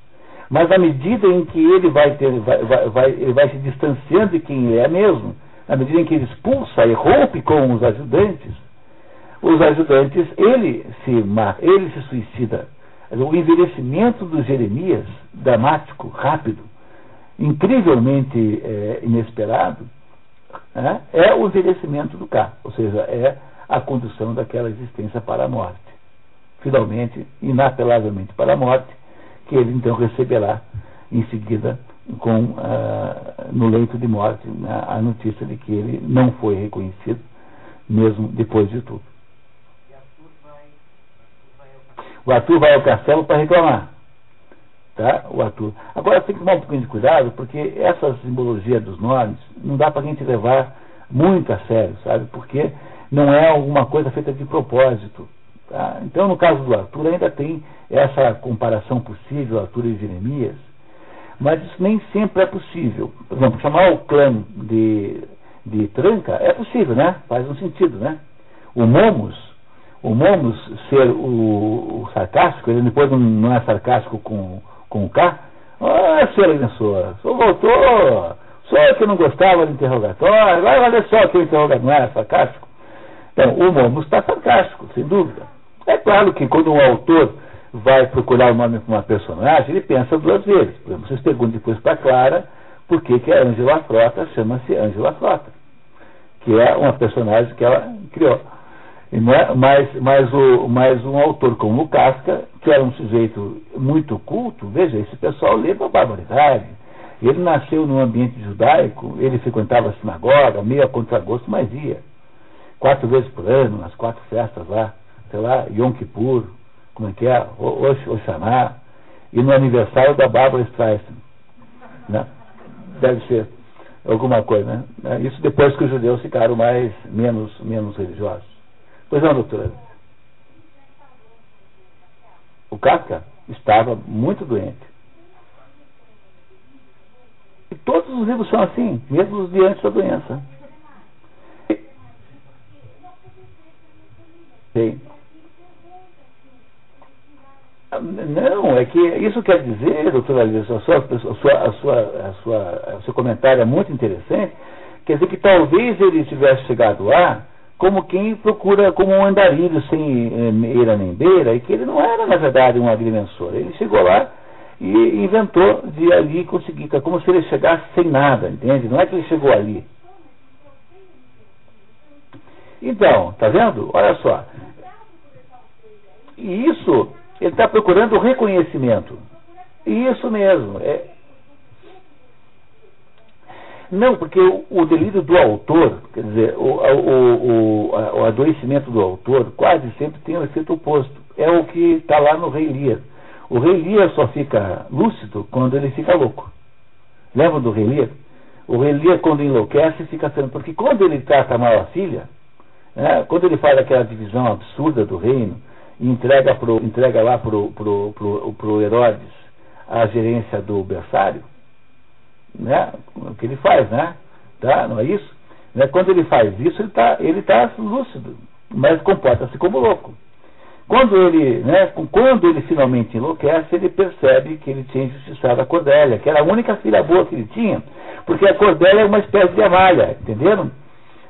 Mas à medida em que ele vai, ter, vai, vai, vai, ele vai se distanciando de quem é mesmo, à medida em que ele expulsa e rompe com os ajudantes, os ajudantes, ele se ele se suicida. O envelhecimento do Jeremias, dramático, rápido, incrivelmente é, inesperado, é, é o envelhecimento do K, ou seja, é a condução daquela existência para a morte. Finalmente, inapelavelmente para a morte, que ele então receberá em seguida com, ah, no leito de morte né, a notícia de que ele não foi reconhecido, mesmo depois de tudo. O Arthur vai ao castelo para reclamar. Tá? O Arthur. Agora tem que tomar um pouquinho de cuidado, porque essa simbologia dos nomes não dá para a gente levar muito a sério, sabe? Porque não é alguma coisa feita de propósito. Tá? Então, no caso do Arthur, ainda tem essa comparação possível, Arthur e Jeremias, mas isso nem sempre é possível. Por exemplo, chamar o clã de, de Tranca é possível, né? Faz um sentido, né? O Momos, o Momos ser o, o sarcástico, ele depois não, é sarcástico com, com o K, ah, senhor agressor, o senhor voltou, Só que não gostava de interrogatório, olha só que o interrogatório não era sarcástico. Então, o Momus está sarcástico, sem dúvida. É claro que quando um autor vai procurar o nome para uma personagem, ele pensa duas vezes. Por exemplo, vocês perguntam depois para Clara por que, que a Angela Frota chama-se Angela Frota, que é uma personagem que ela criou. É? Mas, mas, o, mas um autor como o Casca, que era um sujeito muito culto, veja, esse pessoal lê uma barbaridade. Ele nasceu num ambiente judaico, ele frequentava a sinagoga, meio a contragosto, mas ia. Quatro vezes por ano, nas quatro festas lá, sei lá, Yom Kippur, como é que é? Oxaná, e no aniversário da Bárbara Streisand. Né? Deve ser alguma coisa, né? Isso depois que os judeus ficaram mais, menos, menos religiosos. Pois não, doutora? O Kafka estava muito doente. E todos os livros são assim, mesmo os de antes da doença. Sim. Não, é que isso quer dizer, doutora Alice, a sua, a sua, a sua, a sua, o seu comentário é muito interessante, quer dizer que talvez ele tivesse chegado lá como quem procura como um andarilho sem eh, eira nem beira, e que ele não era, na verdade, um agrimensor. Ele chegou lá e inventou de ali conseguir, é como se ele chegasse sem nada, entende? Não é que ele chegou ali. Então, tá vendo? Olha só. E isso, ele está procurando reconhecimento. Isso mesmo. É, não, porque o, o, delírio do autor, quer dizer, o, o, o, adoecimento do autor quase sempre tem o um efeito oposto. É o que está lá no Rei Lear. O Rei Lear só fica lúcido quando ele fica louco. Lembra do Rei Lear? O Rei Lear, quando enlouquece, fica sendo. Porque quando ele trata mal a filha, né, quando ele faz aquela divisão absurda do reino, entrega, pro, entrega lá para o Herodes a gerência do berçário, né? O que ele faz, né? Tá? Não é isso? Né? Quando ele faz isso, ele está ele tá lúcido, mas comporta-se como louco. Quando ele, né, quando ele finalmente enlouquece, ele percebe que ele tinha injustiçado a Cordélia, que era a única filha boa que ele tinha, porque a Cordélia é uma espécie de Amália, entenderam?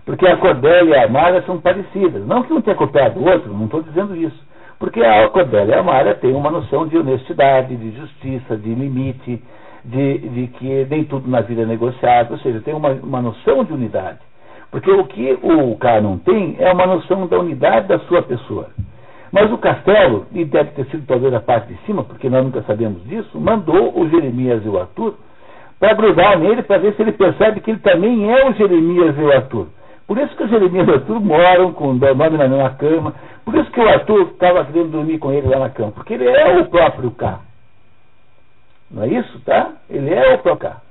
Porque a Cordélia e a Amália são parecidas. Não que um tenha copiado o outro, não estou dizendo isso. Porque a Cordélia e a Amália têm uma noção de honestidade, de justiça, de limite, de, de que nem tudo na vida é negociado, ou seja, tem uma, uma noção de unidade. Porque o que o cara não tem é uma noção da unidade da sua pessoa. Mas o Castelo, e deve ter sido talvez a parte de cima, porque nós nunca sabemos disso, mandou o Jeremias e o Arthur para grudar nele para ver se ele percebe que ele também é o Jeremias e o Arthur. Por isso que o Jeremias e o Arthur moram com nome na mesma cama. Por isso que o Arthur estava querendo dormir com ele lá na cama. Porque ele é o próprio K. Não é isso, tá? Ele é o Procá.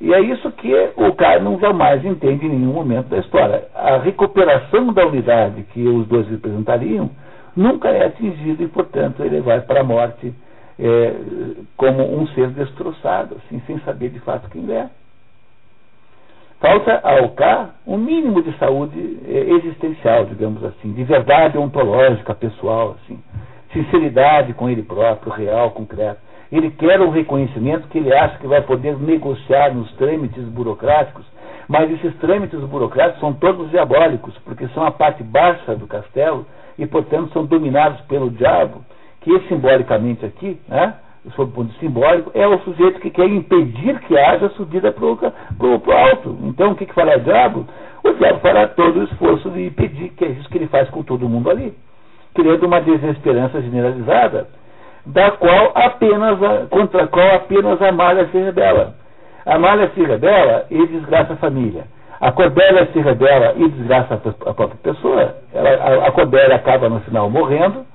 E é isso que o cara não jamais entende em nenhum momento da história. A recuperação da unidade que os dois representariam nunca é atingida e, portanto, ele vai para a morte é, como um ser destroçado, assim, sem saber de fato quem é. Falta ao K um mínimo de saúde é, existencial, digamos assim, de verdade ontológica, pessoal, assim, sinceridade com ele próprio, real, concreto. Ele quer um reconhecimento que ele acha que vai poder negociar nos trâmites burocráticos, mas esses trâmites burocráticos são todos diabólicos, porque são a parte baixa do castelo e, portanto, são dominados pelo diabo, que simbolicamente aqui, né, sob o ponto simbólico, é o sujeito que quer impedir que haja subida para o alto. Então, o que, que fará o diabo? O diabo fará todo o esforço de impedir, que é isso que ele faz com todo mundo ali, criando uma desesperança generalizada da qual apenas a, contra a qual apenas a malha se rebela. A malha se rebela e desgraça a família. A Cordélia se rebela e desgraça a, própria pessoa. Ela, a, a acaba no final morrendo,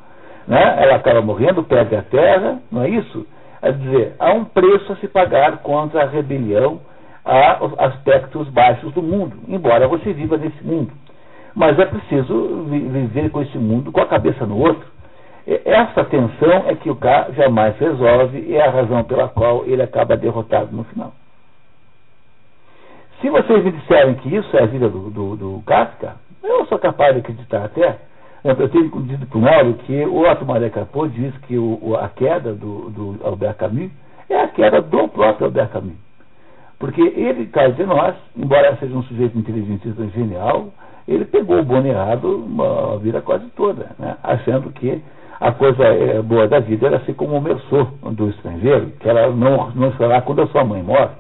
né? ela acaba morrendo, perde a terra, não é isso? É dizer, há um preço a se pagar contra a rebelião a aspectos baixos do mundo, embora você viva nesse mundo. Mas é preciso viver com esse mundo com a cabeça no outro. Essa tensão é que o K jamais resolve e é a razão pela qual ele acaba derrotado no final. Se vocês me disserem que isso é a vida do, do, do Kafka, eu sou capaz de acreditar até. Eu tenho dito para o Mauro que o Otto Maria Capô diz que o, a queda do, do Albert Camus é a queda do próprio Albert Camus. Porque ele, caso de nós, embora seja um sujeito inteligente e genial, ele pegou o bom errado a vida quase toda, né? achando que a coisa é, boa da vida era ser como o merçou do estrangeiro, que ela não, não chorar quando a sua mãe morre.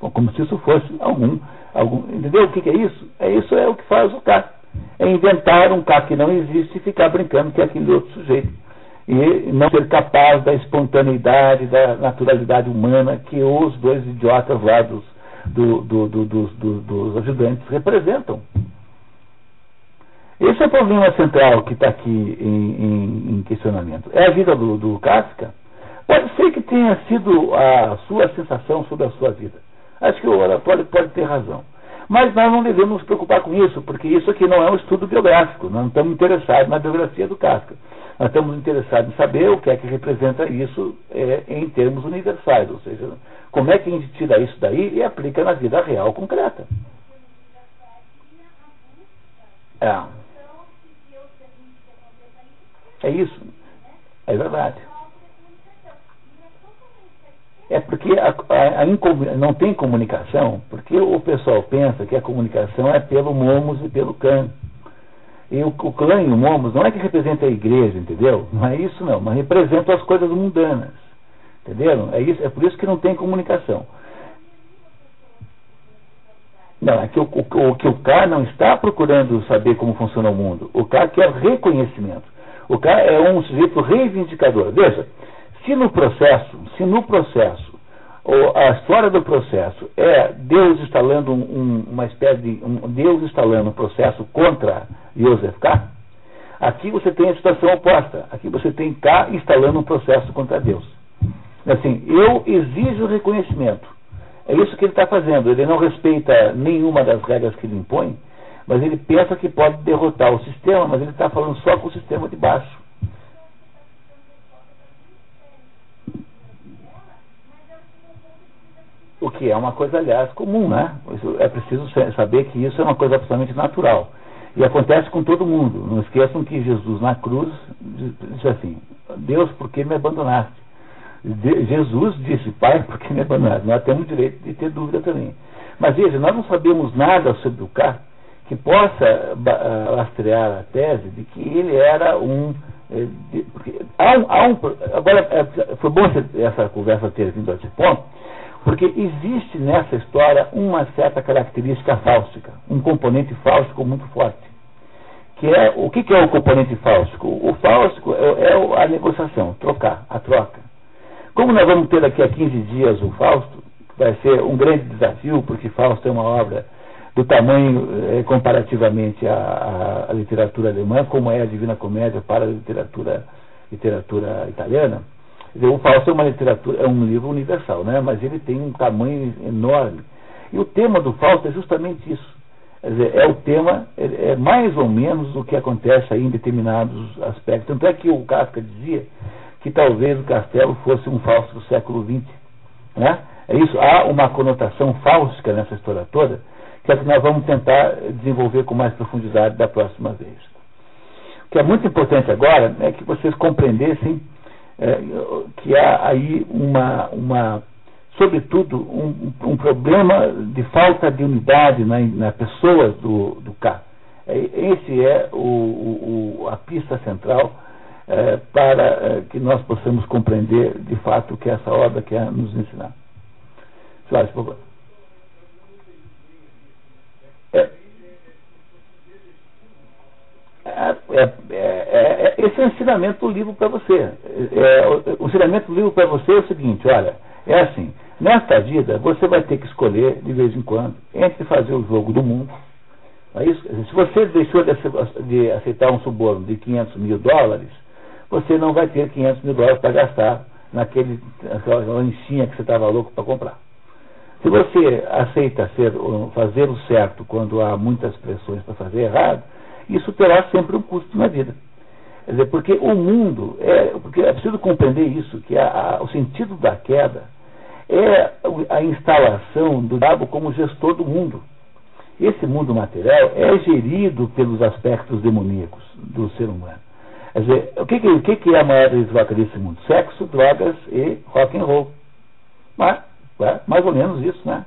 Bom, como se isso fosse algum, algum. Entendeu o que, que é isso? É isso é o que faz o cara. É inventar um cara que não existe e ficar brincando que é aquele outro sujeito. E não ser capaz da espontaneidade, da naturalidade humana que os dois idiotas lá dos, do, do, do, dos, dos ajudantes representam. Esse é o problema central que está aqui em, em, em, questionamento. É a vida do, do Kafka? Pode ser que tenha sido a sua sensação sobre a sua vida. Acho que o oratório pode ter razão. Mas nós não devemos nos preocupar com isso, porque isso aqui não é um estudo biográfico. Nós não estamos interessados na biografia do Kafka. Nós estamos interessados em saber o que é que representa isso é, em termos universais, ou seja, como é que a gente tira isso daí e aplica na vida real concreta. É. É isso. É verdade. É porque a, a, a não tem comunicação, porque o pessoal pensa que a comunicação é pelo momos e pelo clã. E o, o clã e o momos não é que representa a igreja, entendeu? Não é isso não, mas representa as coisas mundanas. Entenderam? É, isso, é por isso que não tem comunicação. Não, é que o, o, que o K não está procurando saber como funciona o mundo. O K quer reconhecimento. O cara é um sujeito reivindicador. Veja, se no processo, se no processo, a história do processo é Deus instalando um, uma espécie de um, Deus instalando um processo contra Joseph K, aqui você tem a situação oposta. Aqui você tem K instalando um processo contra Deus. Assim, eu exijo reconhecimento. É isso que ele está fazendo. Ele não respeita nenhuma das regras que ele impõe, mas ele pensa que pode derrotar o sistema, mas ele está falando só com o sistema de baixo. O que é uma coisa, aliás, comum, né? É preciso saber que isso é uma coisa absolutamente natural. E acontece com todo mundo. Não esqueçam que Jesus na cruz disse assim: Deus, por que me abandonaste? De, Jesus disse: Pai, por que me abandonaste? Nós temos direito de ter dúvida também. Mas veja, nós não sabemos nada sobre o carro que possa lastrear a tese de que ele era um. Eh, de, há um, há um agora, é, foi bom essa conversa ter vindo a esse ponto, porque existe nessa história uma certa característica fáustica, um componente fáustico muito forte. Que é, o que, que é o componente fáustico? O fáustico é, é a negociação, trocar, a troca. Como nós vamos ter daqui a 15 dias o Fausto, vai ser um grande desafio, porque Fausto é uma obra do tamanho eh, comparativamente à, à, literatura alemã, como é a Divina Comédia para a literatura, literatura italiana. Dizer, o Fausto é uma literatura, é um livro universal, né? mas ele tem um tamanho enorme. E o tema do Fausto é justamente isso. Dizer, é o tema, é, é, mais ou menos o que acontece aí em determinados aspectos. Tanto é que o Kafka dizia que talvez o castelo fosse um Fausto do século XX. Né? É isso, há uma conotação fáustica nessa história toda, que é que nós vamos tentar desenvolver com mais profundidade da próxima vez. O que é muito importante agora é que vocês compreendessem é, que há aí uma, uma sobretudo, um, um, problema de falta de unidade na, na pessoa do, do K. É, esse é o, o, a pista central é, para é, que nós possamos compreender de fato o que essa obra quer nos ensinar. Flávio, por favor. É, é, é, esse é o ensinamento do livro para você. o, o ensinamento do livro para você é o seguinte: olha, é assim, nesta vida você vai ter que escolher de vez em quando entre fazer o jogo do mundo. É isso? Se você deixou de aceitar um suborno de 500 mil dólares, você não vai ter 500 mil dólares para gastar naquele, naquela lanchinha que você estava louco para comprar. Se você aceita ser, fazer o certo quando há muitas pressões para fazer errado, isso terá sempre um custo na vida. Quer dizer, porque o mundo, é, porque é preciso compreender isso, que a, a, o sentido da queda é a instalação do diabo como gestor do mundo. Esse mundo material é gerido pelos aspectos demoníacos do ser humano. Quer dizer, o que, o que, é a maior desvaca desse mundo? Sexo, drogas e rock and roll. Mas, é, mais ou menos isso, né?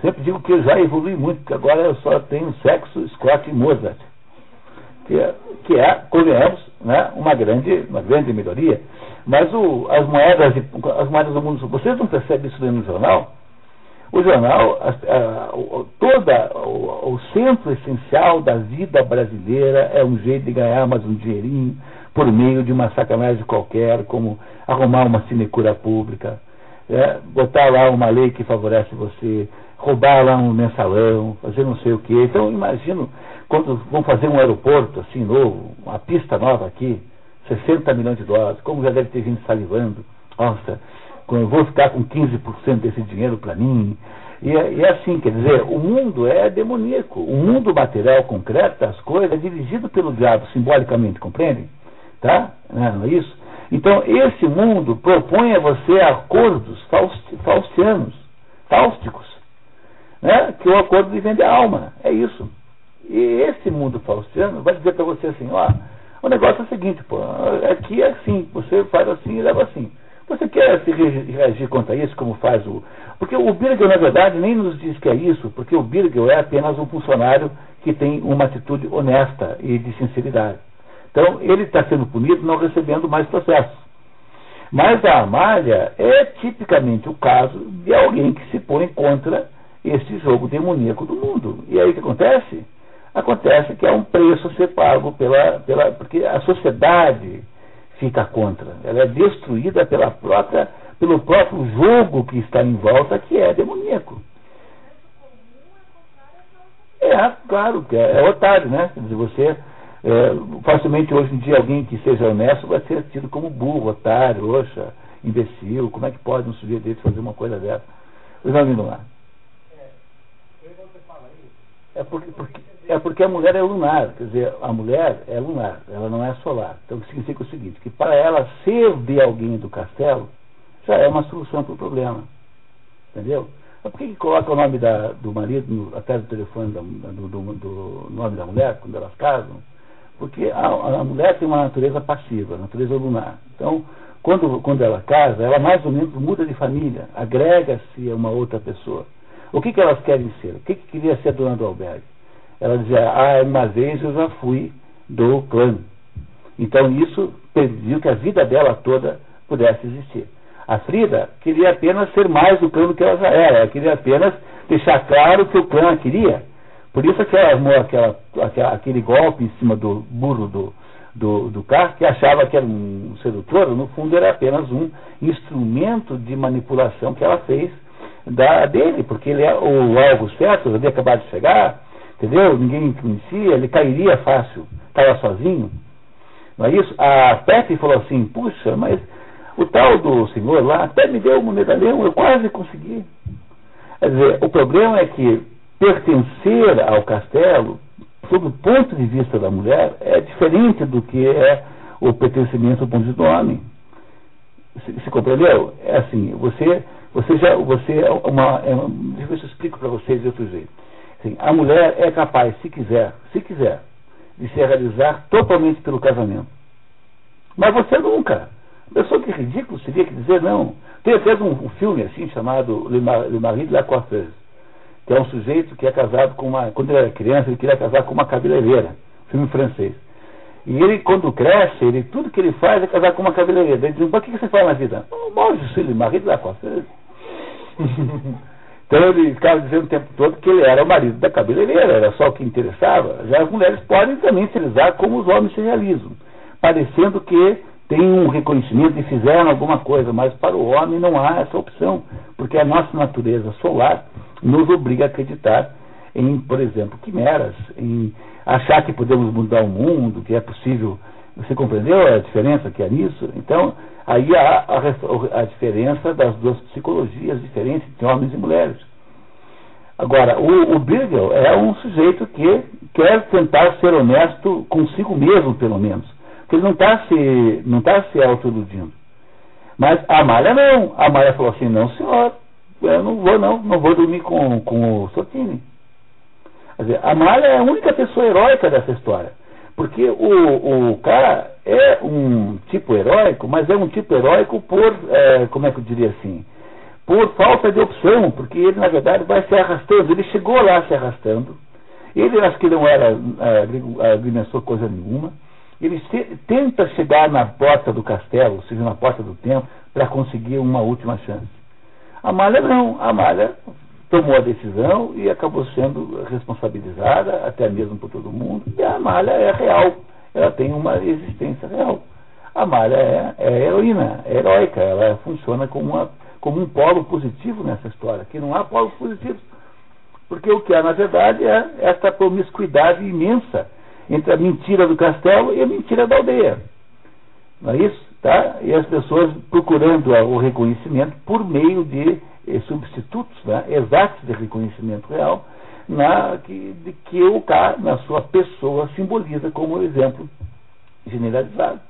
Sempre digo que eu já evolui muito, porque agora eu só tenho sexo, Scott e Mozart. Que é, que é convenhamos, né, uma, grande, uma grande melhoria. Mas o, as, moedas, as moedas do mundo, vocês não percebem isso no jornal? O jornal, a, a, toda o, o, centro essencial da vida brasileira é um jeito de ganhar mais um dinheirinho por meio de uma sacanagem qualquer, como arrumar uma sinecura pública, é, botar lá uma lei que favorece você, roubar lá um mensalão, fazer não sei o quê. Então, imagino quando vão fazer um aeroporto assim novo, uma pista nova aqui, 60 milhões de dólares, como já deve ter gente salivando. Nossa, eu vou ficar com 15% desse dinheiro para mim. E é, e é, assim, quer dizer, o mundo é demoníaco. O mundo material concreto das coisas é dirigido pelo diabo, simbolicamente, compreendem? Tá? Não é isso? Então, esse mundo propõe a você acordos faustianos, fáusticos, né? que o acordo de vender alma. É isso. E esse mundo faustiano vai dizer para você assim, ó, o negócio é o seguinte, pô, aqui é assim, você faz assim e leva assim. Você quer se reagir contra isso, como faz o. Porque o Birgel, na verdade, nem nos diz que é isso, porque o Birgel é apenas um funcionário que tem uma atitude honesta e de sinceridade. Então, ele está sendo punido não recebendo mais processos. Mas a Amália é tipicamente o caso de alguém que se põe contra esse jogo demoníaco do mundo. E aí o que acontece? Acontece que é um preço a ser pago pela, pela. porque a sociedade fica contra. Ela é destruída pela própria, pelo próprio jogo que está em volta, que é demoníaco. É, claro, que é, é otário, né? Quer dizer, você. É, facilmente hoje em dia alguém que seja honesto vai ser tido como burro, otário, oxa, imbecil. Como é que pode um sujeito desse fazer uma coisa dessa? Vindo lá. É porque, porque é porque a mulher é lunar, quer dizer, a mulher é lunar, ela não é solar. Então significa o seguinte, que para ela ser de alguém do castelo, já é uma solução para o problema. Entendeu? Mas por que, que coloca o nome da, do marido no, até do telefone da, do, do, do, nome da mulher, quando elas casam? Porque a, a mulher tem uma natureza passiva, natureza lunar. Então, quando, quando ela casa, ela mais ou menos muda de família, agrega-se a uma outra pessoa. O que, que elas querem ser? O que, que queria ser dona do albergue? ela dizia, ah, uma vez eu já fui do clã. Então isso pediu que a vida dela toda pudesse existir. A Frida queria apenas ser mais do clã do que ela já era. Ela queria apenas deixar claro que o clã queria. Por isso que ela armou aquela, aquela, aquele golpe em cima do burro do, do, do carro, que achava que era um sedutor, no fundo era apenas um instrumento de manipulação que ela fez da, dele, porque ele é o alvo certo, havia acabado de chegar, entendeu? Ninguém conhecia, ele cairia fácil, estava sozinho. Não é isso? A Pepe falou assim, puxa, mas o tal do senhor lá até me deu um medalhão, eu quase consegui. Quer dizer, o problema é que pertencer ao castelo, sob o ponto de vista da mulher, é diferente do que é o pertencimento do ponto de vista do homem. Se, se compreendeu? É assim, você, você já, você é uma, é, deixa eu ver se eu explico para vocês de outro jeito. Assim, a mulher é capaz, se quiser, se quiser, de se realizar totalmente pelo casamento. Mas você nunca. Pessoa que ridículo seria que dizer não. Tem até um, um filme assim chamado Le, Mari de la Coiffeuse, que é um sujeito que é casado com uma. Quando ele era criança, ele queria casar com uma cabeleireira. Filme francês. E ele, quando cresce, ele, tudo que ele faz é casar com uma cabeleireira. Ele diz, o que você faz na vida? Moi, je suis le mari de la coiffeuse. Então ele ficava dizendo o tempo todo que ele era o marido da cabeleireira, era só o que interessava. Já as mulheres podem também se realizar como os homens se realizam, parecendo que tem um reconhecimento e fizeram alguma coisa, mas para o homem não há essa opção, porque a nossa natureza solar nos obriga a acreditar em, por exemplo, quimeras, em achar que podemos mudar o mundo, que é possível. Você compreendeu a diferença que há nisso? Então, Aí há a, a, diferença das duas psicologias diferentes de homens e mulheres. Agora, o, o Birgel é um sujeito que quer tentar ser honesto consigo mesmo, pelo menos. Porque ele não está se, não tá se autoiludindo. Mas a Amália não. A Amália falou assim, não senhor, eu não vou não, não vou dormir com, com o Sotini. Quer dizer, a Amália é a única pessoa heróica dessa história. Porque o, o cara é um tipo heróico, mas é um tipo heróico por, é, como é que eu diria assim, por falta de opção, porque ele, na verdade, vai se arrastando. Ele chegou lá se arrastando. Ele, acho que não era ah, agrimensor coisa nenhuma. Ele se, tenta chegar na porta do castelo, ou seja, na porta do templo, para conseguir uma última chance. A Malha não. A Malha tomou a decisão e acabou sendo responsabilizada, até mesmo por todo mundo. E a Malha é real. Ela tem uma existência real. A Malha é, é heroína, é heróica. Ela funciona como uma como um polo positivo nessa história, que não há polos positivos. Porque o que há, na verdade, é esta promiscuidade imensa entre a mentira do castelo e a mentira da aldeia. Não é isso? Tá? E as pessoas procurando o reconhecimento por meio de substitutos né, exatos de reconhecimento real, na, que, de que o K, na sua pessoa, simboliza como exemplo generalizado.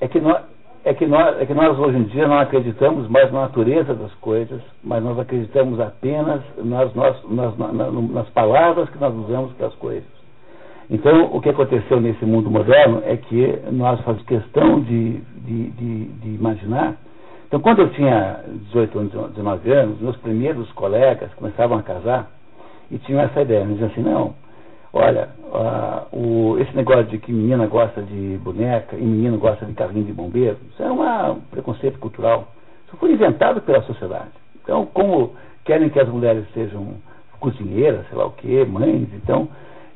É que nós, é que nós, é que nós hoje em dia não acreditamos mais na natureza das coisas, mas nós acreditamos apenas nas, nas, nas, nas palavras que nós usamos para as coisas. Então, o que aconteceu nesse mundo moderno é que nós fazemos questão de, de, de, de imaginar. Então, quando eu tinha 18 anos, 19 anos, meus primeiros colegas começavam a casar e tinham essa ideia. Eles diziam assim: não, Olha, uh, o, esse negócio de que menina gosta de boneca e menino gosta de carrinho de bombeiro, isso é um preconceito cultural. Isso foi inventado pela sociedade. Então, como querem que as mulheres sejam cozinheiras, sei lá o que, mães, então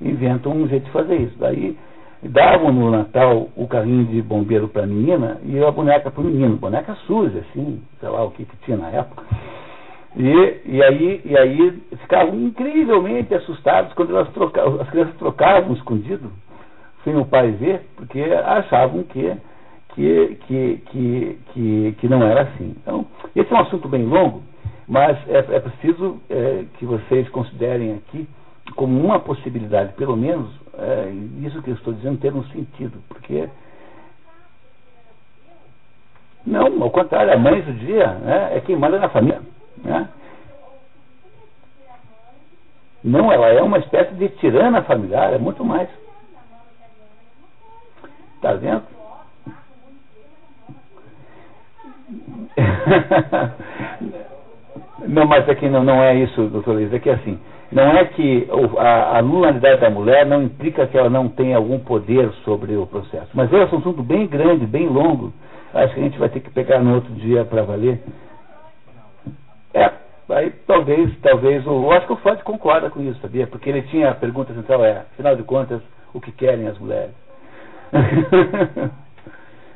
inventam um jeito de fazer isso. Daí davam no Natal o carrinho de bombeiro para a menina e a boneca para o menino, boneca suja, assim, sei lá o que, que tinha na época. E, e, aí, e aí ficavam incrivelmente assustados quando elas trocavam, as crianças trocavam escondido, sem o pai ver, porque achavam que, que, que, que, que, que não era assim. Então, esse é um assunto bem longo, mas é, é preciso é, que vocês considerem aqui como uma possibilidade, pelo menos, é, isso que eu estou dizendo ter um sentido, porque não, ao contrário, a mãe judia né, é quem manda na família. Né? Não, ela é uma espécie de tirana familiar, é muito mais. Está vendo? não, mas aqui não, não é isso, doutor Luiz, é que assim, não é que a, a nulidade da mulher não implica que ela não tenha algum poder sobre o processo. Mas é um assunto bem grande, bem longo. Acho que a gente vai ter que pegar no outro dia para valer. É, aí talvez, talvez, eu acho que o Freud concorda com isso, sabia? Porque ele tinha a pergunta central é, afinal de contas, o que querem as mulheres?